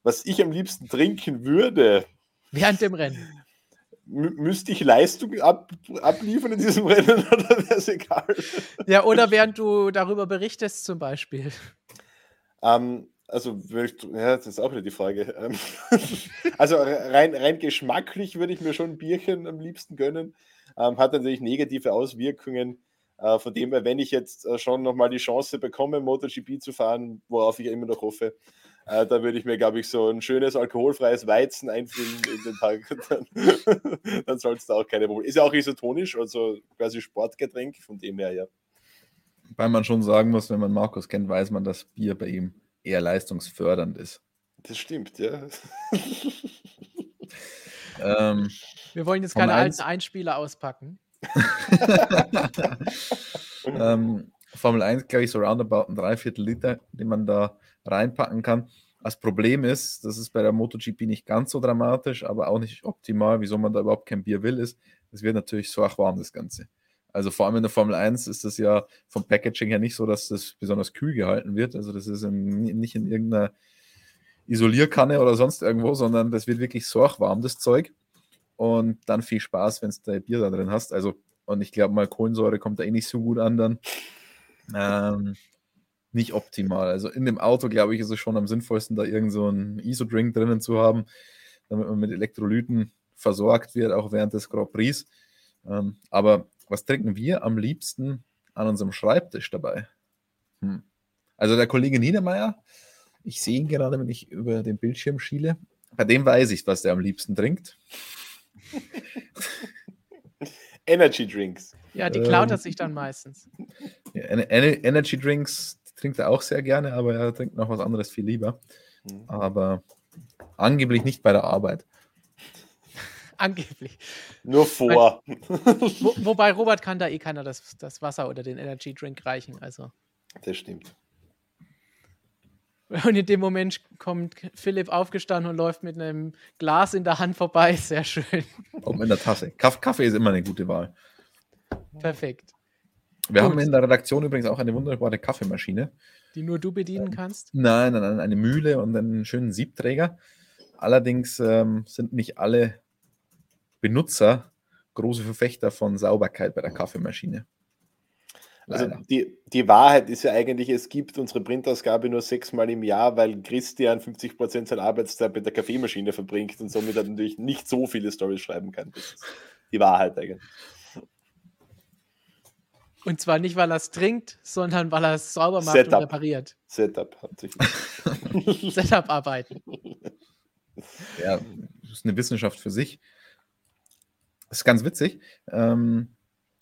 Was ich am liebsten trinken würde. Während dem Rennen. Müsste ich Leistung ab, abliefern in diesem Rennen [laughs] oder wäre es egal? Ja, oder während du darüber berichtest, zum Beispiel. Ähm, also, ja, das ist auch wieder die Frage. Ähm, [laughs] also, rein, rein geschmacklich würde ich mir schon ein Bierchen am liebsten gönnen. Ähm, hat natürlich negative Auswirkungen. Äh, von dem her, wenn ich jetzt äh, schon nochmal die Chance bekomme, MotoGP zu fahren, worauf ich immer noch hoffe, äh, da würde ich mir, glaube ich, so ein schönes alkoholfreies Weizen einfüllen in den Tag. [laughs] Dann, dann soll es da auch keine Probleme. Ist ja auch isotonisch, also quasi Sportgetränk, von dem her ja. Weil man schon sagen muss, wenn man Markus kennt, weiß man, dass Bier bei ihm eher leistungsfördernd ist. Das stimmt, ja. [laughs] ähm, Wir wollen jetzt keine alten Einspieler auspacken. [laughs] ähm, Formel 1, glaube ich, so roundabout ein Dreiviertel Liter, den man da reinpacken kann. Das Problem ist, das ist bei der MotoGP nicht ganz so dramatisch, aber auch nicht optimal, wieso man da überhaupt kein Bier will, ist, es wird natürlich so ach warm, das Ganze. Also vor allem in der Formel 1 ist das ja vom Packaging her nicht so, dass das besonders kühl gehalten wird. Also das ist in, nicht in irgendeiner Isolierkanne oder sonst irgendwo, sondern das wird wirklich so warm, das Zeug. Und dann viel Spaß, wenn du Bier da drin hast. Also, und ich glaube mal, Kohlensäure kommt da eh nicht so gut an dann. Ähm, nicht optimal. Also in dem Auto, glaube ich, ist es schon am sinnvollsten, da irgend so einen ISO-Drink drinnen zu haben, damit man mit Elektrolyten versorgt wird, auch während des Grand Prix. Ähm, aber was trinken wir am liebsten an unserem Schreibtisch dabei? Hm. Also der Kollege Niedermeyer, ich sehe ihn gerade, wenn ich über den Bildschirm schiele. Bei dem weiß ich, was der am liebsten trinkt. [laughs] Energy Drinks. Ja, die klaut er ähm, sich dann meistens. Energy Drinks trinkt er auch sehr gerne, aber er trinkt noch was anderes viel lieber. Mhm. Aber angeblich nicht bei der Arbeit. [laughs] Angeblich. Nur vor. Wo, wobei Robert kann da eh keiner das, das Wasser oder den Energy Drink reichen. Also. Das stimmt. Und in dem Moment kommt Philipp aufgestanden und läuft mit einem Glas in der Hand vorbei. Sehr schön. Und mit der Tasse. Kaffee ist immer eine gute Wahl. Perfekt. Wir Gut. haben in der Redaktion übrigens auch eine wunderbare Kaffeemaschine. Die nur du bedienen ähm, kannst? Nein, nein, nein, eine Mühle und einen schönen Siebträger. Allerdings ähm, sind nicht alle Benutzer große Verfechter von Sauberkeit bei der Kaffeemaschine. Also die, die Wahrheit ist ja eigentlich, es gibt unsere Printausgabe nur sechsmal im Jahr, weil Christian 50 Prozent seiner Arbeitszeit mit der Kaffeemaschine verbringt und somit er natürlich nicht so viele Stories schreiben kann. Das ist die Wahrheit eigentlich. Und zwar nicht, weil er es trinkt, sondern weil er es sauber macht Setup. und repariert. Setup hauptsächlich. [laughs] Setup-Arbeiten. Ja, das ist eine Wissenschaft für sich. Das ist ganz witzig. Ähm,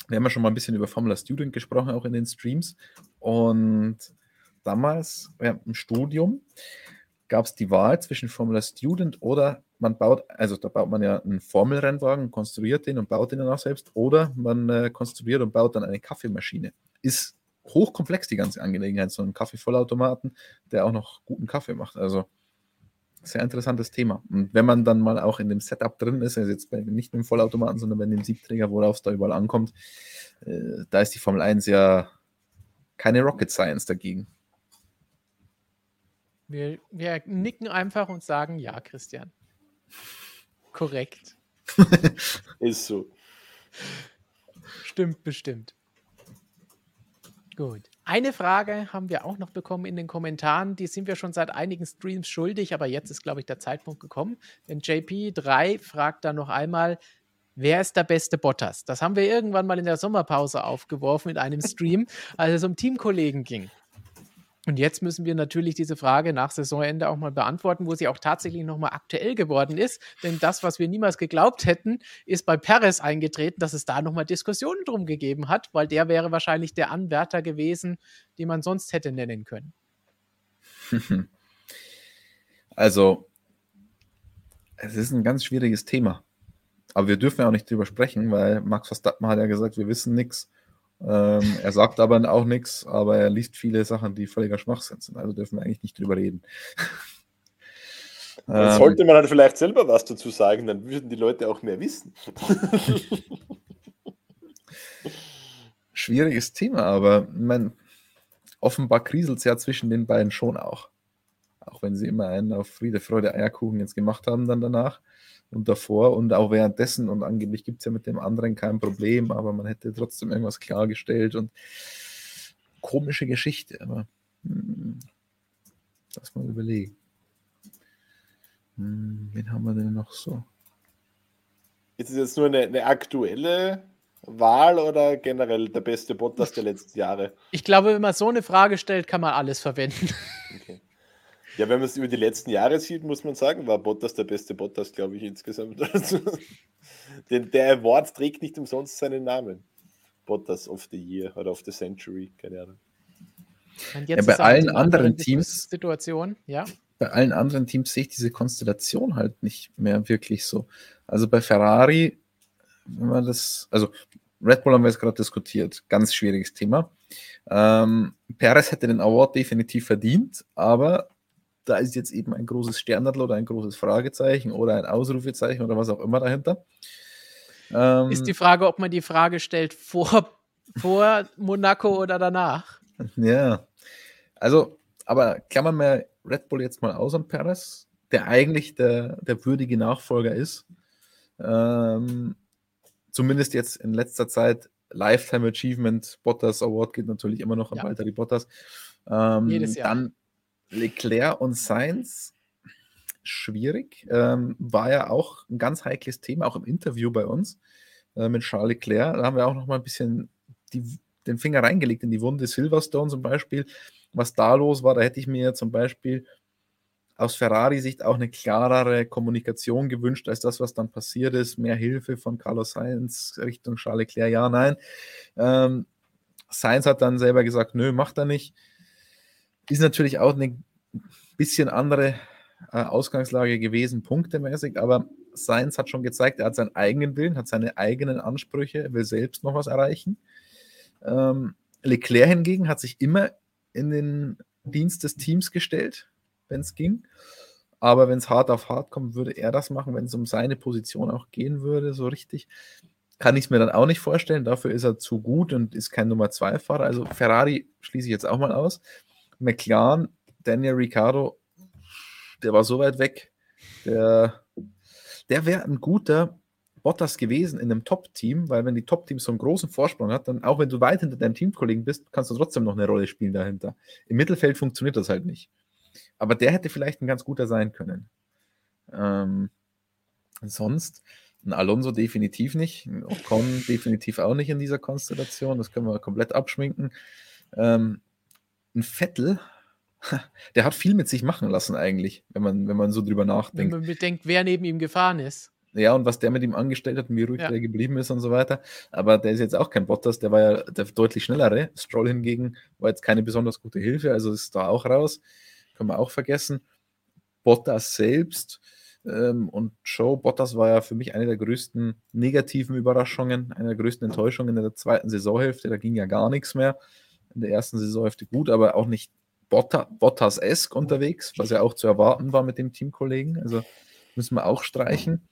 wir haben ja schon mal ein bisschen über Formula Student gesprochen, auch in den Streams. Und damals ja, im Studium gab es die Wahl zwischen Formula Student oder man baut, also da baut man ja einen Formelrennwagen, konstruiert den und baut den dann auch selbst, oder man äh, konstruiert und baut dann eine Kaffeemaschine. Ist hochkomplex die ganze Angelegenheit, so ein Kaffeevollautomaten, der auch noch guten Kaffee macht. Also sehr interessantes Thema. Und wenn man dann mal auch in dem Setup drin ist, also jetzt nicht mit dem Vollautomaten, sondern bei dem Siebträger, worauf es da überall ankommt, äh, da ist die Formel 1 ja keine Rocket Science dagegen. Wir, wir nicken einfach und sagen ja, Christian. Korrekt. [laughs] ist so. Stimmt bestimmt. Gut. Eine Frage haben wir auch noch bekommen in den Kommentaren. Die sind wir schon seit einigen Streams schuldig, aber jetzt ist, glaube ich, der Zeitpunkt gekommen. Denn JP3 fragt dann noch einmal, wer ist der beste Bottas? Das haben wir irgendwann mal in der Sommerpause aufgeworfen in einem Stream, [laughs] als es um Teamkollegen ging. Und jetzt müssen wir natürlich diese Frage nach Saisonende auch mal beantworten, wo sie auch tatsächlich nochmal aktuell geworden ist. Denn das, was wir niemals geglaubt hätten, ist bei Perez eingetreten, dass es da nochmal Diskussionen drum gegeben hat, weil der wäre wahrscheinlich der Anwärter gewesen, den man sonst hätte nennen können. [laughs] Also, es ist ein ganz schwieriges Thema. Aber wir dürfen ja auch nicht drüber sprechen, weil Max Verstappen hat ja gesagt, wir wissen nichts. Ähm, er sagt aber auch nichts, aber er liest viele Sachen, die völliger Schwachsinn sind. Also dürfen wir eigentlich nicht drüber reden. Dann Ähm, sollte man halt vielleicht selber was dazu sagen, dann würden die Leute auch mehr wissen. [laughs] schwieriges Thema, aber mein, offenbar kriselt es ja zwischen den beiden schon auch. Auch wenn sie immer einen auf Friede, Freude, Eierkuchen jetzt gemacht haben dann danach und davor und auch währenddessen und angeblich gibt es ja mit dem anderen kein Problem, aber man hätte trotzdem irgendwas klargestellt und komische Geschichte, aber hm, lass mal überlegen. Hm, wen haben wir denn noch so? Ist es jetzt nur eine, eine aktuelle Wahl oder generell der beste Bottas der letzten Jahre? Ich glaube, wenn man so eine Frage stellt, kann man alles verwenden. Okay. Ja, wenn man es über die letzten Jahre sieht, muss man sagen, war Bottas der beste Bottas, glaube ich, insgesamt. [laughs] Also, den, der Award trägt nicht umsonst seinen Namen. Bottas of the Year oder of the Century, keine Ahnung. Und Ja, jetzt bei ist allen anderen Teams- Situation, ja. bei allen anderen Teams sehe ich diese Konstellation halt nicht mehr wirklich so. Also bei Ferrari, wenn man das, also Red Bull haben wir jetzt gerade diskutiert, ganz schwieriges Thema. Ähm, Perez hätte den Award definitiv verdient, aber da ist jetzt eben ein großes Sternadler oder ein großes Fragezeichen oder ein Ausrufezeichen oder was auch immer dahinter. Ähm, Ist die Frage, ob man die Frage stellt vor, vor Monaco oder danach. Ja, also, aber klammern wir Red Bull jetzt mal aus und Perez, der eigentlich der, der würdige Nachfolger ist. Ähm, zumindest jetzt in letzter Zeit Lifetime Achievement Bottas Award geht natürlich immer noch an Ja. Valtteri Bottas. Ähm, Jedes Jahr. Dann Leclerc und Sainz, schwierig. Ähm, war ja auch ein ganz heikles Thema, auch im Interview bei uns äh, mit Charles Leclerc. Da haben wir auch noch mal ein bisschen die, den Finger reingelegt in die Wunde Silverstone zum Beispiel. Was da los war, da hätte ich mir zum Beispiel aus Ferrari-Sicht auch eine klarere Kommunikation gewünscht, als das, was dann passiert ist. Mehr Hilfe von Carlos Sainz Richtung Charles Leclerc, ja, nein. Ähm, Sainz hat dann selber gesagt, nö, macht er nicht. Ist natürlich auch eine bisschen andere äh, Ausgangslage gewesen, punktemäßig, aber Sainz hat schon gezeigt, er hat seinen eigenen Willen, hat seine eigenen Ansprüche, will selbst noch was erreichen. Ähm, Leclerc hingegen hat sich immer in den Dienst des Teams gestellt, wenn es ging. Aber wenn es hart auf hart kommt, würde er das machen, wenn es um seine Position auch gehen würde, so richtig. Kann ich es mir dann auch nicht vorstellen. Dafür ist er zu gut und ist kein Nummer 2-Fahrer. Also Ferrari schließe ich jetzt auch mal aus. McLaren, Daniel Ricciardo, der war so weit weg. Der, der wäre ein guter Bottas gewesen in einem Top-Team, weil wenn die Top-Teams so einen großen Vorsprung hat, dann auch wenn du weit hinter deinem Teamkollegen bist, kannst du trotzdem noch eine Rolle spielen dahinter. Im Mittelfeld funktioniert das halt nicht. Aber der hätte vielleicht ein ganz guter sein können. Ähm, sonst ein Alonso definitiv nicht, ein Ocon definitiv auch nicht in dieser Konstellation. Das können wir komplett abschminken. Ähm, ein Vettel, [laughs] der hat viel mit sich machen lassen eigentlich, wenn man, wenn man so drüber Wenn nachdenkt. man bedenkt, wer neben ihm gefahren ist. Ja, und was der mit ihm angestellt hat und wie ruhig Ja. der geblieben ist und so weiter. Aber der ist jetzt auch kein Bottas, der war ja der deutlich schnellere. Stroll hingegen war jetzt keine besonders gute Hilfe, also ist da auch raus. Können wir auch vergessen. Bottas selbst ähm, und Joe Bottas war ja für mich eine der größten negativen Überraschungen, eine der größten Enttäuschungen in der zweiten Saisonhälfte. Da ging ja gar nichts mehr. In der ersten Saisonhälfte gut, aber auch nicht Botta, Bottas-esk unterwegs, was ja auch zu erwarten war mit dem Teamkollegen. Also müssen wir auch streichen.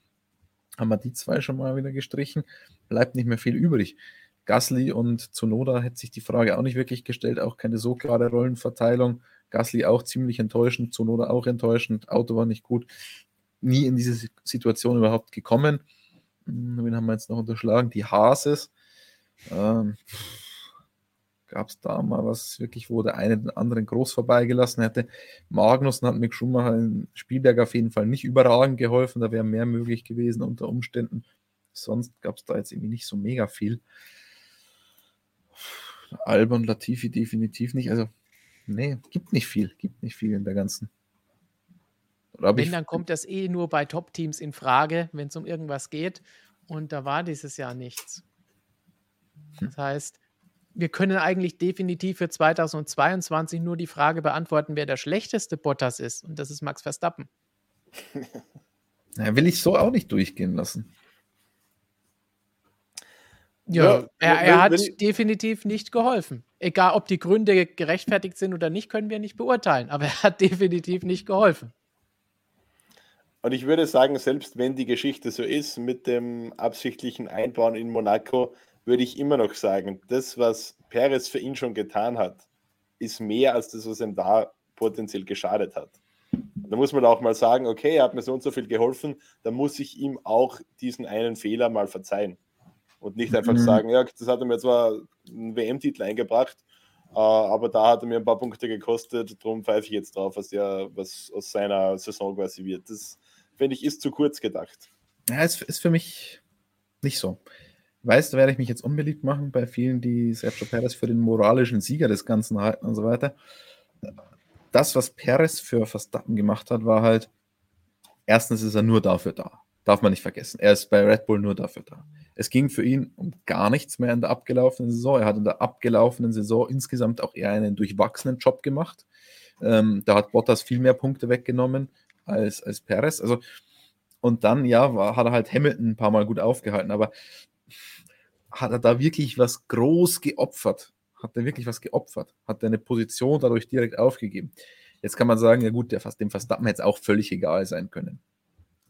Haben wir die zwei schon mal wieder gestrichen. Bleibt nicht mehr viel übrig. Gasly und Zunoda hätte sich die Frage auch nicht wirklich gestellt, auch keine so klare Rollenverteilung. Gasly auch ziemlich enttäuschend, Zunoda auch enttäuschend, Auto war nicht gut. Nie in diese Situation überhaupt gekommen. Hm, Wen haben wir jetzt noch unterschlagen? Die Hases. Ähm, Gab es da mal was wirklich, wo der eine den anderen groß vorbeigelassen hätte? Magnussen hat Mick Schumacher in Spielberg auf jeden Fall nicht überragend geholfen. Da wäre mehr möglich gewesen unter Umständen. Sonst gab es da jetzt irgendwie nicht so mega viel. Albon, Latifi definitiv nicht. Also, nee, gibt nicht viel. Gibt nicht viel in der ganzen. Wenn, dann kommt das eh nur bei Top-Teams in Frage, wenn es um irgendwas geht. Und da war dieses Jahr nichts. Hm. Das heißt, wir können eigentlich definitiv für 2022 nur die Frage beantworten, wer der schlechteste Bottas ist. Und das ist Max Verstappen. [laughs] Ja, will ich so auch nicht durchgehen lassen. Ja, Ja, er, er hat wenn- definitiv nicht geholfen. Egal, ob die Gründe gerechtfertigt sind oder nicht, können wir nicht beurteilen. Aber er hat [laughs] definitiv nicht geholfen. Und ich würde sagen, selbst wenn die Geschichte so ist mit dem absichtlichen Einbauen in Monaco, würde ich immer noch sagen, das, was Perez für ihn schon getan hat, ist mehr als das, was ihm da potenziell geschadet hat. Da muss man auch mal sagen, okay, er hat mir so und so viel geholfen, dann muss ich ihm auch diesen einen Fehler mal verzeihen. Und nicht einfach mhm. sagen, ja, das hat er mir zwar einen WM-Titel eingebracht, äh, aber da hat er mir ein paar Punkte gekostet, darum pfeife ich jetzt drauf, was, der, was aus seiner Saison quasi wird. Das, finde ich, ist zu kurz gedacht. Ja, es ist für mich nicht so. Weißt du, werde ich mich jetzt unbeliebt machen bei vielen, die Sergio Perez für den moralischen Sieger des Ganzen halten und so weiter. Das, was Perez für Verstappen gemacht hat, war halt, erstens ist er nur dafür da. Darf man nicht vergessen. Er ist bei Red Bull nur dafür da. Es ging für ihn um gar nichts mehr in der abgelaufenen Saison. Er hat in der abgelaufenen Saison insgesamt auch eher einen durchwachsenen Job gemacht. Ähm, da hat Bottas viel mehr Punkte weggenommen als, als Perez. Also, und dann, ja, war, hat er halt Hamilton ein paar Mal gut aufgehalten, aber hat er da wirklich was groß geopfert? Hat er wirklich was geopfert? Hat er eine Position dadurch direkt aufgegeben? Jetzt kann man sagen, ja gut, der, dem Verstappen hätte es auch völlig egal sein können.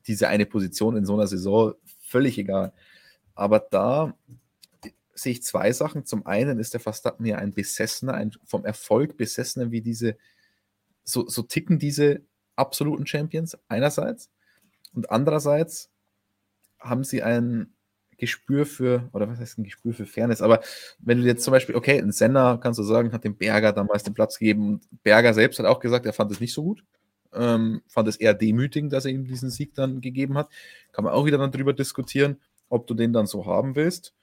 Diese eine Position in so einer Saison, völlig egal. Aber da sehe ich zwei Sachen. Zum einen ist der Verstappen ja ein Besessener, ein vom Erfolg Besessener, wie diese, so, so ticken diese absoluten Champions einerseits. Und andererseits haben sie ein Gespür für, oder was heißt ein Gespür für Fairness, aber wenn du jetzt zum Beispiel, okay, ein Senna, kannst du sagen, hat dem Berger damals den Platz gegeben Berger selbst hat auch gesagt, er fand es nicht so gut, ähm, fand es eher demütigend, dass er ihm diesen Sieg dann gegeben hat. Kann man auch wieder dann drüber diskutieren ob du den dann so haben willst.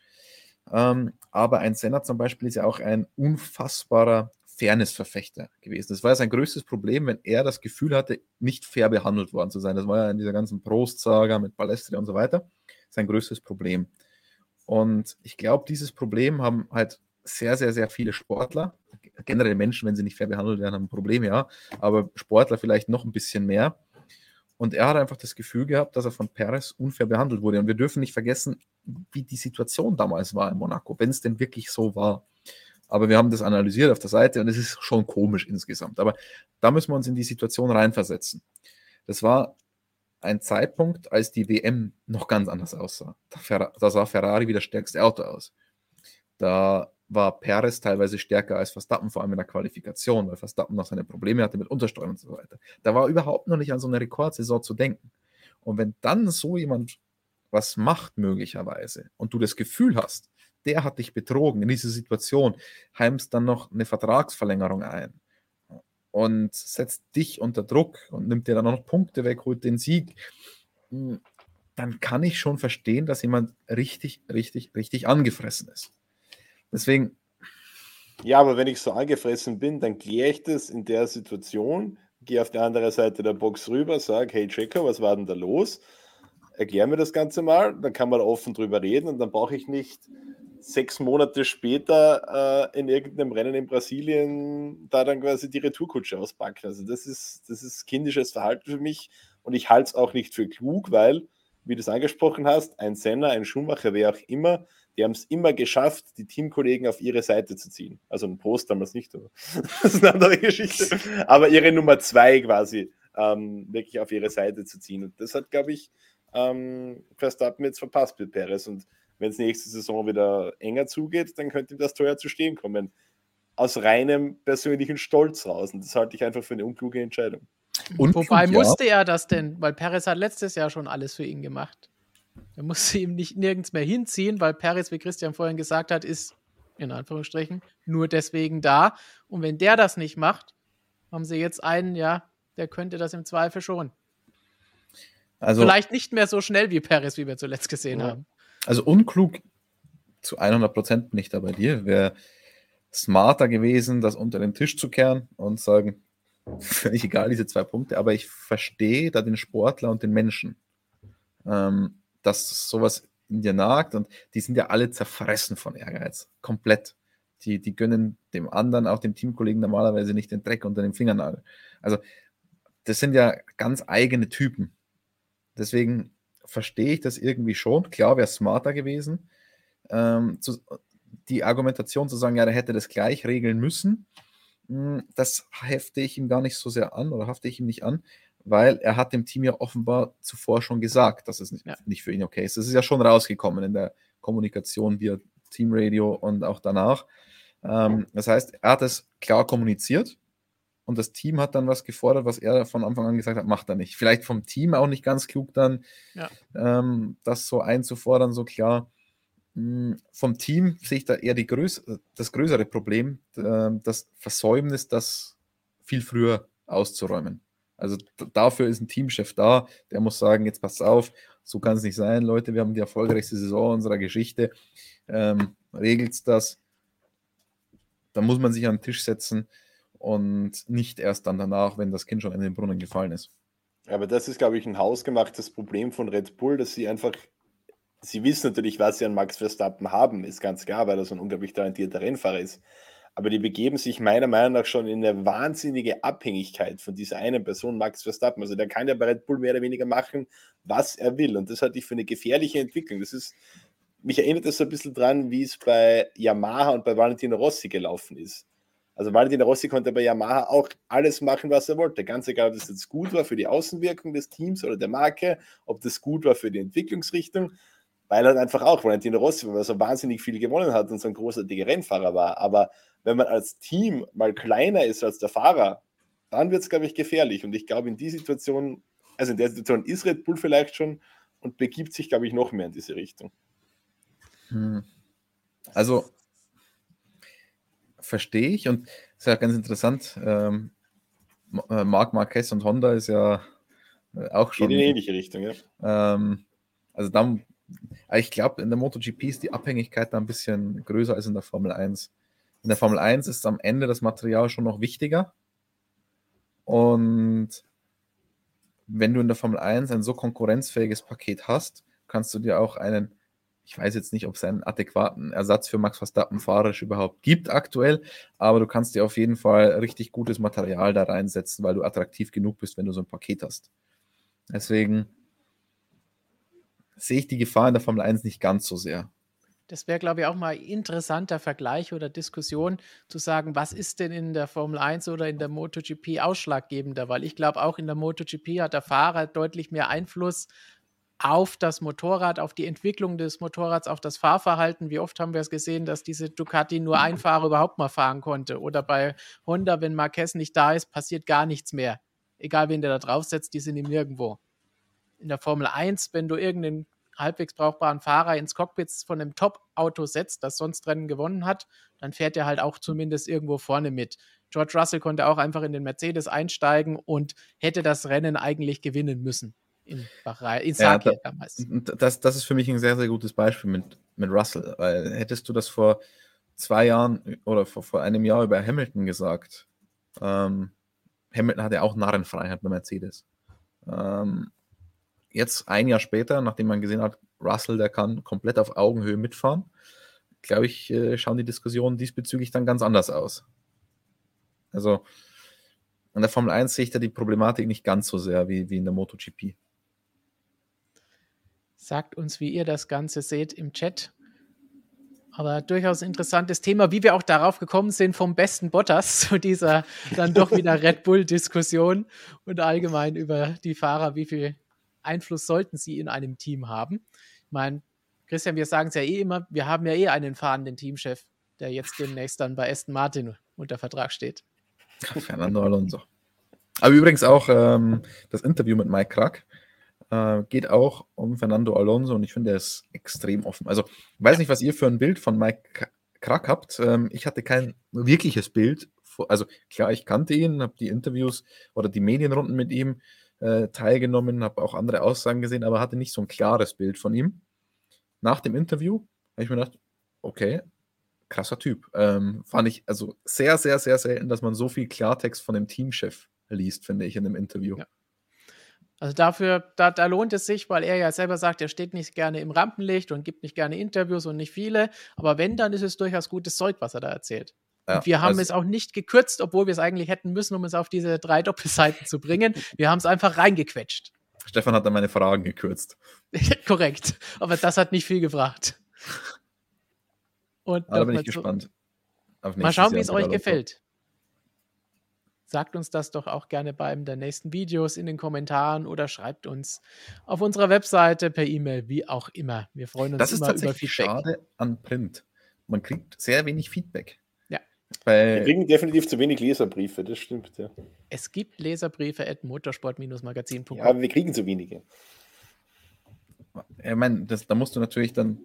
Ähm, aber ein Senna zum Beispiel ist ja auch ein unfassbarer Fairness-Verfechter gewesen. Das war ja sein größtes Problem, wenn er das Gefühl hatte, nicht fair behandelt worden zu sein. Das war ja in dieser ganzen Prost-Saga mit Balestri und so weiter sein größtes Problem. Und ich glaube, dieses Problem haben halt sehr, sehr, sehr viele Sportler. Generell Menschen, wenn sie nicht fair behandelt werden, haben ein Problem, ja. Aber Sportler vielleicht noch ein bisschen mehr. Und er hat einfach das Gefühl gehabt, dass er von Perez unfair behandelt wurde. Und wir dürfen nicht vergessen, wie die Situation damals war in Monaco, wenn es denn wirklich so war. Aber wir haben das analysiert auf der Seite und es ist schon komisch insgesamt. Aber da müssen wir uns in die Situation reinversetzen. Das war ein Zeitpunkt, als die WM noch ganz anders aussah. Da, sah Ferrari wie das stärkste Auto aus. Da war Perez teilweise stärker als Verstappen, vor allem in der Qualifikation, weil Verstappen noch seine Probleme hatte mit Untersteuern und so weiter. Da war überhaupt noch nicht an so eine Rekordsaison zu denken. Und wenn dann so jemand was macht, möglicherweise, und du das Gefühl hast, der hat dich betrogen in dieser Situation, heimst dann noch eine Vertragsverlängerung ein und setzt dich unter Druck und nimmt dir dann noch Punkte weg, holt den Sieg, hm, dann kann ich schon verstehen, dass jemand richtig, richtig, richtig angefressen ist. Deswegen. Ja, aber wenn ich so angefressen bin, dann kläre ich das in der Situation, gehe auf die andere Seite der Box rüber, sage, hey Checker, was war denn da los? Erklär mir das Ganze mal, dann kann man offen drüber reden und dann brauche ich nicht sechs Monate später äh, in irgendeinem Rennen in Brasilien da dann quasi die Retourkutsche auspacken. Also das ist, das ist kindisches Verhalten für mich und ich halte es auch nicht für klug, weil, wie du es angesprochen hast, ein Senna, ein Schumacher, wer auch immer, die haben es immer geschafft, die Teamkollegen auf ihre Seite zu ziehen. Also ein Post damals nicht, aber [laughs] das ist eine andere Geschichte. Aber ihre Nummer zwei quasi ähm, wirklich auf ihre Seite zu ziehen. Und das hat, glaube ich, ähm, Verstappen jetzt verpasst mit Perez. Und wenn es nächste Saison wieder enger zugeht, dann könnte ihm das teuer zu stehen kommen. Aus reinem persönlichen Stolz raus. Und das halte ich einfach für eine unkluge Entscheidung. Und Wobei ja. musste er das denn? Weil Perez hat letztes Jahr schon alles für ihn gemacht. Er musste ihm nicht nirgends mehr hinziehen, weil Perez, wie Christian vorhin gesagt hat, ist in Anführungsstrichen nur deswegen da. Und wenn der das nicht macht, haben sie jetzt einen, ja, der könnte das im Zweifel schon. Also, Vielleicht nicht mehr so schnell wie Perez, wie wir zuletzt gesehen ja. haben. Also unklug zu 100 Prozent bin ich da bei dir. Wäre smarter gewesen, das unter den Tisch zu kehren und sagen, [laughs] völlig egal, diese zwei Punkte, aber ich verstehe da den Sportler und den Menschen. Ähm, dass sowas in dir nagt und die sind ja alle zerfressen von Ehrgeiz. Komplett. Die, die gönnen dem anderen, auch dem Teamkollegen normalerweise nicht den Dreck unter den Fingernagel. Also, das sind ja ganz eigene Typen. Deswegen verstehe ich das irgendwie schon. Klar wäre es smarter gewesen, ähm, zu, die Argumentation zu sagen, ja, der hätte das gleich regeln müssen. Hm, das hefte ich ihm gar nicht so sehr an oder hafte ich ihm nicht an, weil er hat dem Team ja offenbar zuvor schon gesagt, dass es nicht, ja. nicht für ihn okay ist. Das ist ja schon rausgekommen in der Kommunikation via Teamradio und auch danach. Ähm, das heißt, er hat es klar kommuniziert und das Team hat dann was gefordert, was er von Anfang an gesagt hat, macht er nicht. Vielleicht vom Team auch nicht ganz klug dann, ja. ähm, das so einzufordern, so klar. Hm, vom Team sehe ich da eher die größ das größere Problem, äh, das Versäumnis, das viel früher auszuräumen. Also dafür ist ein Teamchef da, der muss sagen, jetzt passt auf, so kann es nicht sein, Leute, wir haben die erfolgreichste Saison unserer Geschichte, ähm, regelt das, da muss man sich an den Tisch setzen und nicht erst dann danach, wenn das Kind schon in den Brunnen gefallen ist. Aber das ist, glaube ich, ein hausgemachtes Problem von Red Bull, dass sie einfach, sie wissen natürlich, was sie an Max Verstappen haben, ist ganz klar, weil er so ein unglaublich talentierter Rennfahrer ist. Aber die begeben sich meiner Meinung nach schon in eine wahnsinnige Abhängigkeit von dieser einen Person, Max Verstappen. Also der kann ja bei Red Bull mehr oder weniger machen, was er will. Und das halte ich für eine gefährliche Entwicklung. Das ist, mich erinnert das so ein bisschen dran, wie es bei Yamaha und bei Valentino Rossi gelaufen ist. Also Valentino Rossi konnte bei Yamaha auch alles machen, was er wollte. Ganz egal, ob das jetzt gut war für die Außenwirkung des Teams oder der Marke, ob das gut war für die Entwicklungsrichtung, weil er einfach auch Valentino Rossi, weil er so wahnsinnig viel gewonnen hat und so ein großartiger Rennfahrer war. Aber wenn man als Team mal kleiner ist als der Fahrer, dann wird es, glaube ich, gefährlich. Und ich glaube, in die Situation, also in der Situation ist Red Bull vielleicht schon und begibt sich, glaube ich, noch mehr in diese Richtung. Hm. Also verstehe ich und ist ja ganz interessant. Ähm, äh, Marc Marquez und Honda ist ja äh, auch schon. in ähnliche Richtung, ja. Ähm, also dann, ich glaube, in der MotoGP ist die Abhängigkeit da ein bisschen größer als in der Formel 1. In der Formel 1 ist am Ende das Material schon noch wichtiger. Und wenn du in der Formel 1 ein so konkurrenzfähiges Paket hast, kannst du dir auch einen ich weiß jetzt nicht, ob es einen adäquaten Ersatz für Max Verstappen fahrerisch überhaupt gibt aktuell, aber du kannst dir auf jeden Fall richtig gutes Material da reinsetzen, weil du attraktiv genug bist, wenn du so ein Paket hast. Deswegen sehe ich die Gefahr in der Formel 1 nicht ganz so sehr. Das wäre, glaube ich, auch mal interessanter Vergleich oder Diskussion zu sagen, was ist denn in der Formel 1 oder in der MotoGP ausschlaggebender? Weil ich glaube, auch in der MotoGP hat der Fahrer deutlich mehr Einfluss auf das Motorrad, auf die Entwicklung des Motorrads, auf das Fahrverhalten. Wie oft haben wir es gesehen, dass diese Ducati nur ein Fahrer überhaupt mal fahren konnte? Oder bei Honda, wenn Marquez nicht da ist, passiert gar nichts mehr. Egal, wen der da draufsetzt, die sind ihm nirgendwo. In der Formel 1, wenn du irgendeinen halbwegs brauchbaren Fahrer ins Cockpit von einem Top-Auto setzt, das sonst Rennen gewonnen hat, dann fährt er halt auch zumindest irgendwo vorne mit. George Russell konnte auch einfach in den Mercedes einsteigen und hätte das Rennen eigentlich gewinnen müssen in Bahrain, in Sake ja, damals. Das, das ist für mich ein sehr, sehr gutes Beispiel mit, mit Russell, weil hättest du das vor zwei Jahren oder vor, vor einem Jahr über Hamilton gesagt, ähm, Hamilton hatte auch Narrenfreiheit bei Mercedes. Ähm, jetzt ein Jahr später, nachdem man gesehen hat, Russell, der kann komplett auf Augenhöhe mitfahren, glaube ich, äh, schauen die Diskussionen diesbezüglich dann ganz anders aus. Also in der Formel 1 sehe ich da die Problematik nicht ganz so sehr wie, wie in der MotoGP. Sagt uns, wie ihr das Ganze seht im Chat. Aber durchaus interessantes Thema, wie wir auch darauf gekommen sind, vom besten Bottas [laughs] zu dieser dann doch wieder [laughs] Red Bull-Diskussion und allgemein über die Fahrer, wie viel Einfluss sollten sie in einem Team haben. Ich meine, Christian, wir sagen es ja eh immer, wir haben ja eh einen fahrenden Teamchef, der jetzt demnächst dann bei Aston Martin unter Vertrag steht. Fernando Alonso. Aber übrigens auch ähm, das Interview mit Mike Krack äh, geht auch um Fernando Alonso und ich finde, er ist extrem offen. Also, ich weiß nicht, was ihr für ein Bild von Mike Krack habt. Ähm, ich hatte kein wirkliches Bild. Also, klar, ich kannte ihn, habe die Interviews oder die Medienrunden mit ihm äh, teilgenommen, habe auch andere Aussagen gesehen, aber hatte nicht so ein klares Bild von ihm. Nach dem Interview habe ich mir gedacht, okay, krasser Typ. Ähm, fand ich also sehr, sehr, sehr selten, dass man so viel Klartext von dem Teamchef liest, finde ich, in einem Interview. Ja. Also dafür, da, da, lohnt es sich, weil er ja selber sagt, er steht nicht gerne im Rampenlicht und gibt nicht gerne Interviews und nicht viele. Aber wenn, dann ist es durchaus gutes Zeug, was er da erzählt. Ja, und wir haben also, es auch nicht gekürzt, obwohl wir es eigentlich hätten müssen, um es auf diese drei Doppelseiten zu bringen. Wir haben es einfach reingequetscht. Stefan hat dann meine Fragen gekürzt. [laughs] Korrekt. Aber das hat nicht viel gebracht. Und da bin ich gespannt. Mal schauen, wie es euch gefällt. Sagt uns das doch auch gerne bei einem der nächsten Videos in den Kommentaren oder schreibt uns auf unserer Webseite per E-Mail, wie auch immer. Wir freuen uns das immer ist tatsächlich schade an Print. Man kriegt sehr wenig Feedback. Ja. Wir kriegen definitiv zu wenig Leserbriefe, das stimmt, ja. Es gibt Leserbriefe at motorsport-magazin.com. Ja, aber wir kriegen zu wenige. Ich meine, da musst du natürlich dann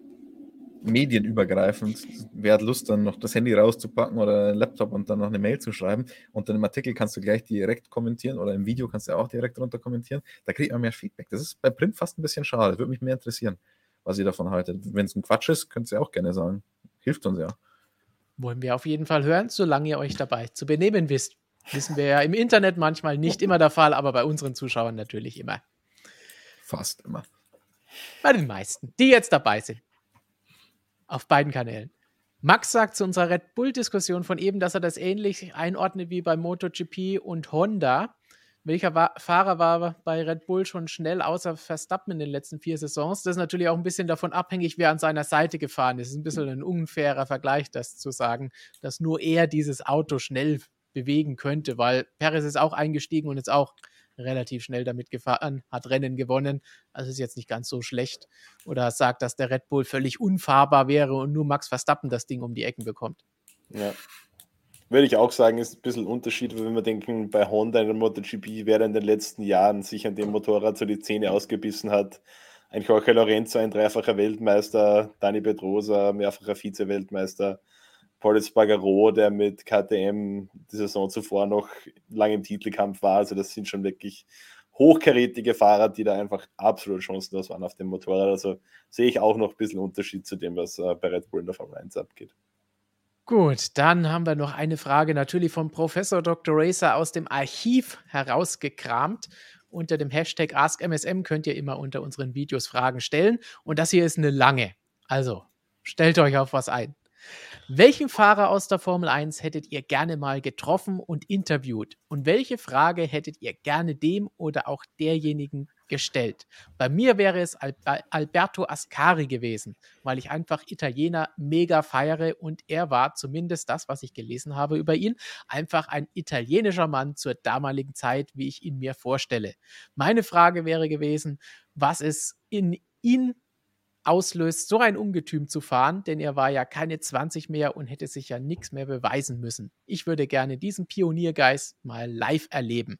medienübergreifend. Wer hat Lust, dann noch das Handy rauszupacken oder einen Laptop und dann noch eine Mail zu schreiben? Und dann im Artikel kannst du gleich direkt kommentieren oder im Video kannst du auch direkt runter kommentieren. Da kriegt man mehr Feedback. Das ist bei Print fast ein bisschen schade. Würde mich mehr interessieren, was ihr davon haltet. Wenn es ein Quatsch ist, könnt ihr auch gerne sagen. Hilft uns ja. Wollen wir auf jeden Fall hören, solange ihr euch dabei zu benehmen wisst. Wissen wir ja im Internet manchmal nicht immer der Fall, aber bei unseren Zuschauern natürlich immer. Fast immer. Bei den meisten, die jetzt dabei sind. Auf beiden Kanälen. Max sagt zu unserer Red Bull-Diskussion von eben, dass er das ähnlich einordnet wie bei MotoGP und Honda. Welcher war, Fahrer war bei Red Bull schon schnell außer Verstappen in den letzten vier Saisons? Das ist natürlich auch ein bisschen davon abhängig, wer an seiner Seite gefahren ist. Es ist ein bisschen ein unfairer Vergleich, das zu sagen, dass nur er dieses Auto schnell bewegen könnte, weil Perez ist auch eingestiegen und jetzt auch relativ schnell damit gefahren, hat Rennen gewonnen. Also ist jetzt nicht ganz so schlecht. Oder sagt, dass der Red Bull völlig unfahrbar wäre und nur Max Verstappen das Ding um die Ecken bekommt. Ja. Würde ich auch sagen, ist ein bisschen ein Unterschied, wenn wir denken, bei Honda in der MotoGP, wer in den letzten Jahren sich an dem Motorrad so die Zähne ausgebissen hat. Ein Jorge Lorenzo, ein dreifacher Weltmeister, Dani Pedrosa, mehrfacher Vize-Weltmeister, Paul Espargaro, der mit KTM die Saison zuvor noch lange im Titelkampf war. Also das sind schon wirklich hochkarätige Fahrer, die da einfach absolut chancenlos waren auf dem Motorrad. Also sehe ich auch noch ein bisschen Unterschied zu dem, was äh, bei Red Bull in der Formel 1 abgeht. Gut, dann haben wir noch eine Frage natürlich vom Professor Dr. Racer aus dem Archiv herausgekramt. Unter dem Hashtag AskMSM könnt ihr immer unter unseren Videos Fragen stellen. Und das hier ist eine lange. Also stellt euch auf was ein. Welchen Fahrer aus der Formel 1 hättet ihr gerne mal getroffen und interviewt? Und welche Frage hättet ihr gerne dem oder auch derjenigen gestellt? Bei mir wäre es Al Alberto Ascari gewesen, weil ich einfach Italiener mega feiere und er war zumindest das, was ich gelesen habe über ihn, einfach ein italienischer Mann zur damaligen Zeit, wie ich ihn mir vorstelle. Meine Frage wäre gewesen, was es in ihn auslöst, so ein Ungetüm zu fahren, denn er war ja keine 20 mehr und hätte sich ja nichts mehr beweisen müssen. Ich würde gerne diesen Pioniergeist mal live erleben.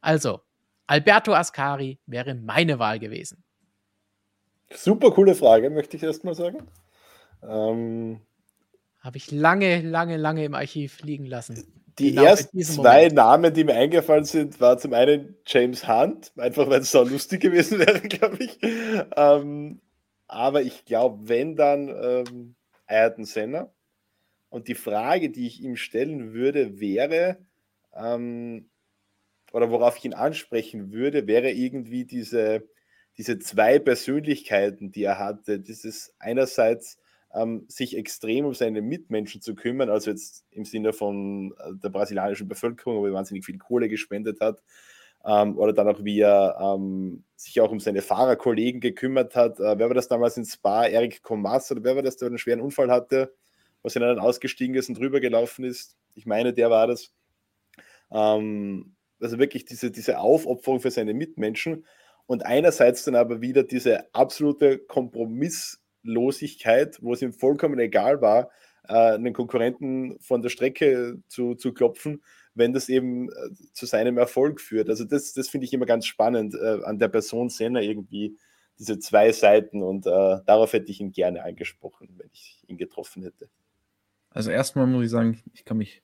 Also, Alberto Ascari wäre meine Wahl gewesen. Super coole Frage, möchte ich erst mal sagen. Ähm, Habe ich lange, lange, lange im Archiv liegen lassen. Die genau ersten zwei Moment. Namen, die mir eingefallen sind, war zum einen James Hunt, einfach weil es so lustig gewesen [laughs] wäre, glaube ich. Ähm, aber ich glaube, wenn dann ähm, Ayrton Senna. Und die Frage, die ich ihm stellen würde, wäre, ähm, oder worauf ich ihn ansprechen würde, wäre irgendwie diese, diese zwei Persönlichkeiten, die er hatte. Dieses einerseits ähm, sich extrem um seine Mitmenschen zu kümmern, also jetzt im Sinne von äh, der brasilianischen Bevölkerung, wo er wahnsinnig viel Kohle gespendet hat, ähm, oder dann auch wie er ähm, sich auch um seine Fahrerkollegen gekümmert hat. Äh, wer war das damals in Spa? Erik Comas oder wer war das, der einen schweren Unfall hatte, was er dann ausgestiegen ist und drüber gelaufen ist? Ich meine, der war das. Ähm, also wirklich diese, diese Aufopferung für seine Mitmenschen und einerseits dann aber wieder diese absolute Kompromisslosigkeit, wo es ihm vollkommen egal war, äh, einen Konkurrenten von der Strecke zu, zu klopfen wenn das eben äh, zu seinem Erfolg führt. Also das, das finde ich immer ganz spannend äh, an der Person Senna irgendwie, diese zwei Seiten und äh, darauf hätte ich ihn gerne angesprochen, wenn ich ihn getroffen hätte. Also erstmal muss ich sagen, ich kann mich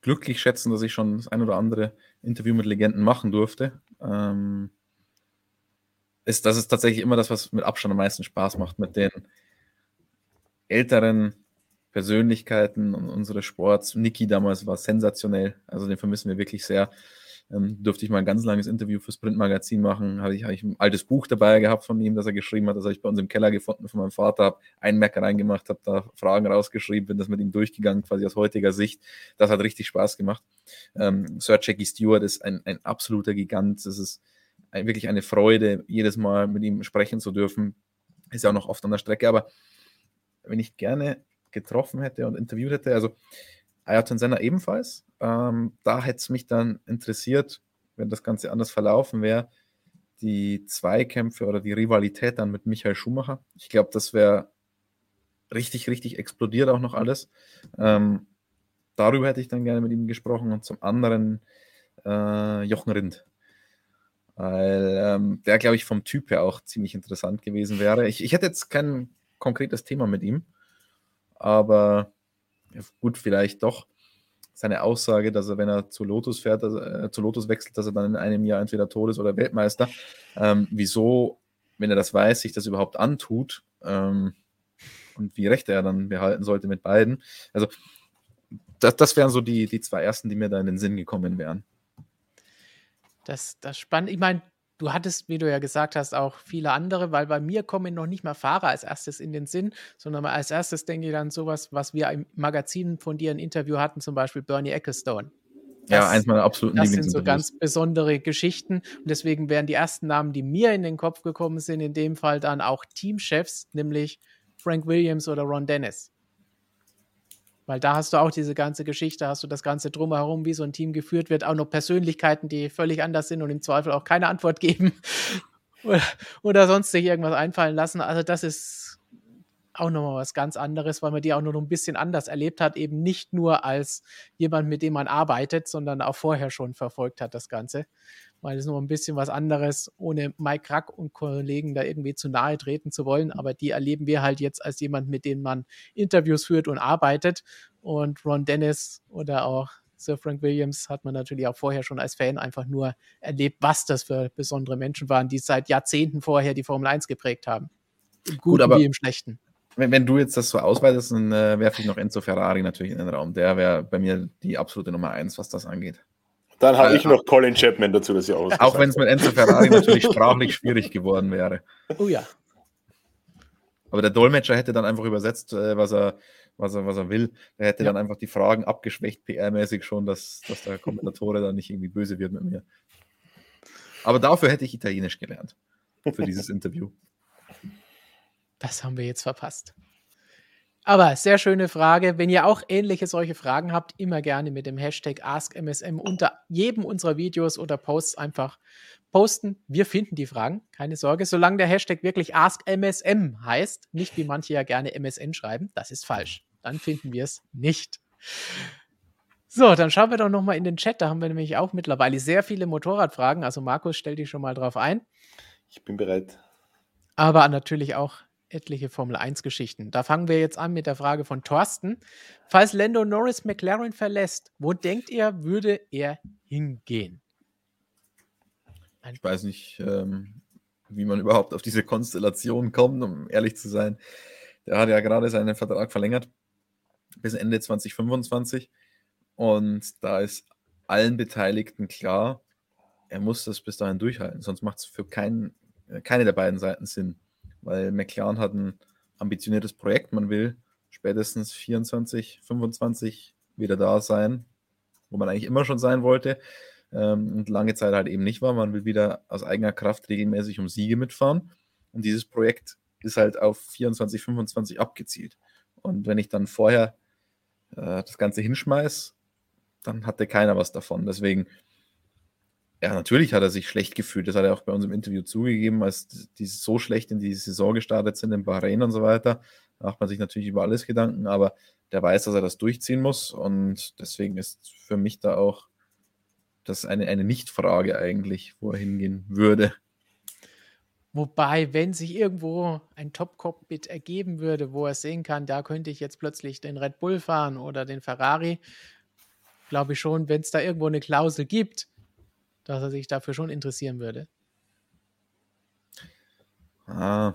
glücklich schätzen, dass ich schon das ein oder andere Interview mit Legenden machen durfte. Ähm, ist, das ist tatsächlich immer das, was mit Abstand am meisten Spaß macht, mit den älteren Persönlichkeiten unseres Sports. Niki damals war sensationell, also den vermissen wir wirklich sehr. Ähm, durfte ich mal ein ganz langes Interview fürs Printmagazin machen. Hatte ich, hatte ich ein altes Buch dabei gehabt von ihm, das er geschrieben hat. Das habe ich bei uns im Keller gefunden von meinem Vater. Habe einen Merker reingemacht, habe da Fragen rausgeschrieben, bin das mit ihm durchgegangen, quasi aus heutiger Sicht. Das hat richtig Spaß gemacht. Ähm, Sir Jackie Stewart ist ein, ein absoluter Gigant. Es ist ein, wirklich eine Freude, jedes Mal mit ihm sprechen zu dürfen. Ist ja auch noch oft an der Strecke, aber wenn ich gerne getroffen hätte und interviewt hätte. Also Ayrton Senna ebenfalls. Ähm, da hätte es mich dann interessiert, wenn das Ganze anders verlaufen wäre, die Zweikämpfe oder die Rivalität dann mit Michael Schumacher. Ich glaube, das wäre richtig, richtig explodiert auch noch alles. Ähm, darüber hätte ich dann gerne mit ihm gesprochen und zum anderen äh, Jochen Rindt. Weil ähm, der, glaube ich, vom Typ her auch ziemlich interessant gewesen wäre. Ich, ich hätte jetzt kein konkretes Thema mit ihm, aber gut, vielleicht doch seine Aussage, dass er, wenn er zu Lotus fährt, also, äh, zu Lotus wechselt, dass er dann in einem Jahr entweder Todes- oder Weltmeister. Ähm, wieso, wenn er das weiß, sich das überhaupt antut ähm, und wie recht er dann behalten sollte mit beiden. Also, das, das wären so die, die zwei ersten, die mir da in den Sinn gekommen wären. Das, das spannend. Ich meine, du hattest, wie du ja gesagt hast, auch viele andere, weil bei mir kommen noch nicht mal Fahrer als erstes in den Sinn, sondern als erstes denke ich dann sowas, was wir im Magazin von dir ein Interview hatten, zum Beispiel Bernie Ecclestone. Das, ja, eins meiner absoluten Das sind so ganz besondere Geschichten und deswegen wären die ersten Namen, die mir in den Kopf gekommen sind, in dem Fall dann auch Teamchefs, nämlich Frank Williams oder Ron Dennis. Weil da hast du auch diese ganze Geschichte, hast du das Ganze drumherum, wie so ein Team geführt wird, auch noch Persönlichkeiten, die völlig anders sind und im Zweifel auch keine Antwort geben [laughs] oder, oder sonst sich irgendwas einfallen lassen. Also das ist auch nochmal was ganz anderes, weil man die auch noch ein bisschen anders erlebt hat, eben nicht nur als jemand, mit dem man arbeitet, sondern auch vorher schon verfolgt hat, das Ganze weil es noch ein bisschen was anderes, ohne Mike Krack und Kollegen da irgendwie zu nahe treten zu wollen. Aber die erleben wir halt jetzt als jemand, mit dem man Interviews führt und arbeitet. Und Ron Dennis oder auch Sir Frank Williams hat man natürlich auch vorher schon als Fan einfach nur erlebt, was das für besondere Menschen waren, die seit Jahrzehnten vorher die Formel 1 geprägt haben. Im Guten Gut, aber wie im Schlechten. Wenn, wenn, du jetzt das so ausweitest, dann äh, werfe ich noch Enzo Ferrari natürlich in den Raum. Der wäre bei mir die absolute Nummer eins, was das angeht. Dann habe äh, ich noch Colin Chapman dazu, dass ich aus. Auch wenn es mit Enzo Ferrari natürlich sprachlich schwierig geworden wäre. Oh ja. Aber der Dolmetscher hätte dann einfach übersetzt, äh, was, er, was, er, was er will. Er hätte ja. dann einfach die Fragen abgeschwächt, PR-mäßig schon, dass, dass der Kommentatore dann nicht irgendwie böse wird mit mir. Aber dafür hätte ich Italienisch gelernt. Für dieses Interview. Das haben wir jetzt verpasst. Aber sehr schöne Frage. Wenn ihr auch ähnliche solche Fragen habt, immer gerne mit dem Hashtag AskMSM unter jedem unserer Videos oder Posts einfach posten. Wir finden die Fragen, keine Sorge. Solange der Hashtag wirklich AskMSM heißt, nicht wie manche ja gerne MSN schreiben, das ist falsch. Dann finden wir es nicht. So, dann schauen wir doch nochmal in den Chat. Da haben wir nämlich auch mittlerweile sehr viele Motorradfragen. Also Markus, stell dich schon mal drauf ein. Ich bin bereit. Aber natürlich auch etliche Formel-1-Geschichten. Da fangen wir jetzt an mit der Frage von Thorsten. Falls Lando Norris McLaren verlässt, wo denkt ihr, würde er hingehen? Ich weiß nicht, ähm, wie man überhaupt auf diese Konstellation kommt, um ehrlich zu sein. Der hat ja gerade seinen Vertrag verlängert bis Ende 2025 und da ist allen Beteiligten klar, er muss das bis dahin durchhalten, sonst macht es für keinen, keine der beiden Seiten Sinn weil McLaren hat ein ambitioniertes Projekt. Man will spätestens 24, 25 wieder da sein, wo man eigentlich immer schon sein wollte ähm, und lange Zeit halt eben nicht war. Man will wieder aus eigener Kraft regelmäßig um Siege mitfahren. Und dieses Projekt ist halt auf 24, 25 abgezielt. Und wenn ich dann vorher äh, das Ganze hinschmeiß, dann hatte keiner was davon. Deswegen ja, natürlich hat er sich schlecht gefühlt. Das hat er auch bei uns im Interview zugegeben, als die so schlecht in die Saison gestartet sind in Bahrain und so weiter. Da macht man sich natürlich über alles Gedanken, aber der weiß, dass er das durchziehen muss und deswegen ist für mich da auch das eine, eine Nicht-Frage eigentlich, wo er hingehen würde. Wobei, wenn sich irgendwo ein Top-Cockpit ergeben würde, wo er sehen kann, da könnte ich jetzt plötzlich den Red Bull fahren oder den Ferrari, glaube ich schon, wenn es da irgendwo eine Klausel gibt, dass er sich dafür schon interessieren würde. Ah,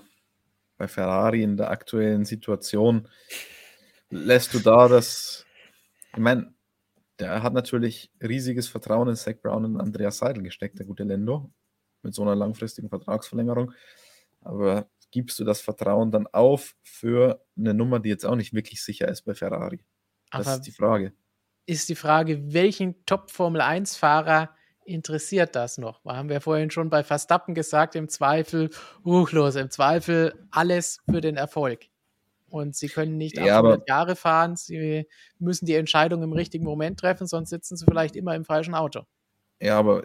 bei Ferrari in der aktuellen Situation lässt du da das. Ich meine, der hat natürlich riesiges Vertrauen in Zach Brown und Andreas Seidel gesteckt, der gute Lendo, mit so einer langfristigen Vertragsverlängerung. Aber gibst du das Vertrauen dann auf für eine Nummer, die jetzt auch nicht wirklich sicher ist bei Ferrari? Das Aber ist die Frage. Ist die Frage, welchen Top-Formel-1-Fahrer interessiert das noch? Haben wir vorhin schon bei Verstappen gesagt, im Zweifel, ruchlos, im Zweifel alles für den Erfolg. Und sie können nicht Ja, 800 aber- Jahre fahren. Sie müssen die Entscheidung im richtigen Moment treffen, sonst sitzen sie vielleicht immer im falschen Auto. Ja, aber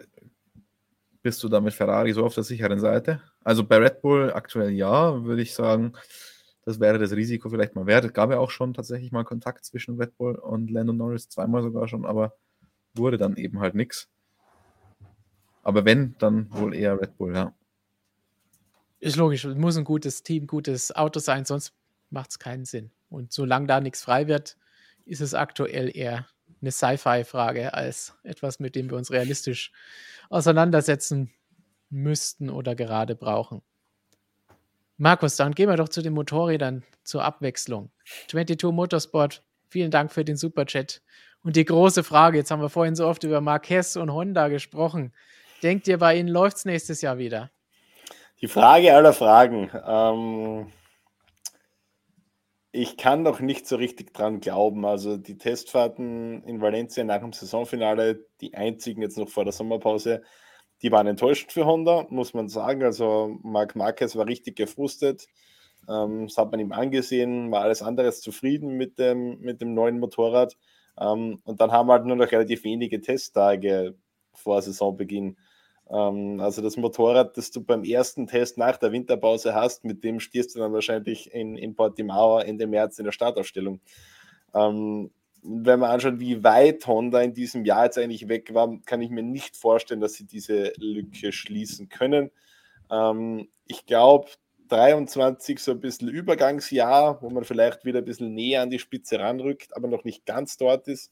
bist du da mit Ferrari so auf der sicheren Seite? Also bei Red Bull aktuell ja, würde ich sagen, das wäre das Risiko vielleicht mal wert. Es gab ja auch schon tatsächlich mal Kontakt zwischen Red Bull und Lando Norris, zweimal sogar schon, aber wurde dann eben halt nichts. Aber wenn, dann wohl eher Red Bull, ja. Ist logisch, es muss ein gutes Team, gutes Auto sein, sonst macht es keinen Sinn. Und solange da nichts frei wird, ist es aktuell eher eine Sci-Fi-Frage als etwas, mit dem wir uns realistisch auseinandersetzen müssten oder gerade brauchen. Markus, dann gehen wir doch zu den Motorrädern zur Abwechslung. 22 Motorsport, vielen Dank für den Superchat. Und die große Frage, jetzt haben wir vorhin so oft über Marquez und Honda gesprochen. Denkt ihr, bei ihnen läuft es nächstes Jahr wieder? Die Frage aller Fragen. Ähm, ich kann noch nicht so richtig dran glauben. Also die Testfahrten in Valencia nach dem Saisonfinale, die einzigen jetzt noch vor der Sommerpause, die waren enttäuschend für Honda, muss man sagen. Also Marc Marquez war richtig gefrustet. Ähm, das hat man ihm angesehen, war alles andere als zufrieden mit dem, mit dem neuen Motorrad. Ähm, und dann haben wir halt nur noch relativ wenige Testtage vor Saisonbeginn. Ähm, also das Motorrad, das du beim ersten Test nach der Winterpause hast, mit dem stehst du dann wahrscheinlich in, in Portimao Ende März in der Startaufstellung. Ähm, wenn man anschaut, wie weit Honda in diesem Jahr jetzt eigentlich weg war, kann ich mir nicht vorstellen, dass sie diese Lücke schließen können. Ähm, ich glaube, 23 so ein bisschen Übergangsjahr, wo man vielleicht wieder ein bisschen näher an die Spitze ranrückt, aber noch nicht ganz dort ist.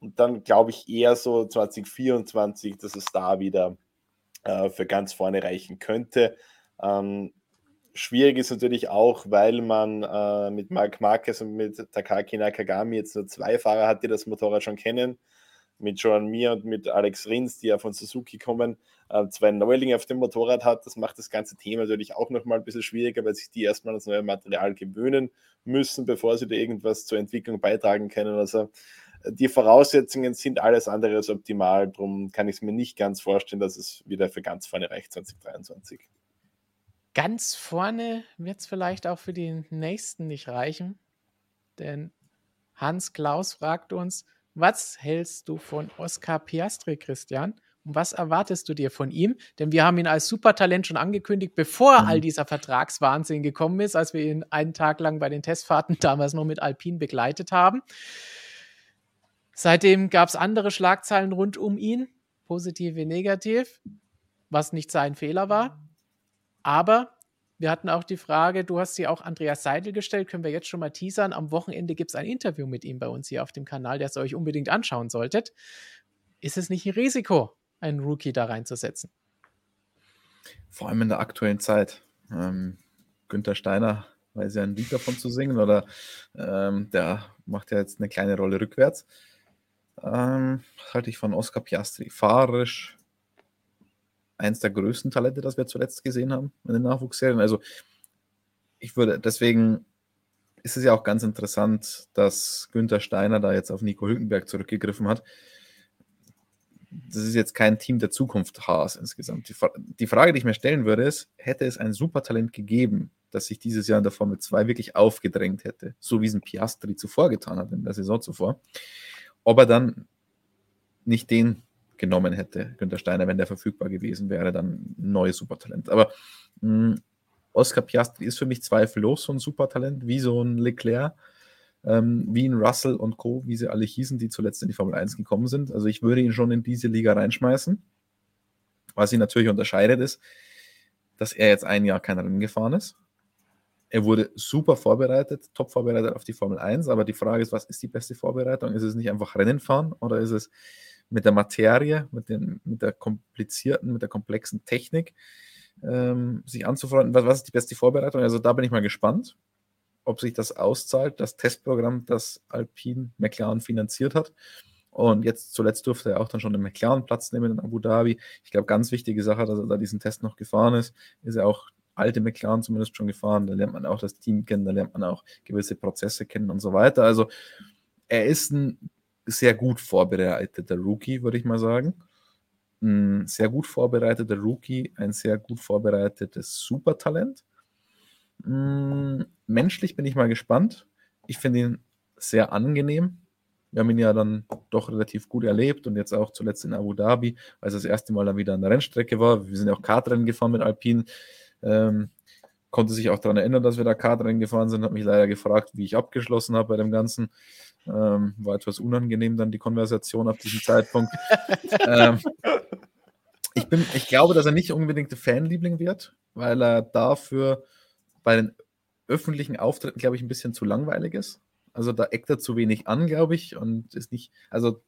Und dann glaube ich eher so 2024, dass es da wieder äh, für ganz vorne reichen könnte. Ähm, schwierig ist natürlich auch, weil man äh, mit Marc Marquez und mit Takaki Nakagami jetzt nur zwei Fahrer hat, die das Motorrad schon kennen. Mit Joan Mir und mit Alex Rins, die ja von Suzuki kommen, äh, zwei Neulinge auf dem Motorrad hat. Das macht das ganze Thema natürlich auch nochmal ein bisschen schwieriger, weil sich die erstmal ans neue Material gewöhnen müssen, bevor sie da irgendwas zur Entwicklung beitragen können. Also die Voraussetzungen sind alles andere als optimal. Darum kann ich es mir nicht ganz vorstellen, dass es wieder für ganz vorne reicht 2023. Ganz vorne wird es vielleicht auch für den nächsten nicht reichen. Denn Hans Klaus fragt uns, was hältst du von Oscar Piastri, Christian? Und was erwartest du dir von ihm? Denn wir haben ihn als Supertalent schon angekündigt, bevor Mhm. all dieser Vertragswahnsinn gekommen ist, als wir ihn einen Tag lang bei den Testfahrten [laughs] damals noch mit Alpine begleitet haben. Seitdem gab es andere Schlagzeilen rund um ihn, positiv wie negativ, was nicht sein Fehler war. Aber wir hatten auch die Frage, du hast sie auch Andreas Seidel gestellt, können wir jetzt schon mal teasern. Am Wochenende gibt es ein Interview mit ihm bei uns hier auf dem Kanal, das ihr euch unbedingt anschauen solltet. Ist es nicht ein Risiko, einen Rookie da reinzusetzen? Vor allem in der aktuellen Zeit. Ähm, Günther Steiner weiß ja ein Lied davon zu singen oder ähm, der macht ja jetzt eine kleine Rolle rückwärts. Ähm, halte ich von Oscar Piastri? Fahrerisch eins der größten Talente, das wir zuletzt gesehen haben in den Nachwuchsserien. Also ich würde, deswegen ist es ja auch ganz interessant, dass Günther Steiner da jetzt auf Nico Hülkenberg zurückgegriffen hat. Das ist jetzt kein Team der Zukunft Haas insgesamt. Die, die Frage, die ich mir stellen würde, ist, hätte es ein Supertalent gegeben, das sich dieses Jahr in der Formel 2 wirklich aufgedrängt hätte, so wie es ein Piastri zuvor getan hat, in der Saison zuvor, ob er dann nicht den genommen hätte, Günther Steiner, wenn der verfügbar gewesen wäre, dann neues Supertalent. Aber mh, Oscar Piastri ist für mich zweifellos so ein Supertalent, wie so ein Leclerc, ähm, wie ein Russell und Co., wie sie alle hießen, die zuletzt in die Formel 1 gekommen sind. Also ich würde ihn schon in diese Liga reinschmeißen. Was ihn natürlich unterscheidet, ist, dass er jetzt ein Jahr kein Rennen gefahren ist. Er wurde super vorbereitet, top vorbereitet auf die Formel 1, aber die Frage ist, was ist die beste Vorbereitung? Ist es nicht einfach Rennen fahren oder ist es mit der Materie, mit, den, mit der komplizierten, mit der komplexen Technik ähm, sich anzufreunden? Was, was ist die beste Vorbereitung? Also da bin ich mal gespannt, ob sich das auszahlt, das Testprogramm, das Alpine McLaren finanziert hat. Und jetzt zuletzt durfte er auch dann schon den McLaren Platz nehmen in Abu Dhabi. Ich glaube, ganz wichtige Sache, dass er da diesen Test noch gefahren ist, ist er auch alte McLaren zumindest schon gefahren. Da lernt man auch das Team kennen, da lernt man auch gewisse Prozesse kennen und so weiter. Also er ist ein sehr gut vorbereiteter Rookie, würde ich mal sagen. Ein sehr gut vorbereiteter Rookie, ein sehr gut vorbereitetes Supertalent. Hm, menschlich bin ich mal gespannt. Ich finde ihn sehr angenehm. Wir haben ihn ja dann doch relativ gut erlebt und jetzt auch zuletzt in Abu Dhabi, als er das erste Mal dann wieder an der Rennstrecke war. Wir sind ja auch Kartrennen gefahren mit Alpine. Ähm, konnte sich auch daran erinnern, dass wir da Kartrennen gefahren sind, hat mich leider gefragt, wie ich abgeschlossen habe bei dem Ganzen. Ähm, war etwas unangenehm dann die Konversation ab diesem Zeitpunkt. [laughs] ähm, ich, bin, ich glaube, dass er nicht unbedingt der Fanliebling wird, weil er dafür bei den öffentlichen Auftritten, glaube ich, ein bisschen zu langweilig ist. Also da eckt er zu wenig an, glaube ich, und ist nicht, also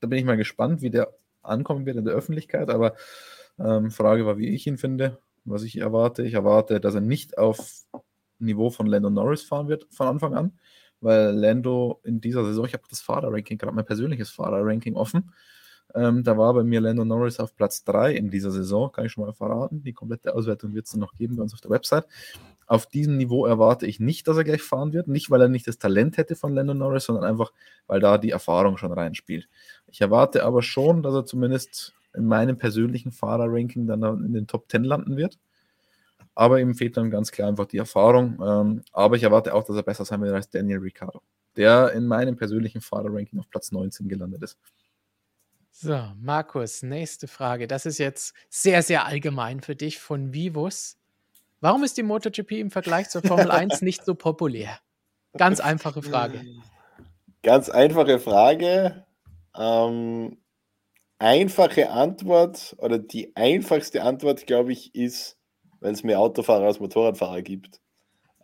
da bin ich mal gespannt, wie der ankommen wird in der Öffentlichkeit, aber ähm, Frage war, wie ich ihn finde, was ich erwarte. Ich erwarte, dass er nicht auf Niveau von Lando Norris fahren wird von Anfang an, weil Lando in dieser Saison, ich habe das Fahrerranking, gerade mein persönliches Fahrerranking offen, ähm, da war bei mir Lando Norris auf Platz 3 in dieser Saison, kann ich schon mal verraten. Die komplette Auswertung wird es noch geben bei uns auf der Website. Auf diesem Niveau erwarte ich nicht, dass er gleich fahren wird. Nicht, weil er nicht das Talent hätte von Lando Norris, sondern einfach, weil da die Erfahrung schon reinspielt. Ich erwarte aber schon, dass er zumindest in meinem persönlichen Fahrerranking dann in den Top 10 landen wird. Aber ihm fehlt dann ganz klar einfach die Erfahrung. Ähm, aber ich erwarte auch, dass er besser sein wird als Daniel Ricciardo, der in meinem persönlichen Fahrerranking auf Platz 19 gelandet ist. So, Markus, nächste Frage. Das ist jetzt sehr, sehr allgemein für dich von Vivus. Warum ist die MotoGP im Vergleich zur Formel 1 [laughs] nicht so populär? Ganz einfache Frage. Ganz einfache Frage. Ähm, einfache Antwort oder die einfachste Antwort, glaube ich, ist, wenn es mehr Autofahrer als Motorradfahrer gibt.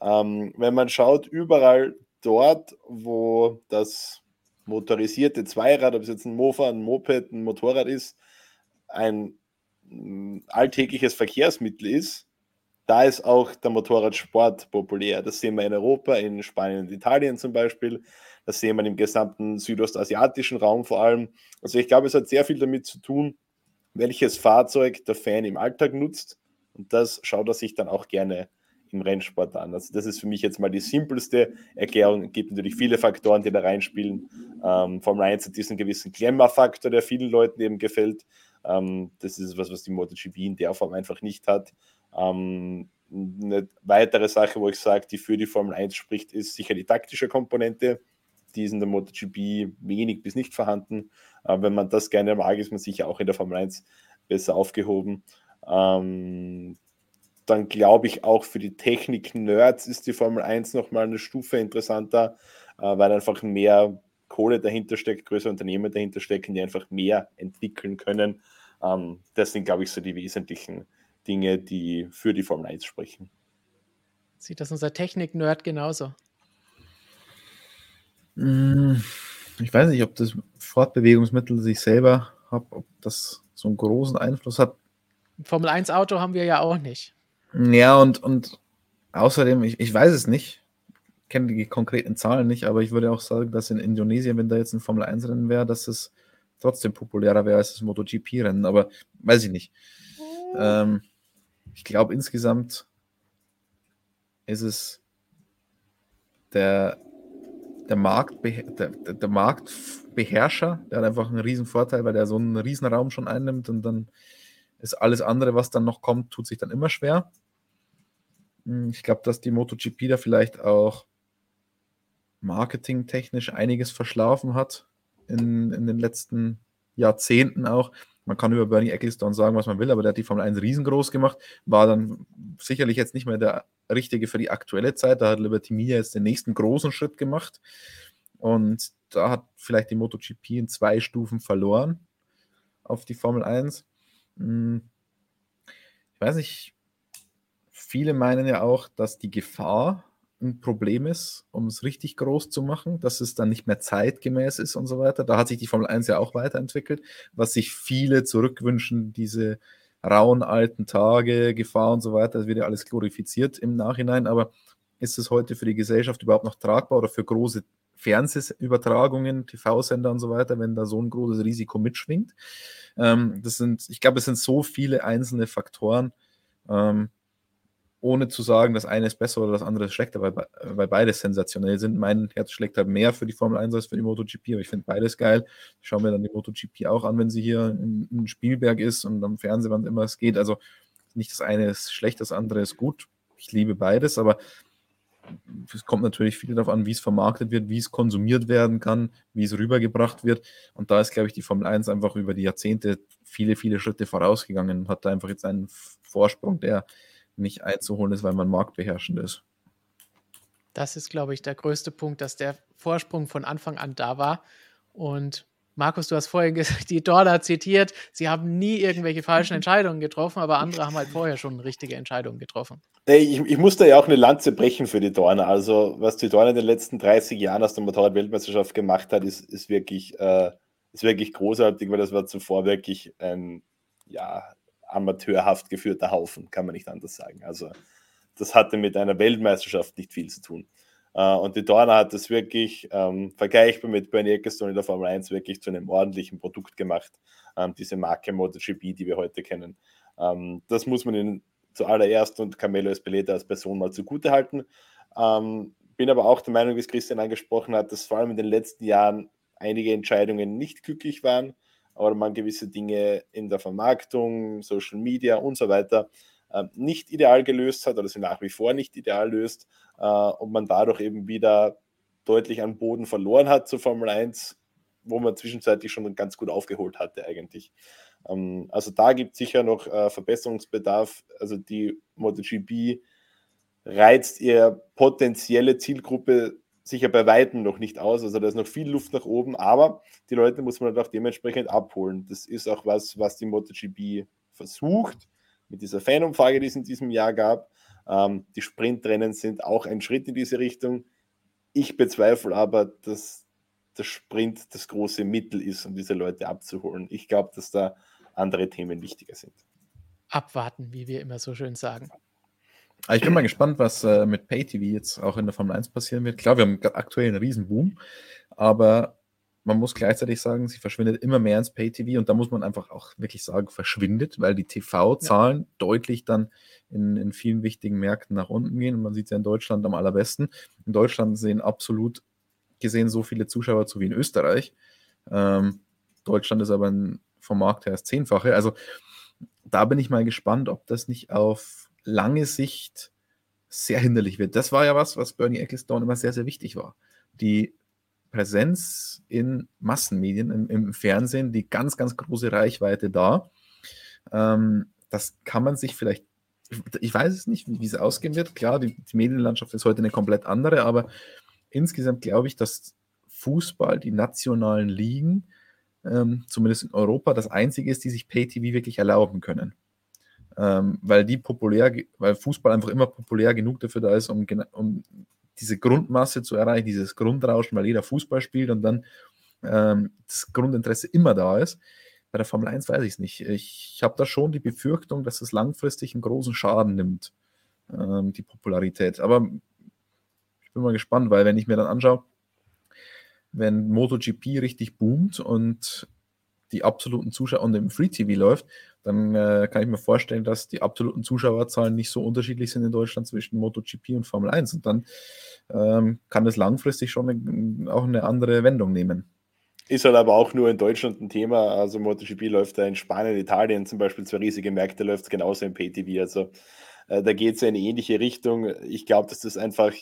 Ähm, wenn man schaut, überall dort, wo das motorisierte Zweirad, ob es jetzt ein Mofa, ein Moped, ein Motorrad ist, ein mm, alltägliches Verkehrsmittel ist, da ist auch der Motorradsport populär. Das sehen wir in Europa, in Spanien und Italien zum Beispiel. Das sehen wir im gesamten südostasiatischen Raum vor allem. Also ich glaube, es hat sehr viel damit zu tun, welches Fahrzeug der Fan im Alltag nutzt. Und das schaut er sich dann auch gerne im Rennsport an. Also das ist für mich jetzt mal die simpelste Erklärung. Es gibt natürlich viele Faktoren, die da reinspielen. Ähm, Formel 1 hat diesen gewissen Glamour-Faktor, der vielen Leuten eben gefällt. Ähm, das ist was, was die MotoGP in der Form einfach nicht hat. Ähm, eine weitere Sache, wo ich sage, die für die Formel 1 spricht, ist sicher die taktische Komponente. Die ist in der MotoGP wenig bis nicht vorhanden. Äh, wenn man das gerne mag, ist man sicher auch in der Formel 1 besser aufgehoben. Ähm, dann glaube ich auch für die Technik-Nerds ist die Formel 1 nochmal eine Stufe interessanter, äh, weil einfach mehr Kohle dahinter steckt, größere Unternehmen dahinter stecken, die einfach mehr entwickeln können. Ähm, das sind, glaube ich, so die wesentlichen Dinge, die für die Formel 1 sprechen. Sieht das unser Technik-Nerd genauso? Hm, ich weiß nicht, ob das Fortbewegungsmittel sich selber hat, ob das so einen großen Einfluss hat. Formel 1 Auto haben wir ja auch nicht. Ja, und, und außerdem, ich, ich weiß es nicht, kenne die konkreten Zahlen nicht, aber ich würde auch sagen, dass in Indonesien, wenn da jetzt ein Formel 1-Rennen wäre, dass es trotzdem populärer wäre als das MotoGP-Rennen, aber weiß ich nicht. Ähm, ich glaube, insgesamt ist es der, der, Marktbe der, der Marktbeherrscher, der hat einfach einen riesen Vorteil, weil der so einen riesen Raum schon einnimmt und dann ist alles andere, was dann noch kommt, tut sich dann immer schwer. Hm, ich glaube, dass die MotoGP da vielleicht auch marketingtechnisch einiges verschlafen hat in, in den letzten Jahrzehnten auch. Man kann über Bernie Ecclestone sagen, was man will, aber der hat die Formel 1 riesengroß gemacht, war dann sicherlich jetzt nicht mehr der richtige für die aktuelle Zeit. Da hat Liberty Media jetzt den nächsten großen Schritt gemacht und da hat vielleicht die MotoGP in zwei Stufen verloren auf die Formel 1. Hm. Ich weiß nicht, viele meinen ja auch, dass die Gefahr ein Problem ist, um es richtig groß zu machen, dass es dann nicht mehr zeitgemäß ist und so weiter. Da hat sich die Formel 1 ja auch weiterentwickelt, was sich viele zurückwünschen, diese rauen alten Tage, Gefahr und so weiter, das wird ja alles glorifiziert im Nachhinein, aber ist es heute für die Gesellschaft überhaupt noch tragbar oder für große Fernsehübertragungen, TV-Sender und so weiter, wenn da so ein großes Risiko mitschwingt? Ähm, das sind, ich glaube, es sind so viele einzelne Faktoren, ähm, ohne zu sagen, das eine ist besser oder das andere ist schlechter, weil, weil beides sensationell sind. Mein Herz schlägt halt mehr für die Formel 1 als für die MotoGP, aber ich finde beides geil. Ich schaue mir dann die MotoGP auch an, wenn sie hier in, in Spielberg ist und am Fernsehen, immer es geht. Also nicht das eine ist schlecht, das andere ist gut. ich liebe beides, aber es kommt natürlich viel darauf an, wie es vermarktet wird, wie es konsumiert werden kann, wie es rübergebracht wird. Und da ist, glaube ich, die Formel 1 einfach über die Jahrzehnte viele, viele Schritte vorausgegangen und hat da einfach jetzt einen Vorsprung, der nicht einzuholen ist, weil man marktbeherrschend ist. Das ist, glaube ich, der größte Punkt, dass der Vorsprung von Anfang an da war. Und Markus, du hast vorhin die Dorna zitiert, sie haben nie irgendwelche falschen [laughs] Entscheidungen getroffen, aber andere haben halt vorher schon richtige Entscheidungen getroffen. Ich, ich muss da ja auch eine Lanze brechen für die Dorna. Also, was die Dorna in den letzten 30 Jahren aus der Motorrad-Weltmeisterschaft gemacht hat, ist, ist, wirklich, äh, ist wirklich großartig, weil das war zuvor wirklich ein ja, amateurhaft geführter Haufen, kann man nicht anders sagen. Also, das hatte mit einer Weltmeisterschaft nicht viel zu tun. Uh, und die Dorna hat das wirklich ähm, vergleichbar mit Bernie Ecclestone in der Formel 1 wirklich zu einem ordentlichen Produkt gemacht, ähm, diese Marke MotoGP, die wir heute kennen. Ähm, das muss man ihnen zuallererst und Camelo Espeleta als Person mal zugute halten. Ähm, bin aber auch der Meinung, wie es Christian angesprochen hat, dass vor allem in den letzten Jahren einige Entscheidungen nicht glücklich waren, aber man gewisse Dinge in der Vermarktung, Social Media und so weiter äh, nicht ideal gelöst hat oder sie nach wie vor nicht ideal löst äh, und man dadurch eben wieder deutlich an Boden verloren hat zur Formel 1, wo man zwischenzeitlich schon ganz gut aufgeholt hatte eigentlich. Ähm, also da gibt es sicher noch äh, Verbesserungsbedarf. Also die MotoGP reizt ihre potenzielle Zielgruppe sicher bei Weitem noch nicht aus. Also da ist noch viel Luft nach oben, aber die Leute muss man halt auch dementsprechend abholen. Das ist auch was, was die MotoGP versucht mit dieser Fanumfrage, die es in diesem Jahr gab. Ähm, die Sprintrennen sind auch ein Schritt in diese Richtung. Ich bezweifle aber, dass der Sprint das große Mittel ist, um diese Leute abzuholen. Ich glaube, dass da andere Themen wichtiger sind. Abwarten, wie wir immer so schön sagen. Ich bin mal gespannt, was äh, mit PayTV jetzt auch in der Formel 1 passieren wird. Klar, wir haben aktuell einen Riesenboom, aber man muss gleichzeitig sagen, sie verschwindet immer mehr ins Pay-TV und da muss man einfach auch wirklich sagen, verschwindet, weil die TV-Zahlen ja. deutlich dann in, in vielen wichtigen Märkten nach unten gehen und man sieht es ja in Deutschland am allerbesten. In Deutschland sehen absolut gesehen so viele Zuschauer zu wie in Österreich. Ähm, Deutschland ist aber ein, vom Markt her das Zehnfache. Also da bin ich mal gespannt, ob das nicht auf lange Sicht sehr hinderlich wird. Das war ja was, was Bernie Ecclestone immer sehr, sehr wichtig war. Die Präsenz in Massenmedien, im, im Fernsehen, die ganz, ganz große Reichweite da. Ähm, das kann man sich vielleicht, ich weiß es nicht, wie es ausgehen wird. Klar, die, die Medienlandschaft ist heute eine komplett andere, aber insgesamt glaube ich, dass Fußball, die nationalen Ligen, ähm, zumindest in Europa, das einzige ist, die sich Pay-TV wirklich erlauben können. Ähm, weil die populär, weil Fußball einfach immer populär genug dafür da ist, um, um diese Grundmasse zu erreichen, dieses Grundrauschen, weil jeder Fußball spielt und dann ähm, das Grundinteresse immer da ist. Bei der Formel 1 weiß ich es nicht. Ich habe da schon die Befürchtung, dass es langfristig einen großen Schaden nimmt, ähm, die Popularität. Aber ich bin mal gespannt, weil wenn ich mir dann anschaue, wenn MotoGP richtig boomt und die absoluten Zuschauer und im Free TV läuft, dann äh, kann ich mir vorstellen, dass die absoluten Zuschauerzahlen nicht so unterschiedlich sind in Deutschland zwischen MotoGP und Formel 1. Und dann ähm, kann es langfristig schon eine, auch eine andere Wendung nehmen. Ist halt aber auch nur in Deutschland ein Thema. Also MotoGP läuft da in Spanien, Italien zum Beispiel, zwei riesige Märkte, läuft es genauso im PTV. Also äh, da geht es in eine ähnliche Richtung. Ich glaube, dass das einfach,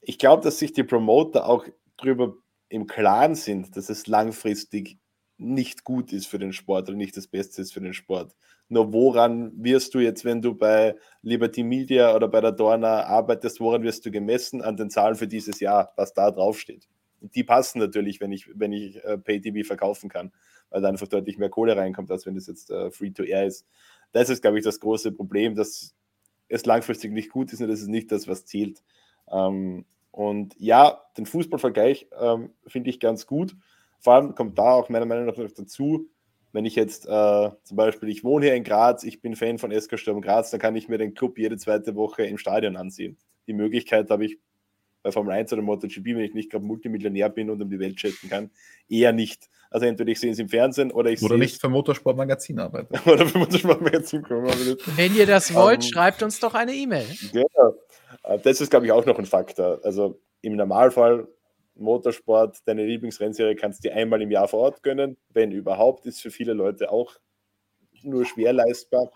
ich glaube, dass sich die Promoter auch darüber im Klaren sind, dass es langfristig nicht gut ist für den Sport oder nicht das Beste ist für den Sport. Nur woran wirst du jetzt, wenn du bei Liberty Media oder bei der Dorna arbeitest, woran wirst du gemessen? An den Zahlen für dieses Jahr, was da draufsteht. Die passen natürlich, wenn ich, wenn ich äh, Pay-TV verkaufen kann, weil da einfach deutlich mehr Kohle reinkommt, als wenn es jetzt äh, Free-to-Air ist. Das ist, glaube ich, das große Problem, dass es langfristig nicht gut ist und das ist nicht das, was zählt. Ähm, und ja, den Fußballvergleich ähm, finde ich ganz gut. Vor allem kommt da auch meiner Meinung nach dazu, wenn ich jetzt äh, zum Beispiel, ich wohne hier in Graz, ich bin Fan von SK Sturm Graz, dann kann ich mir den Club jede zweite Woche im Stadion ansehen. Die Möglichkeit habe ich bei Formel 1 oder MotoGP, wenn ich nicht gerade Multimillionär bin und um die Welt chatten kann, eher nicht. Also entweder ich sehe es im Fernsehen oder ich Oder nicht für Motorsportmagazin arbeiten. [laughs] oder für Motorsportmagazin kommen. Wenn ihr das wollt, um, ähm, schreibt uns doch eine E-Mail. Genau. Das ist, glaube ich, auch noch ein Faktor. Also im Normalfall Motorsport, deine Lieblingsrennserie kannst du dir einmal im Jahr vor Ort gönnen, wenn überhaupt, ist für viele Leute auch nur schwer leistbar.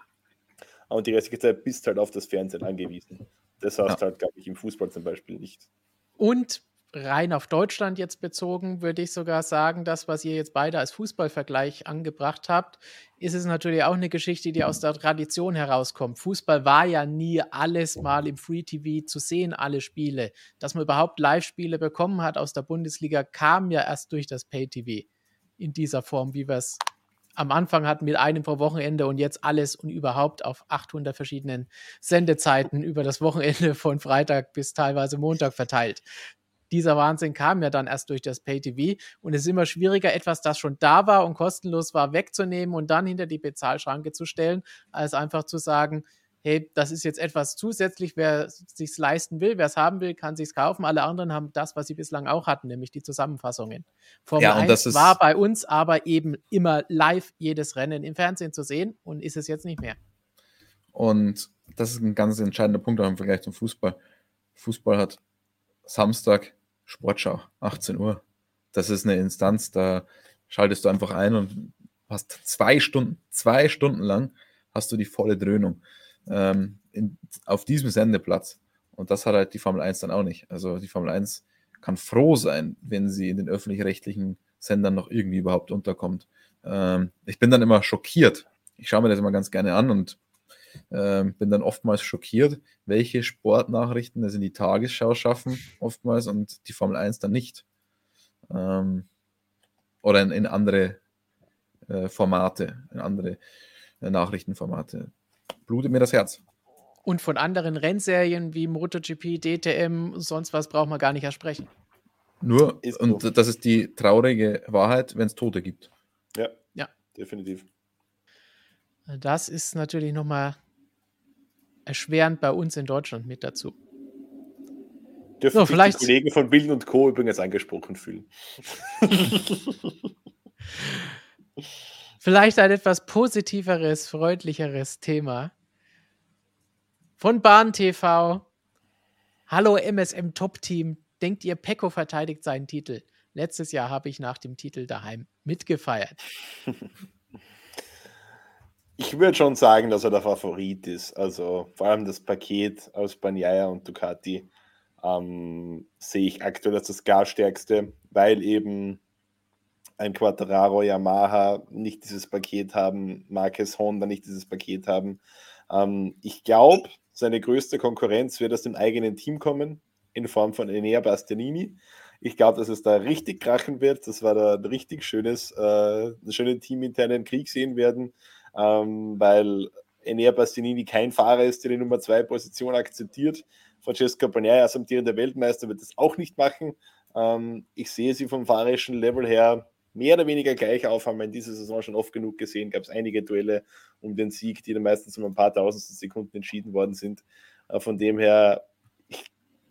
und die restliche Zeit bist halt auf das Fernsehen angewiesen. Das hast ja. halt, glaube ich, im Fußball zum Beispiel nicht. Und rein auf Deutschland jetzt bezogen, würde ich sogar sagen, das, was ihr jetzt beide als Fußballvergleich angebracht habt, ist es natürlich auch eine Geschichte, die aus der Tradition herauskommt. Fußball war ja nie alles mal im Free TV zu sehen, alle Spiele. Dass man überhaupt Live-Spiele bekommen hat aus der Bundesliga, kam ja erst durch das Pay TV in dieser Form, wie wir es am Anfang hatten mit einem pro Wochenende und jetzt alles und überhaupt auf 800 verschiedenen Sendezeiten über das Wochenende von Freitag bis teilweise Montag verteilt dieser Wahnsinn kam ja dann erst durch das Pay-TV und es ist immer schwieriger, etwas, das schon da war und kostenlos war, wegzunehmen und dann hinter die Bezahlschranke zu stellen, als einfach zu sagen, hey, das ist jetzt etwas zusätzlich, wer es sich leisten will, wer es haben will, kann sich kaufen. Alle anderen haben das, was sie bislang auch hatten, nämlich die Zusammenfassungen. Formel ja, 1 war bei uns aber eben immer live jedes Rennen im Fernsehen zu sehen und ist es jetzt nicht mehr. Und das ist ein ganz entscheidender Punkt auch im Vergleich zum Fußball. Fußball hat Samstag Sportschau, 18 Uhr. Das ist eine Instanz, da schaltest du einfach ein und hast zwei Stunden, zwei Stunden lang hast du die volle Dröhnung ähm, in, auf diesem Sendeplatz. Und das hat halt die Formel 1 dann auch nicht. Also die Formel 1 kann froh sein, wenn sie in den öffentlich-rechtlichen Sendern noch irgendwie überhaupt unterkommt. Ähm, ich bin dann immer schockiert. Ich schaue mir das immer ganz gerne an und ähm, bin dann oftmals schockiert, welche Sportnachrichten es in die Tagesschau schaffen, oftmals und die Formel 1 dann nicht. Ähm, oder in, in andere äh, Formate, in andere äh, Nachrichtenformate. Blutet mir das Herz. Und von anderen Rennserien wie MotoGP, DTM, sonst was braucht man gar nicht ersprechen. Nur, ist und so. das ist die traurige Wahrheit, wenn es Tote gibt. Ja, ja, definitiv. Das ist natürlich nochmal erschwerend bei uns in Deutschland mit dazu. Dürfen so, vielleicht die Kollegen von Bild und Co. übrigens angesprochen fühlen. [laughs] vielleicht ein etwas positiveres, freundlicheres Thema. Von Bahn TV. Hallo MSM Top Team. Denkt ihr, Pecco verteidigt seinen Titel? Letztes Jahr habe ich nach dem Titel daheim mitgefeiert. [laughs] Ich würde schon sagen, dass er der Favorit ist. Also vor allem das Paket aus Banyaya und Ducati ähm, sehe ich aktuell als das gar stärkste, weil eben ein Quattararo Yamaha nicht dieses Paket haben, Marquez Honda nicht dieses Paket haben. Ähm, ich glaube, seine größte Konkurrenz wird aus dem eigenen Team kommen, in Form von Enea Bastianini. Ich glaube, dass es da richtig krachen wird, dass wir da ein richtig schönes, äh, einen schönen teaminternen Krieg sehen werden ähm, weil Enea Bastianini kein Fahrer ist, der die Nummer 2 Position akzeptiert. Francesco Bagnaia als amtierender Weltmeister wird das auch nicht machen. Ähm, ich sehe sie vom fahrerischen Level her mehr oder weniger gleich auf, haben wir in dieser Saison schon oft genug gesehen. Gab es einige Duelle um den Sieg, die dann meistens um ein paar tausendsten Sekunden entschieden worden sind. Äh, von dem her, ich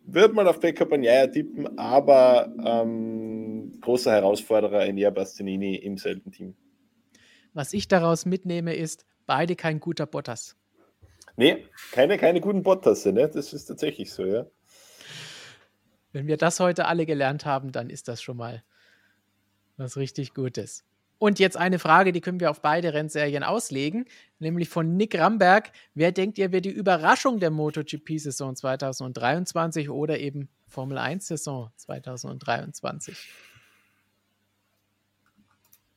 würde mal auf Pekka Bagnaia tippen, aber ähm, großer Herausforderer Enea Bastianini im selben Team. Was ich daraus mitnehme, ist, beide kein guter Bottas. Nee, keine, keine guten Bottas, ne? Das ist tatsächlich so, ja. Wenn wir das heute alle gelernt haben, dann ist das schon mal was richtig Gutes. Und jetzt eine Frage, die können wir auf beide Rennserien auslegen, nämlich von Nick Ramberg. Wer denkt ihr, wird die Überraschung der MotoGP-Saison 2023 oder eben Formel 1-Saison 2023?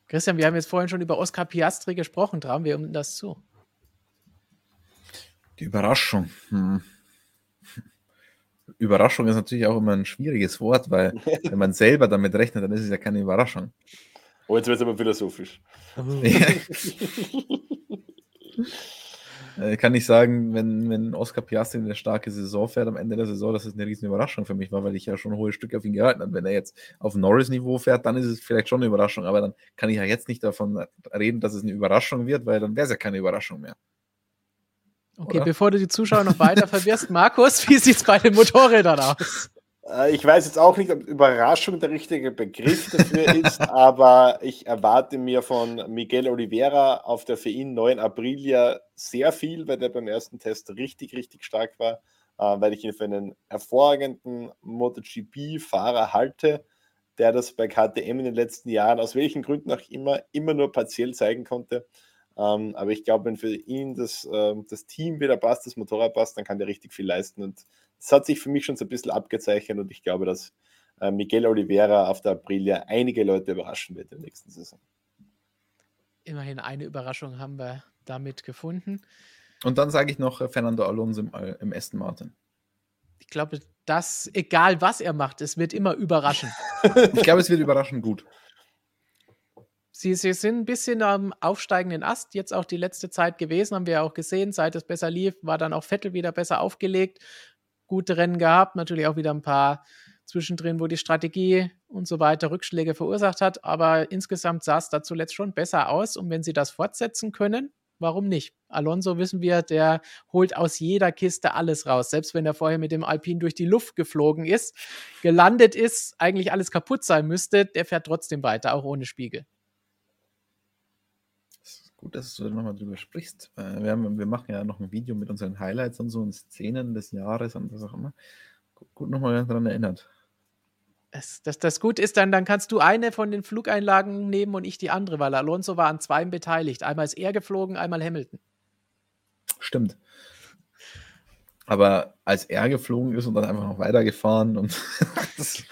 Christian, wir haben jetzt vorhin schon über Oscar Piastri gesprochen. Trauen wir ihm das zu? Die Überraschung. Hm. Überraschung ist natürlich auch immer ein schwieriges Wort, weil [laughs] wenn man selber damit rechnet, dann ist es ja keine Überraschung. Oh, jetzt wird es aber philosophisch. [laughs] Äh, kann ich sagen, wenn, wenn Oscar Piastri eine starke Saison fährt am Ende der Saison, dass es eine riesen Überraschung für mich war, weil ich ja schon ein hohes Stück auf ihn gehalten habe. Wenn er jetzt auf Norris-Niveau fährt, dann ist es vielleicht schon eine Überraschung, aber dann kann ich ja jetzt nicht davon reden, dass es eine Überraschung wird, weil dann wäre es ja keine Überraschung mehr. Okay, Oder? bevor du die Zuschauer noch weiter verwirrst, Markus, [laughs] wie sieht es bei den Motorrädern aus? Äh, ich weiß jetzt auch nicht, ob Überraschung der richtige Begriff dafür [laughs] ist, aber ich erwarte mir von Miguel Oliveira auf der für ihn neuen Aprilia sehr viel, weil der beim ersten Test richtig, richtig stark war, äh, weil ich ihn für einen hervorragenden MotoGP-Fahrer halte, der das bei KTM in den letzten Jahren, aus welchen Gründen auch immer, immer nur partiell zeigen konnte. Ähm, aber ich glaube, wenn für ihn das, äh, das Team wieder passt, das Motorrad passt, dann kann der richtig viel leisten. Und das hat sich für mich schon so ein bisschen abgezeichnet und ich glaube, dass äh, Miguel Oliveira auf der Aprilia einige Leute überraschen wird in der nächsten Saison. Immerhin eine Überraschung haben wir damit gefunden. Und dann sage ich noch äh, Fernando Alonso im, äh, im Aston Martin. Ich glaube, dass, egal was er macht, es wird immer überraschen. ich glaube, es wird überraschend gut. Sie, sie sind ein bisschen am aufsteigenden Ast, jetzt auch die letzte Zeit gewesen, haben wir ja auch gesehen. Seit es besser lief, war dann auch Vettel wieder besser aufgelegt. Gute Rennen gehabt, natürlich auch wieder ein paar zwischendrin, wo die Strategie und so weiter Rückschläge verursacht hat. Aber insgesamt sah es da zuletzt schon besser aus. Und wenn sie das fortsetzen können, warum nicht? Alonso wissen wir, der holt aus jeder Kiste alles raus. Selbst wenn er vorher mit dem Alpin durch die Luft geflogen ist, gelandet ist, eigentlich alles kaputt sein müsste, der fährt trotzdem weiter, auch ohne Spiegel. Gut, dass du nochmal drüber sprichst. Wir, haben, wir machen ja noch ein Video mit unseren Highlights und so und Szenen des Jahres und was auch immer. Gut, nochmal daran erinnert. Das, das, das gut ist, dann, dann kannst du eine von den Flugeinlagen nehmen und ich die andere, weil Alonso war an zwei beteiligt. Einmal ist er geflogen, einmal Hamilton. Stimmt. Aber als er geflogen ist und dann einfach noch weitergefahren und [laughs] das,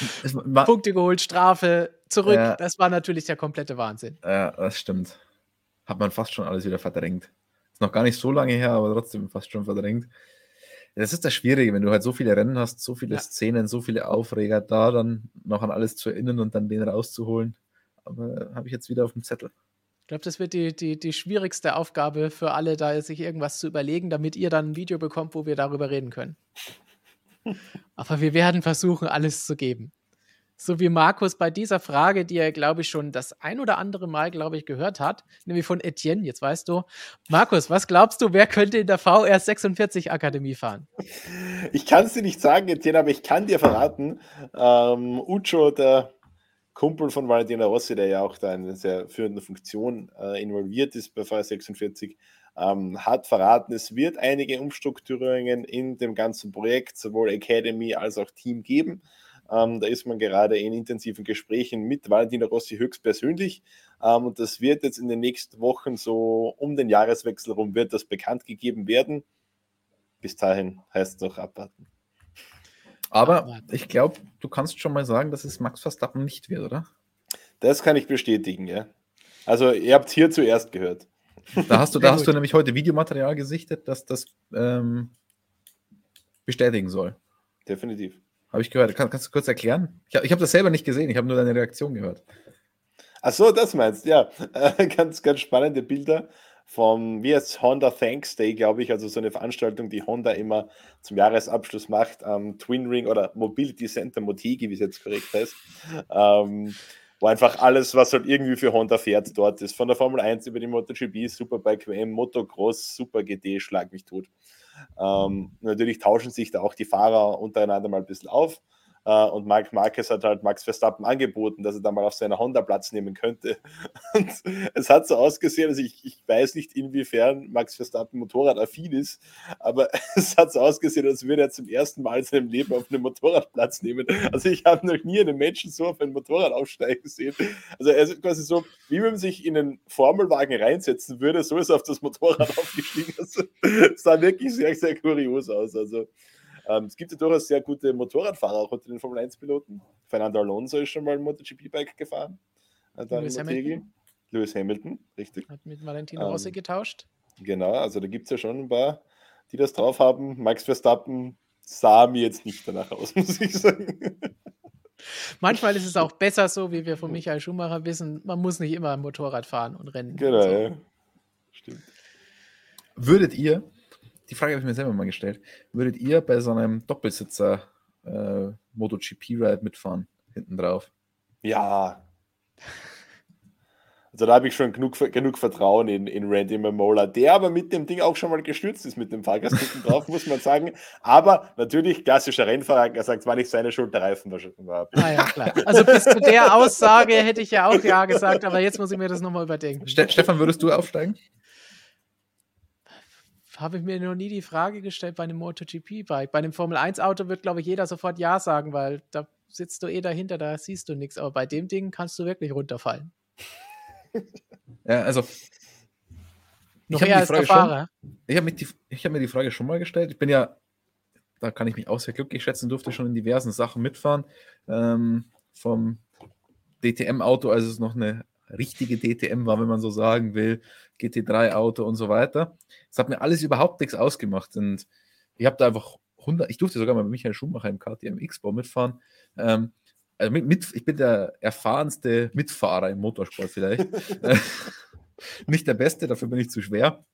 [laughs] Punkte geholt, Strafe, zurück. Ja. Das war natürlich der komplette Wahnsinn. Ja, das stimmt. Hat man fast schon alles wieder verdrängt. Ist noch gar nicht so lange her, aber trotzdem fast schon verdrängt. Das ist das Schwierige, wenn du halt so viele Rennen hast, so viele ja. Szenen, so viele Aufreger, da dann noch an alles zu erinnern und dann den rauszuholen. Aber habe ich jetzt wieder auf dem Zettel. Ich glaube, das wird die, die, die schwierigste Aufgabe für alle, da sich irgendwas zu überlegen, damit ihr dann ein Video bekommt, wo wir darüber reden können. Aber wir werden versuchen, alles zu geben so wie Markus bei dieser Frage, die er, glaube ich, schon das ein oder andere Mal, glaube ich, gehört hat, nämlich von Etienne, jetzt weißt du. Markus, was glaubst du, wer könnte in der VR 46 Akademie fahren? Ich kann es dir nicht sagen, Etienne, aber ich kann dir verraten, ähm, Ucho, der Kumpel von Valentino Rossi, der ja auch da in einer sehr führenden Funktion äh, involviert ist bei VR 46, ähm, hat verraten, es wird einige Umstrukturierungen in dem ganzen Projekt, sowohl Academy als auch Team geben. Ähm, da ist man gerade in intensiven Gesprächen mit Valentino Rossi höchstpersönlich. Ähm, und das wird jetzt in den nächsten Wochen so um den Jahreswechsel rum wird das bekannt gegeben werden. Bis dahin heißt es noch abwarten. Aber ich glaube, du kannst schon mal sagen, dass es Max Verstappen nicht wird, oder? Das kann ich bestätigen, ja. Also ihr habt hier zuerst gehört. Da hast du, da hast du nämlich heute Videomaterial gesichtet, dass das ähm, bestätigen soll. Definitiv. Habe ich gehört. Kann, kannst du kurz erklären? Ich, ich habe das selber nicht gesehen, ich habe nur deine Reaktion gehört. Ach so, das meinst du, ja. Äh, [laughs] ganz, ganz spannende Bilder vom, wie heißt Honda Thanks Day, glaube ich, also so eine Veranstaltung, die Honda immer zum Jahresabschluss macht, am Twin Ring oder Mobility Center Motegi, wie es jetzt korrekt heißt, ähm, wo einfach alles, was halt irgendwie für Honda fährt, dort ist. Von der Formel 1 über die MotoGP, Superbike WM, Motocross, Super GT, schlag mich tot. Ähm, natürlich tauschen sich da auch die Fahrer untereinander mal ein bisschen auf. Uh, und Marc Marquez hat halt Max Verstappen angeboten, dass er da mal auf seiner Honda Platz nehmen könnte. [laughs] Und es hat so ausgesehen, also ich, ich weiß nicht, inwiefern Max Verstappen Motorradaffin ist, aber [laughs] es hat so ausgesehen, als würde er zum ersten Mal in seinem Leben auf einem Motorrad Platz nehmen. Also ich habe noch nie einen Menschen so auf ein Motorrad aufsteigen sehen. Also er ist quasi so, wie wenn man sich in einen Formelwagen reinsetzen würde, so ist er auf das Motorrad [laughs] aufgestiegen. Also, es sah wirklich sehr, sehr kurios aus. Also ähm, es gibt ja durchaus sehr gute Motorradfahrer auch unter den Formel 1-Piloten. Fernando Alonso ist schon mal ein MotoGP-Bike gefahren. Lewis Hamilton. Lewis Hamilton, richtig. Hat mit Valentino Rossi ähm, getauscht. Genau, also da gibt es ja schon ein paar, die das drauf haben. Max Verstappen sah mir jetzt nicht danach aus, [laughs] muss ich sagen. Manchmal ist es auch besser so, wie wir von Michael Schumacher wissen, man muss nicht immer Motorrad fahren und rennen. Genau, so. ja. Stimmt. Würdet ihr die Frage habe ich mir selber mal gestellt. Würdet ihr bei so einem Doppelsitzer äh, MotoGP-Ride mitfahren, hinten drauf? Ja. Also da habe ich schon genug, genug Vertrauen in, in Randy Mamola, der aber mit dem Ding auch schon mal gestürzt ist mit dem Fahrgast hinten drauf, muss man sagen. Aber natürlich, klassischer Rennfahrer, er sagt, war nicht seine Schuld, der Reifen war. Ah ja, klar. Also bis zu der Aussage hätte ich ja auch ja gesagt, aber jetzt muss ich mir das nochmal überdenken. Ste Stefan, würdest du aufsteigen? Habe ich mir noch nie die Frage gestellt bei einem MotoGP-Bike. Bei einem Formel-1-Auto wird, glaube ich, jeder sofort Ja sagen, weil da sitzt du eh dahinter, da siehst du nichts. Aber bei dem Ding kannst du wirklich runterfallen. [laughs] Ja, also. Noch ich habe ich habe hab mir die Frage schon mal gestellt. Ich bin ja, da kann ich mich auch sehr glücklich schätzen, durfte schon in diversen Sachen mitfahren. Ähm, vom DTM-Auto, als es noch eine richtige DTM war, wenn man so sagen will, GT3-Auto und so weiter. Es hat mir alles überhaupt nichts ausgemacht. Und ich habe da einfach 100, ich durfte sogar mal mit Michael Schumacher im KTM X-Bau mitfahren. Ähm, also mit, mit, ich bin der erfahrenste Mitfahrer im Motorsport vielleicht. [laughs] [laughs] Nicht der Beste, dafür bin ich zu schwer.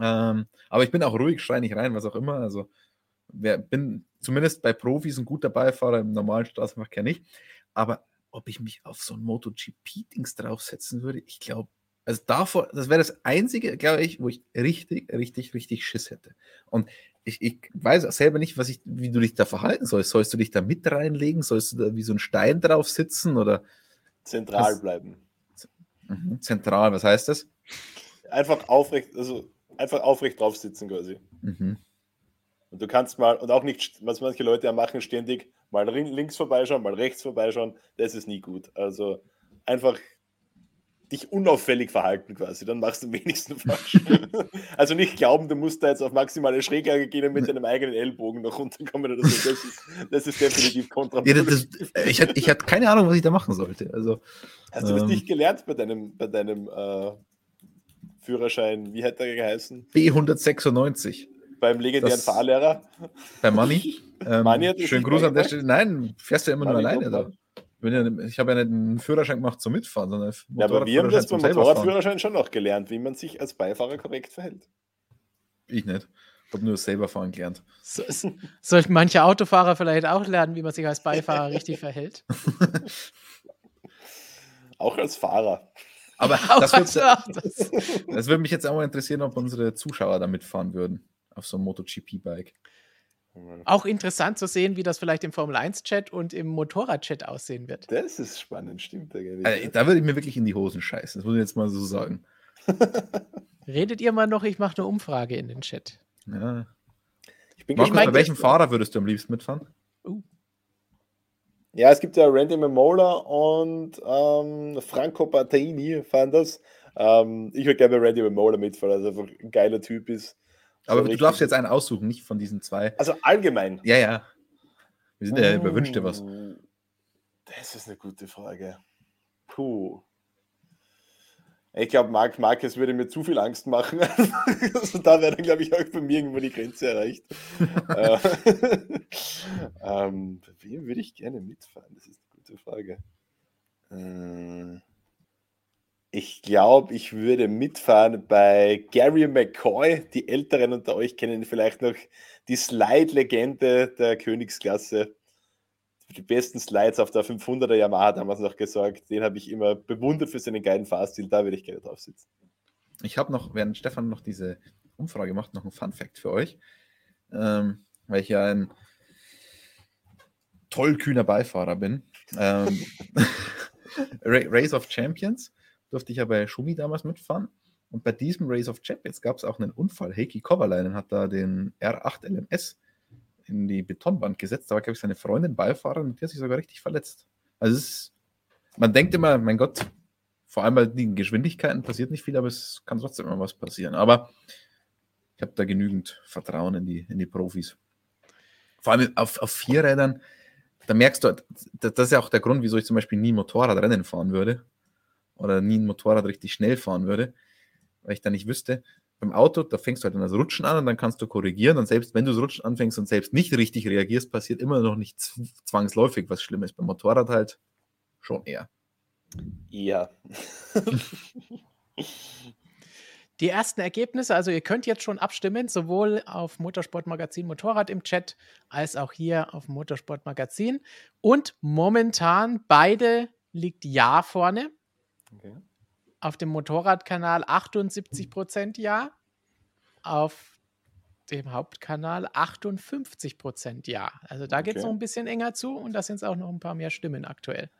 Ähm, aber ich bin auch ruhig, schreie nicht rein, was auch immer. Also wer, bin zumindest bei Profis ein guter Beifahrer, im normalen Straßenverkehr nicht. Aber ob ich mich auf so ein MotoGP-Dings draufsetzen würde, ich glaube, also davor, das wäre das Einzige, glaube ich, wo ich richtig, richtig, richtig Schiss hätte. Und ich, ich weiß auch selber nicht, was ich, wie du dich da verhalten sollst. Sollst du dich da mit reinlegen? Sollst du da wie so ein Stein drauf sitzen? Oder Zentral Was- bleiben. Mhm, zentral, was heißt das? Einfach aufrecht, also einfach aufrecht drauf sitzen quasi. Mhm. Und du kannst mal, und auch nicht, was manche Leute ja machen, ständig mal links vorbeischauen, mal rechts vorbeischauen, das ist nie gut. Also einfach dich unauffällig verhalten quasi, dann machst du am wenigsten falsch. [laughs] also nicht glauben, du musst da jetzt auf maximale Schräglage gehen und mit deinem eigenen Ellbogen noch runterkommen oder so. Das ist, das ist definitiv Ja, kontraproduktiv. das, das, ich, hatte, ich hatte keine Ahnung, was ich da machen sollte. Also, Hast du das ähm, nicht gelernt bei deinem, bei deinem äh, Führerschein? Wie hat der geheißen? B196 Beim legendären Das- Fahrlehrer? bei Money. [laughs] Ähm, Money schönen Gruß an der? Stelle. Nein, fährst du ja immer nur Money alleine da. ja, ich habe ja nicht einen Führerschein gemacht zum Mitfahren, sondern einen Ja, aber wir haben das beim. Motorradführerschein schon noch gelernt, wie man sich als Beifahrer korrekt verhält. Ich nicht. Ich habe nur selber fahren gelernt. So, so, sollten manche Autofahrer vielleicht auch lernen, wie man sich als Beifahrer richtig verhält. [laughs] Auch als Fahrer. Aber [laughs] Auch das als- würde das- das würde mich jetzt auch mal interessieren, ob unsere Zuschauer da mitfahren würden. Auf so einem MotoGP-Bike. auch interessant zu sehen, wie das vielleicht im Formel 1-Chat und im Motorrad-Chat aussehen wird. Das ist spannend, stimmt eigentlich. Also, da würde ich mir wirklich in die Hosen scheißen. Das muss ich jetzt mal so sagen. [laughs] Redet ihr mal noch? Ich mache eine Umfrage in den Chat. Ja. ich bin Markus, mein, bei welchem Fahrer würdest du am liebsten mitfahren? Ja, es gibt ja Randy Mamola und ähm, Franco Battaini fahren das. Ähm, ich würde gerne bei Randy Mamola mitfahren, also einfach ein geiler Typ ist. Aber So du darfst jetzt einen aussuchen, nicht von diesen zwei. Also allgemein. Ja, ja. Wir sind ja, überwünscht dir was. Uh, Das ist eine gute Frage. Puh. Ich glaube, Marc Marquez würde mir zu viel Angst machen. [laughs] also da wäre dann, glaube ich, auch bei mir irgendwo die Grenze erreicht. [laughs] Äh, [laughs] ähm, wem würde ich gerne mitfahren? Das ist eine gute Frage. Äh, ich glaube, ich würde mitfahren bei Gary McCoy. Die Älteren unter euch kennen vielleicht noch die Slide-Legende der Königsklasse. Die besten Slides auf der 500er Yamaha damals noch gesorgt. Den habe ich immer bewundert für seinen geilen Fahrstil. Da würde ich gerne drauf sitzen. Ich habe noch, während Stefan noch diese Umfrage macht, noch ein Fun-Fact für euch. Ähm, weil ich ja ein tollkühner Beifahrer bin. Ähm, [laughs] Ra- Race of Champions durfte ich ja bei Schumi damals mitfahren. Und bei diesem Race of Champions gab es auch einen Unfall. Heikki Kovalainen hat da den R8 LMS in die Betonwand gesetzt. Da war, glaube ich, seine Freundin Beifahrerin und die hat sich sogar richtig verletzt. Also ist, man denkt immer, mein Gott, vor allem bei den Geschwindigkeiten passiert nicht viel, aber es kann trotzdem immer was passieren. Aber ich habe da genügend Vertrauen in die, in die Profis. Vor allem auf, auf Vierrädern, da merkst du, das das ist ja auch der Grund, wieso ich zum Beispiel nie Motorradrennen fahren würde oder nie ein Motorrad richtig schnell fahren würde, weil ich da nicht wüsste, beim Auto, da fängst du halt an das Rutschen an und dann kannst du korrigieren und selbst wenn du das Rutschen anfängst und selbst nicht richtig reagierst, passiert immer noch nicht zwangsläufig was Schlimmes. Beim Motorrad halt schon eher. Ja. [laughs] Die ersten Ergebnisse, also ihr könnt jetzt schon abstimmen, sowohl auf Motorsportmagazin Motorrad im Chat als auch hier auf Motorsportmagazin. Und momentan beide liegt Ja vorne. Okay. Auf dem Motorradkanal 78% Ja. Auf dem Hauptkanal 58% Ja. Also da geht es Okay. noch ein bisschen enger zu und da sind es auch noch ein paar mehr Stimmen aktuell.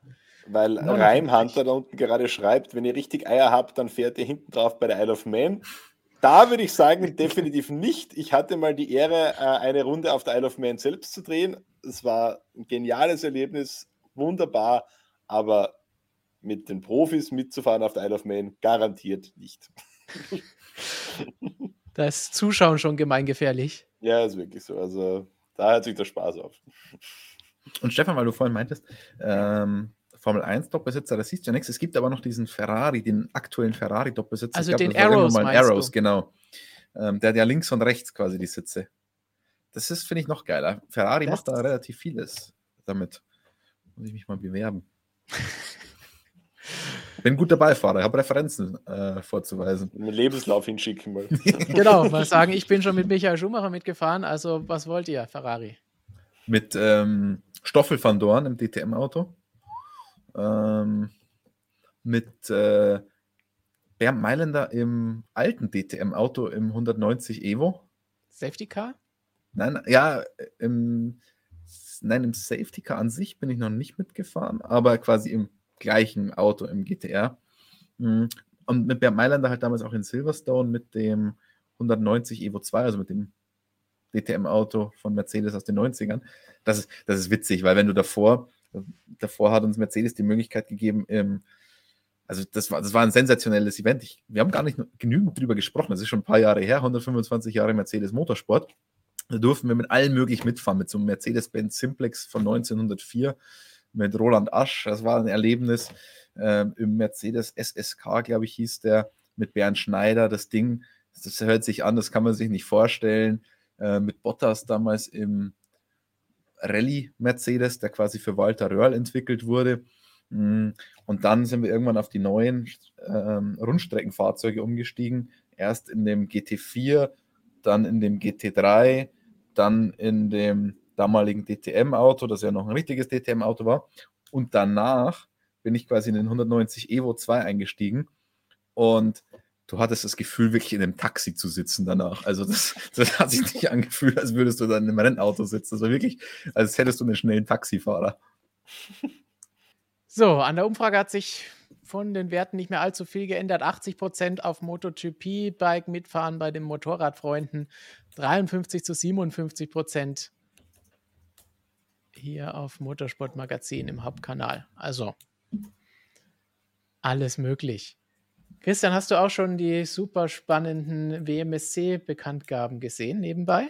Weil 59. Reimhunter da unten gerade schreibt, wenn ihr richtig Eier habt, dann fährt ihr hinten drauf bei der Isle of Man. Da würde ich sagen, [laughs] definitiv nicht. Ich hatte mal die Ehre, äh, eine Runde auf der Isle of Man selbst zu drehen. Es war ein geniales Erlebnis, wunderbar, aber mit den Profis mitzufahren auf der Isle of Man? Garantiert nicht. [laughs] Da ist Zuschauen schon gemeingefährlich. Ja, ist wirklich so. Also da hört sich der Spaß auf. Und Stefan, weil du vorhin meintest, ähm, Formel 1 Doppelsitzer, das siehst du ja nichts. Es gibt aber noch diesen Ferrari, den aktuellen Ferrari Doppelsitzer. Also Ich den das Arrows mal meinst Arrows, du? genau. Ähm, der hat ja links und rechts quasi die Sitze. Das ist, finde ich, noch geiler. Ferrari Das- macht da relativ vieles damit. Muss ich mich mal bewerben. [laughs] Bin guter Beifahrer, habe Referenzen äh, vorzuweisen. Einen Lebenslauf hinschicken mal. [laughs] Genau, mal sagen, ich bin schon mit Michael Schumacher mitgefahren, also was wollt ihr, Ferrari? Mit ähm, Stoffel van Dorn im DTM-Auto. Ähm, mit äh, Bernd Mailänder im alten DTM-Auto im 190 Evo. Safety Car? Nein, ja, im, nein, im Safety Car an sich bin ich noch nicht mitgefahren, aber quasi im gleichen Auto im GTR. Mm, Und mit Bernd Mailänder halt damals auch in Silverstone mit dem 190 Evo 2, also mit dem DTM-Auto von Mercedes aus den 90ern. Das ist, das ist witzig, weil wenn du davor, davor hat uns Mercedes die Möglichkeit gegeben, im, also das war, das war ein sensationelles Event. Ich, wir haben gar nicht genügend drüber gesprochen. Das ist schon ein paar Jahre her, 125 Jahre Mercedes Motorsport. Da durften wir mit allen möglich mitfahren, mit so einem Mercedes-Benz Simplex von 1904, mit Roland Asch, das war ein Erlebnis. Ähm, Im Mercedes SSK, glaube ich, hieß der, mit Bernd Schneider, das Ding, das hört sich an, das kann man sich nicht vorstellen. Äh, mit Bottas damals im Rallye Mercedes, der quasi für Walter Röhrl entwickelt wurde. Mm, Und dann sind wir irgendwann auf die neuen ähm, Rundstreckenfahrzeuge umgestiegen. Erst in dem GT4, dann in dem GT3, dann in dem damaligen DTM-Auto, das ja noch ein richtiges DTM-Auto war. Und danach bin ich quasi in den 190 Evo 2 eingestiegen. Und du hattest das Gefühl, wirklich in einem Taxi zu sitzen danach. Also das, [laughs] das hat sich nicht angefühlt, als würdest du dann im Rennauto sitzen. Das war wirklich, als hättest du einen schnellen Taxifahrer. So, an der Umfrage hat sich von den Werten nicht mehr allzu viel geändert. 80% auf MotoGP-Bike mitfahren bei den Motorradfreunden, 53 zu 57% hier auf Motorsportmagazin im Hauptkanal. Also alles möglich. Christian, hast du auch schon die super spannenden WMSC-Bekanntgaben gesehen nebenbei?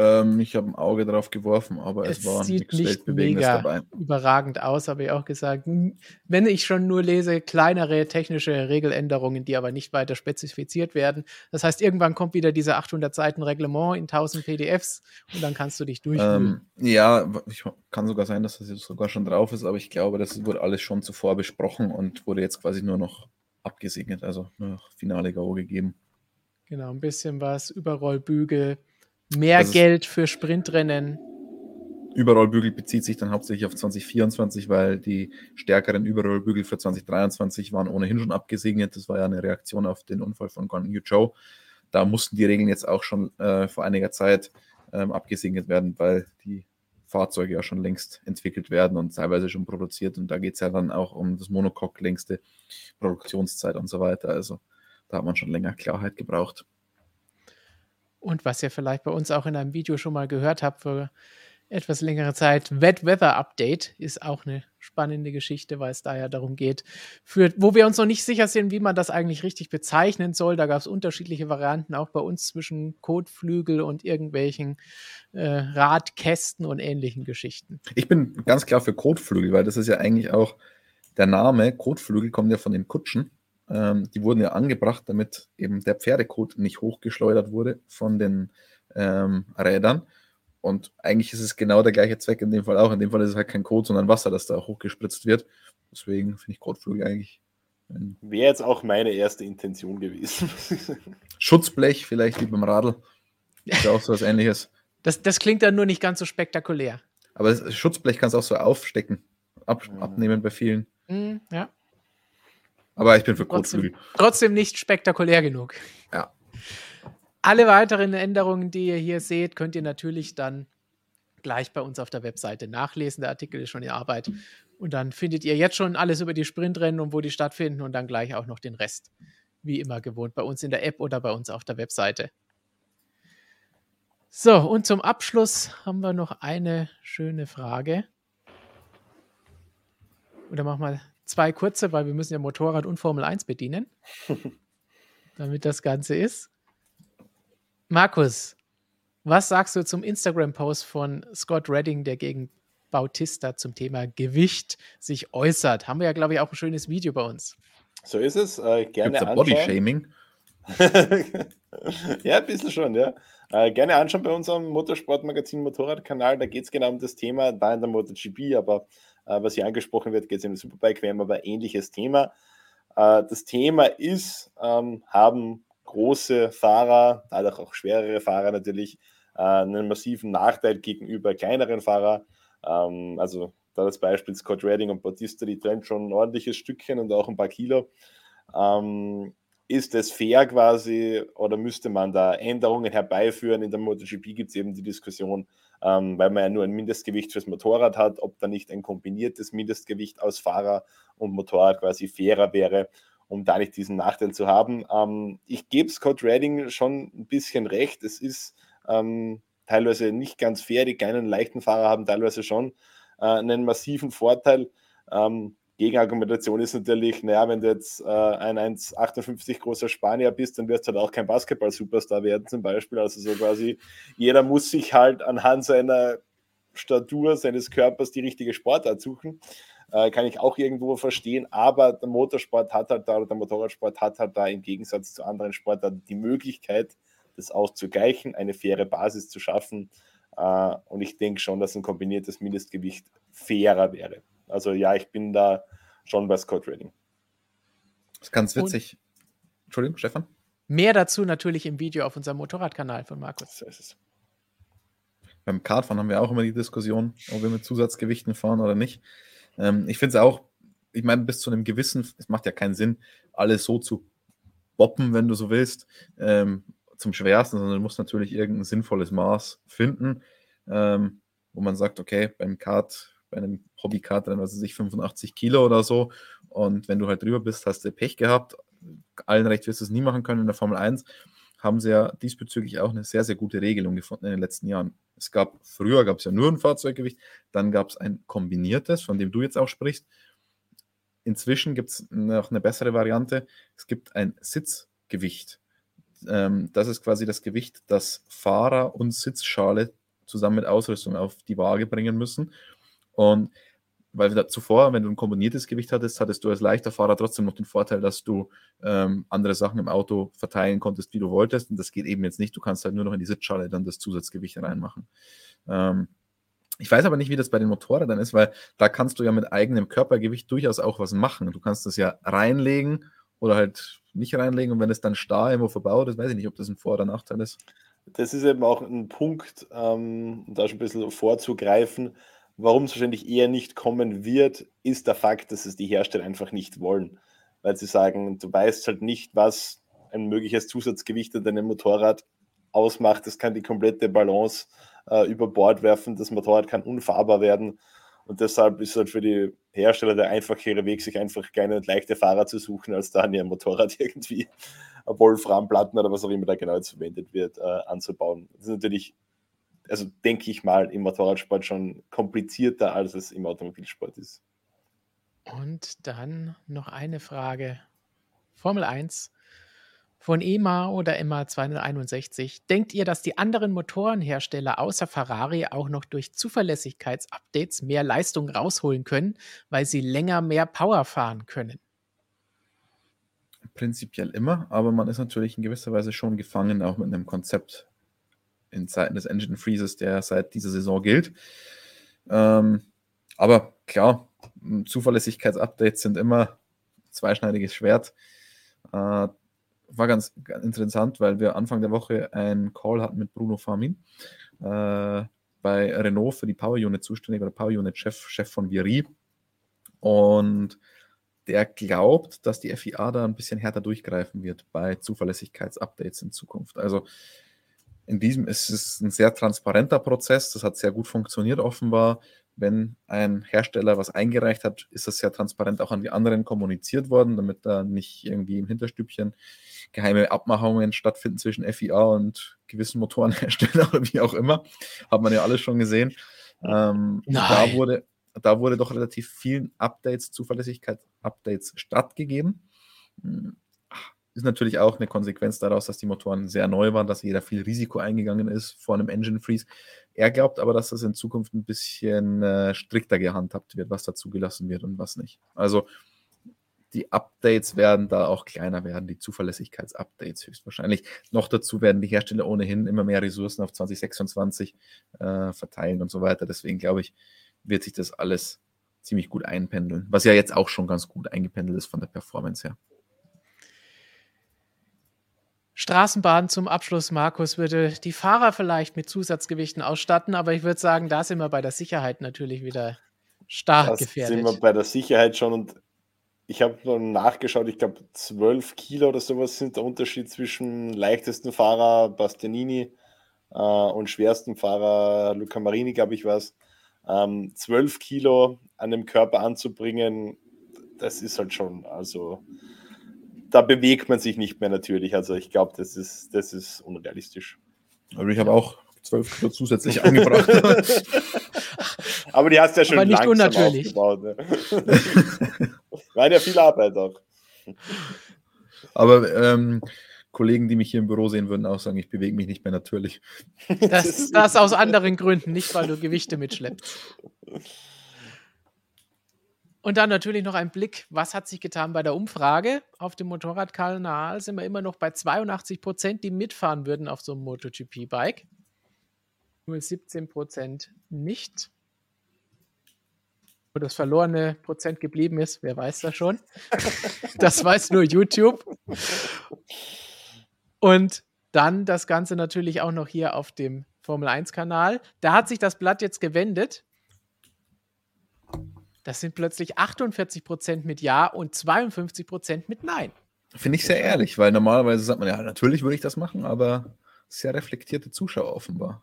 Ähm, ich habe ein Auge drauf geworfen, aber es, Es war sieht nichts nicht mega dabei. überragend aus, habe ich auch gesagt. Wenn ich schon nur lese, kleinere technische Regeländerungen, die aber nicht weiter spezifiziert werden. Das heißt, irgendwann kommt wieder diese 800 Seiten Reglement in 1000 PDFs und dann kannst du dich durchwühlen. Ähm, ja, ich, kann sogar sein, dass das jetzt sogar schon drauf ist, aber ich glaube, das wurde alles schon zuvor besprochen und wurde jetzt quasi nur noch abgesegnet, also nur noch finale Go gegeben. Genau, ein bisschen was, Überrollbügel, mehr Das Geld für Sprintrennen. Überrollbügel bezieht sich dann hauptsächlich auf 2024, weil die stärkeren Überrollbügel für 2023 waren ohnehin schon abgesegnet. Das war ja eine Reaktion auf den Unfall von Guan Yu Zhou. Da mussten die Regeln jetzt auch schon äh, vor einiger Zeit ähm, abgesegnet werden, weil die Fahrzeuge ja schon längst entwickelt werden und teilweise schon produziert. Und da geht es ja dann auch um das Monocoque, längste Produktionszeit und so weiter. Also da hat man schon länger Klarheit gebraucht. Und was ihr vielleicht bei uns auch in einem Video schon mal gehört habt für etwas längere Zeit, Wet Weather Update ist auch eine spannende Geschichte, weil es da ja darum geht, für, wo wir uns noch nicht sicher sind, wie man das eigentlich richtig bezeichnen soll. Da gab es unterschiedliche Varianten, auch bei uns zwischen Kotflügel und irgendwelchen äh, Radkästen und ähnlichen Geschichten. Ich bin ganz klar für Kotflügel, weil das ist ja eigentlich auch der Name. Kotflügel kommt ja von den Kutschen. Ähm, die wurden ja angebracht, damit eben der Pferdekot nicht hochgeschleudert wurde von den ähm, Rädern. Und eigentlich ist es genau der gleiche Zweck in dem Fall auch. In dem Fall ist es halt kein Kot, sondern Wasser, das da hochgespritzt wird. Deswegen finde ich Kotflügel eigentlich Wäre jetzt auch meine erste Intention gewesen. [laughs] Schutzblech, vielleicht wie beim Radl. Ist ja auch so was ähnliches. Das, das klingt dann nur nicht ganz so spektakulär. Aber das Schutzblech kannst du auch so aufstecken, ab, Mhm. abnehmen bei vielen. Hm, ja. Aber ich bin für Trotzdem, Kotflügel. trotzdem nicht spektakulär genug. Ja. Alle weiteren Änderungen, die ihr hier seht, könnt ihr natürlich dann gleich bei uns auf der Webseite nachlesen. Der Artikel ist schon in Arbeit. Und dann findet ihr jetzt schon alles über die Sprintrennen und wo die stattfinden und dann gleich auch noch den Rest. Wie immer gewohnt, bei uns in der App oder bei uns auf der Webseite. So, und zum Abschluss haben wir noch eine schöne Frage. oder mach mal zwei kurze, weil wir müssen ja Motorrad und Formel 1 bedienen, [laughs] damit das Ganze ist. Markus, was sagst du zum Instagram-Post von Scott Redding, der gegen Bautista zum Thema Gewicht sich äußert? Haben wir ja, glaube ich, auch ein schönes Video bei uns. So ist es. Äh, gerne anschauen. Body-Shaming? [laughs] ja, ein bisschen schon, ja. Äh, gerne anschauen bei unserem Motorsportmagazin Motorradkanal. Da geht es genau um das Thema, da in der MotoGP, aber was hier angesprochen wird, geht es um Superbike WM, aber ähnliches Thema. Äh, das Thema ist, ähm, haben große Fahrer, dadurch auch schwerere Fahrer natürlich, äh, einen massiven Nachteil gegenüber kleineren Fahrern. Ähm, also da das Beispiel Scott Redding und Bautista, die trennt schon ein ordentliches Stückchen und auch ein paar Kilo. Ähm, ist es fair quasi oder müsste man da Änderungen herbeiführen? In der MotoGP gibt es eben die Diskussion, ähm, weil man ja nur ein Mindestgewicht fürs Motorrad hat, ob da nicht ein kombiniertes Mindestgewicht aus Fahrer und Motorrad quasi fairer wäre, um da nicht diesen Nachteil zu haben. Ähm, ich gebe Scott Redding schon ein bisschen recht. Es ist ähm, teilweise nicht ganz fair. Die kleinen leichten Fahrer haben teilweise schon äh, einen massiven Vorteil. Ähm, Gegenargumentation ist natürlich, naja, wenn du jetzt äh, ein 1,58 großer Spanier bist, dann wirst du halt auch kein Basketball-Superstar werden, zum Beispiel. Also so quasi, jeder muss sich halt anhand seiner Statur, seines Körpers die richtige Sportart suchen. Äh, kann ich auch irgendwo verstehen, aber der Motorsport hat halt da, oder der Motorradsport hat halt da im Gegensatz zu anderen Sportarten die Möglichkeit, das auszugleichen, eine faire Basis zu schaffen. Äh, und ich denke schon, dass ein kombiniertes Mindestgewicht fairer wäre. Also ja, ich bin da schon bei Scott Redding. Das ist ganz witzig. Und Entschuldigung, Stefan? Mehr dazu natürlich im Video auf unserem Motorradkanal von Markus. So ist es. Beim Kartfahren haben wir auch immer die Diskussion, ob wir mit Zusatzgewichten fahren oder nicht. Ähm, ich finde es auch, ich meine, bis zu einem gewissen, es macht ja keinen Sinn, alles so zu boppen, wenn du so willst, ähm, zum Schwersten, sondern du musst natürlich irgendein sinnvolles Maß finden, ähm, wo man sagt, okay, beim Kart bei einem Hobbykater, was weiß ich, 85 Kilo oder so. Und wenn du halt drüber bist, hast du Pech gehabt. Allen recht wirst du es nie machen können in der Formel 1. Haben sie ja diesbezüglich auch eine sehr, sehr gute Regelung gefunden in den letzten Jahren. Es gab, früher gab es ja nur ein Fahrzeuggewicht, dann gab es ein kombiniertes, von dem du jetzt auch sprichst. Inzwischen gibt es noch eine bessere Variante. Es gibt ein Sitzgewicht. Ähm, das ist quasi das Gewicht, das Fahrer und Sitzschale zusammen mit Ausrüstung auf die Waage bringen müssen. Und weil da, zuvor, wenn du ein kombiniertes Gewicht hattest, hattest du als leichter Fahrer trotzdem noch den Vorteil, dass du ähm, andere Sachen im Auto verteilen konntest, wie du wolltest. Und das geht eben jetzt nicht. Du kannst halt nur noch in die Sitzschale dann das Zusatzgewicht reinmachen. Ähm, ich weiß aber nicht, wie das bei den Motorrädern ist, weil da kannst du ja mit eigenem Körpergewicht durchaus auch was machen. Du kannst das ja reinlegen oder halt nicht reinlegen. Und wenn es dann starr irgendwo verbaut ist, weiß ich nicht, ob das ein Vor- oder Nachteil ist. Das ist eben auch ein Punkt, ähm, da schon ein bisschen vorzugreifen Warum es wahrscheinlich eher nicht kommen wird, ist der Fakt, dass es die Hersteller einfach nicht wollen. Weil sie sagen, du weißt halt nicht, was ein mögliches Zusatzgewicht an deinem Motorrad ausmacht. Das kann die komplette Balance äh, über Bord werfen. Das Motorrad kann unfahrbar werden. Und deshalb ist halt für die Hersteller der einfachere Weg, sich einfach kleine und leichte Fahrer zu suchen, als da an ihrem Motorrad [laughs] irgendwie Wolframplatten oder was auch immer da genau jetzt verwendet wird, äh, anzubauen. Das ist natürlich also denke ich mal, im Motorradsport schon komplizierter, als es im Automobilsport ist. Und dann noch eine Frage. Formel 1 von EMA oder EMA 261. Denkt ihr, dass die anderen Motorenhersteller außer Ferrari auch noch durch Zuverlässigkeitsupdates mehr Leistung rausholen können, weil sie länger mehr Power fahren können? Prinzipiell immer, aber man ist natürlich in gewisser Weise schon gefangen, auch mit einem Konzept in Zeiten des Engine Freezes, der seit dieser Saison gilt. Ähm, aber klar, Zuverlässigkeitsupdates sind immer zweischneidiges Schwert. Äh, war ganz, ganz, interessant, weil wir Anfang der Woche einen Call hatten mit Bruno Farmin äh, bei Renault für die Power Unit zuständig oder Power Unit Chef, Chef von Viry. Und der glaubt, dass die FIA da ein bisschen härter durchgreifen wird bei Zuverlässigkeitsupdates in Zukunft. Also in diesem ist es ein sehr transparenter Prozess. Das hat sehr gut funktioniert offenbar. Wenn ein Hersteller was eingereicht hat, ist das sehr transparent auch an die anderen kommuniziert worden, damit da nicht irgendwie im Hinterstübchen geheime Abmachungen stattfinden zwischen FIA und gewissen Motorenherstellern [laughs] oder wie auch immer. Hat man ja alles schon gesehen. Ähm, da wurde, da wurde doch relativ vielen Updates, Zuverlässigkeit-Updates stattgegeben. Ist natürlich auch eine Konsequenz daraus, dass die Motoren sehr neu waren, dass jeder viel Risiko eingegangen ist vor einem Engine Freeze. Er glaubt aber, dass das in Zukunft ein bisschen äh, strikter gehandhabt wird, was da zugelassen wird und was nicht. Also die Updates werden da auch kleiner werden, die Zuverlässigkeitsupdates höchstwahrscheinlich. Noch dazu werden die Hersteller ohnehin immer mehr Ressourcen auf 2026 äh, verteilen und so weiter. Deswegen glaube ich, wird sich das alles ziemlich gut einpendeln, was ja jetzt auch schon ganz gut eingependelt ist von der Performance her. Straßenbahn zum Abschluss, Markus, würde die Fahrer vielleicht mit Zusatzgewichten ausstatten, aber ich würde sagen, da sind wir bei der Sicherheit natürlich wieder stark das gefährdet. sind wir bei der Sicherheit schon und ich habe nachgeschaut, ich glaube 12 Kilo oder sowas sind der Unterschied zwischen leichtesten Fahrer Bastianini äh, und schwersten Fahrer Luca Marini, glaube ich was. Ähm, 12 Kilo an dem Körper anzubringen, das ist halt schon, also da bewegt man sich nicht mehr natürlich. Also ich glaube, das ist, das ist unrealistisch. Also ich habe auch zwölf Kilo zusätzlich [laughs] angebracht. Aber die hast du ja schon Aber nicht unnatürlich. aufgebaut. Ne? [laughs] War ja viel Arbeit auch. Aber ähm, Kollegen, die mich hier im Büro sehen, würden auch sagen, ich bewege mich nicht mehr natürlich. Das, das aus anderen Gründen, nicht weil du Gewichte mitschleppst. [laughs] Und dann natürlich noch ein Blick, was hat sich getan bei der Umfrage? Auf dem Motorradkanal sind wir immer noch bei 82 Prozent, die mitfahren würden auf so einem MotoGP-Bike. Nur 17 Prozent nicht. Wo das verlorene Prozent geblieben ist, wer weiß das schon. [laughs] das weiß nur YouTube. Und dann das Ganze natürlich auch noch hier auf dem Formel 1-Kanal. Da hat sich das Blatt jetzt gewendet. Das sind plötzlich 48 Prozent mit Ja und 52 Prozent mit Nein. Finde ich sehr ehrlich, weil normalerweise sagt man ja, natürlich würde ich das machen, aber sehr reflektierte Zuschauer offenbar,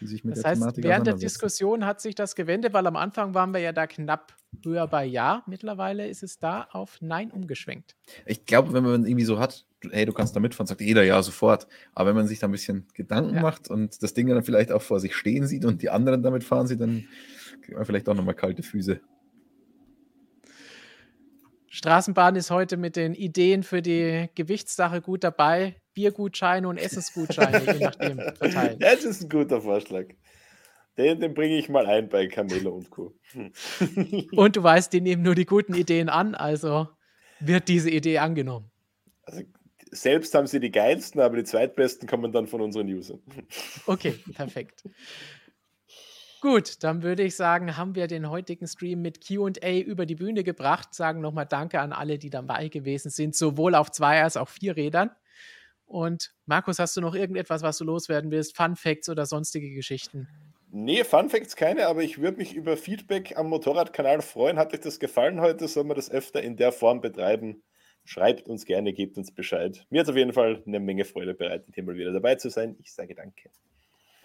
die sich mit das der heißt, Thematik Während der Diskussion hat sich das gewendet, weil am Anfang waren wir ja da knapp höher bei Ja. Mittlerweile ist es da auf Nein umgeschwenkt. Ich glaube, wenn man irgendwie so hat, hey, du kannst da mitfahren, sagt jeder ja sofort. Aber wenn man sich da ein bisschen Gedanken ja. macht und das Ding dann vielleicht auch vor sich stehen sieht und die anderen damit fahren sieht, dann kriegt man vielleicht auch nochmal kalte Füße. Straßenbahn ist heute mit den Ideen für die Gewichtssache gut dabei. Biergutscheine und Essensgutscheine, je nachdem, verteilen. Das ist ein guter Vorschlag. Den, den bringe ich mal ein bei Camelo und Co. [laughs] und du weißt, die nehmen nur die guten Ideen an, also wird diese Idee angenommen. Also selbst haben sie die geilsten, aber die zweitbesten kommen dann von unseren Usern. Okay, perfekt. Gut, dann würde ich sagen, haben wir den heutigen Stream mit QA über die Bühne gebracht. Sagen nochmal Danke an alle, die dabei gewesen sind, sowohl auf zwei als auch vier Rädern. Und Markus, hast du noch irgendetwas, was du loswerden willst? Fun Facts oder sonstige Geschichten? Nee, Fun Facts keine, aber ich würde mich über Feedback am Motorradkanal freuen. Hat euch das gefallen heute? Sollen wir das öfter in der Form betreiben? Schreibt uns gerne, gebt uns Bescheid. Mir hat es auf jeden Fall eine Menge Freude bereitet, hier mal wieder dabei zu sein. Ich sage danke.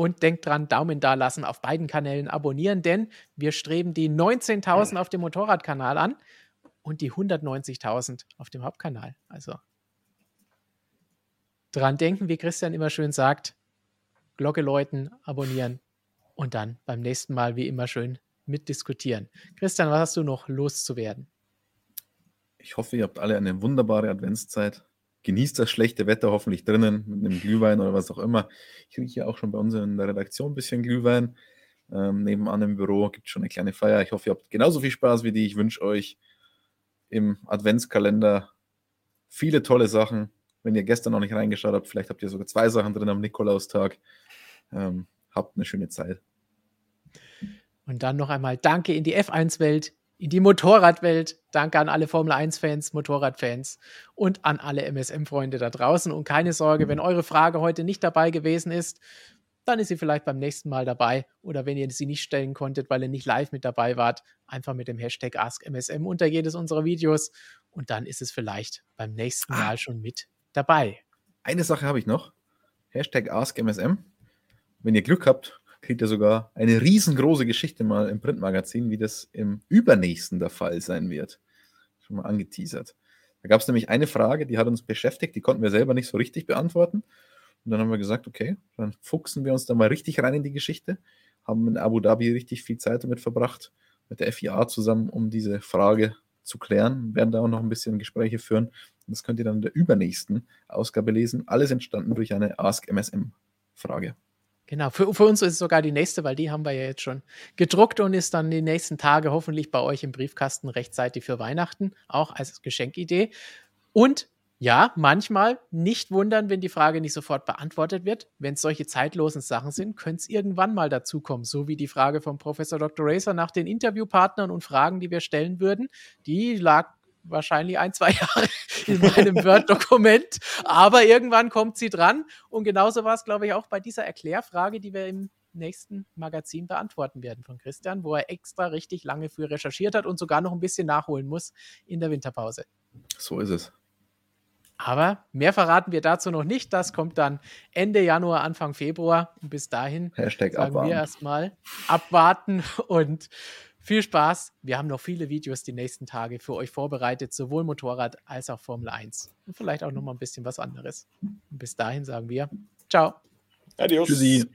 Und denkt dran, Daumen da lassen, auf beiden Kanälen abonnieren, denn wir streben die 19.000 auf dem Motorradkanal an und die 190.000 auf dem Hauptkanal. Also dran denken, wie Christian immer schön sagt, Glocke läuten, abonnieren und dann beim nächsten Mal wie immer schön mitdiskutieren. Christian, was hast du noch loszuwerden? Ich hoffe, ihr habt alle eine wunderbare Adventszeit genießt das schlechte Wetter hoffentlich drinnen mit einem Glühwein oder was auch immer. Ich rieche ja auch schon bei uns in der Redaktion ein bisschen Glühwein. Ähm, nebenan im Büro gibt es schon eine kleine Feier. Ich hoffe, ihr habt genauso viel Spaß wie die. Ich wünsche euch im Adventskalender viele tolle Sachen. Wenn ihr gestern noch nicht reingeschaut habt, vielleicht habt ihr sogar zwei Sachen drin am Nikolaustag. Ähm, habt eine schöne Zeit. Und dann noch einmal Danke in die F1-Welt in die Motorradwelt. Danke an alle Formel 1-Fans, Motorradfans und an alle MSM-Freunde da draußen. Und keine Sorge, wenn eure Frage heute nicht dabei gewesen ist, dann ist sie vielleicht beim nächsten Mal dabei. Oder wenn ihr sie nicht stellen konntet, weil ihr nicht live mit dabei wart, einfach mit dem Hashtag AskMSM unter jedes unserer Videos. Und dann ist es vielleicht beim nächsten ah. Mal ah. schon mit dabei. Eine Sache habe ich noch. Hashtag AskMSM. Wenn ihr Glück habt, kriegt er sogar eine riesengroße Geschichte mal im Printmagazin, wie das im übernächsten der Fall sein wird. Schon mal angeteasert. Da gab es nämlich eine Frage, die hat uns beschäftigt, die konnten wir selber nicht so richtig beantworten. Und dann haben wir gesagt, okay, dann fuchsen wir uns da mal richtig rein in die Geschichte, haben in Abu Dhabi richtig viel Zeit damit verbracht mit der FIA zusammen, um diese Frage zu klären. Wir werden da auch noch ein bisschen Gespräche führen. Das könnt ihr dann in der übernächsten Ausgabe lesen. Alles entstanden durch eine Ask MSM-Frage. Genau, für, für, uns ist es sogar die nächste, weil die haben wir ja jetzt schon gedruckt und ist dann die nächsten Tage hoffentlich bei euch im Briefkasten rechtzeitig für Weihnachten, auch als Geschenkidee. Und ja, manchmal nicht wundern, wenn die Frage nicht sofort beantwortet wird. Wenn es solche zeitlosen Sachen sind, könnte es irgendwann mal dazukommen. So wie die Frage von Professor Dr. Racer nach den Interviewpartnern und Fragen, die wir stellen würden. Die lag wahrscheinlich ein, zwei [laughs] Jahre in meinem Word-Dokument. Aber irgendwann kommt sie dran. Und genauso war es, glaube ich, auch bei dieser Erklärfrage, die wir im nächsten Magazin beantworten werden von Christian, wo er extra richtig lange für recherchiert hat und sogar noch ein bisschen nachholen muss in der Winterpause. So ist es. Aber mehr verraten wir dazu noch nicht. Das kommt dann Ende Januar, Anfang Februar. Und bis dahin Hashtag sagen abwarten. wir erstmal abwarten und viel Spaß. Wir haben noch viele Videos die nächsten Tage für euch vorbereitet, sowohl Motorrad als auch Formel 1. Und vielleicht auch noch mal ein bisschen was anderes. Und bis dahin sagen wir Ciao. Adios. Tschüssi.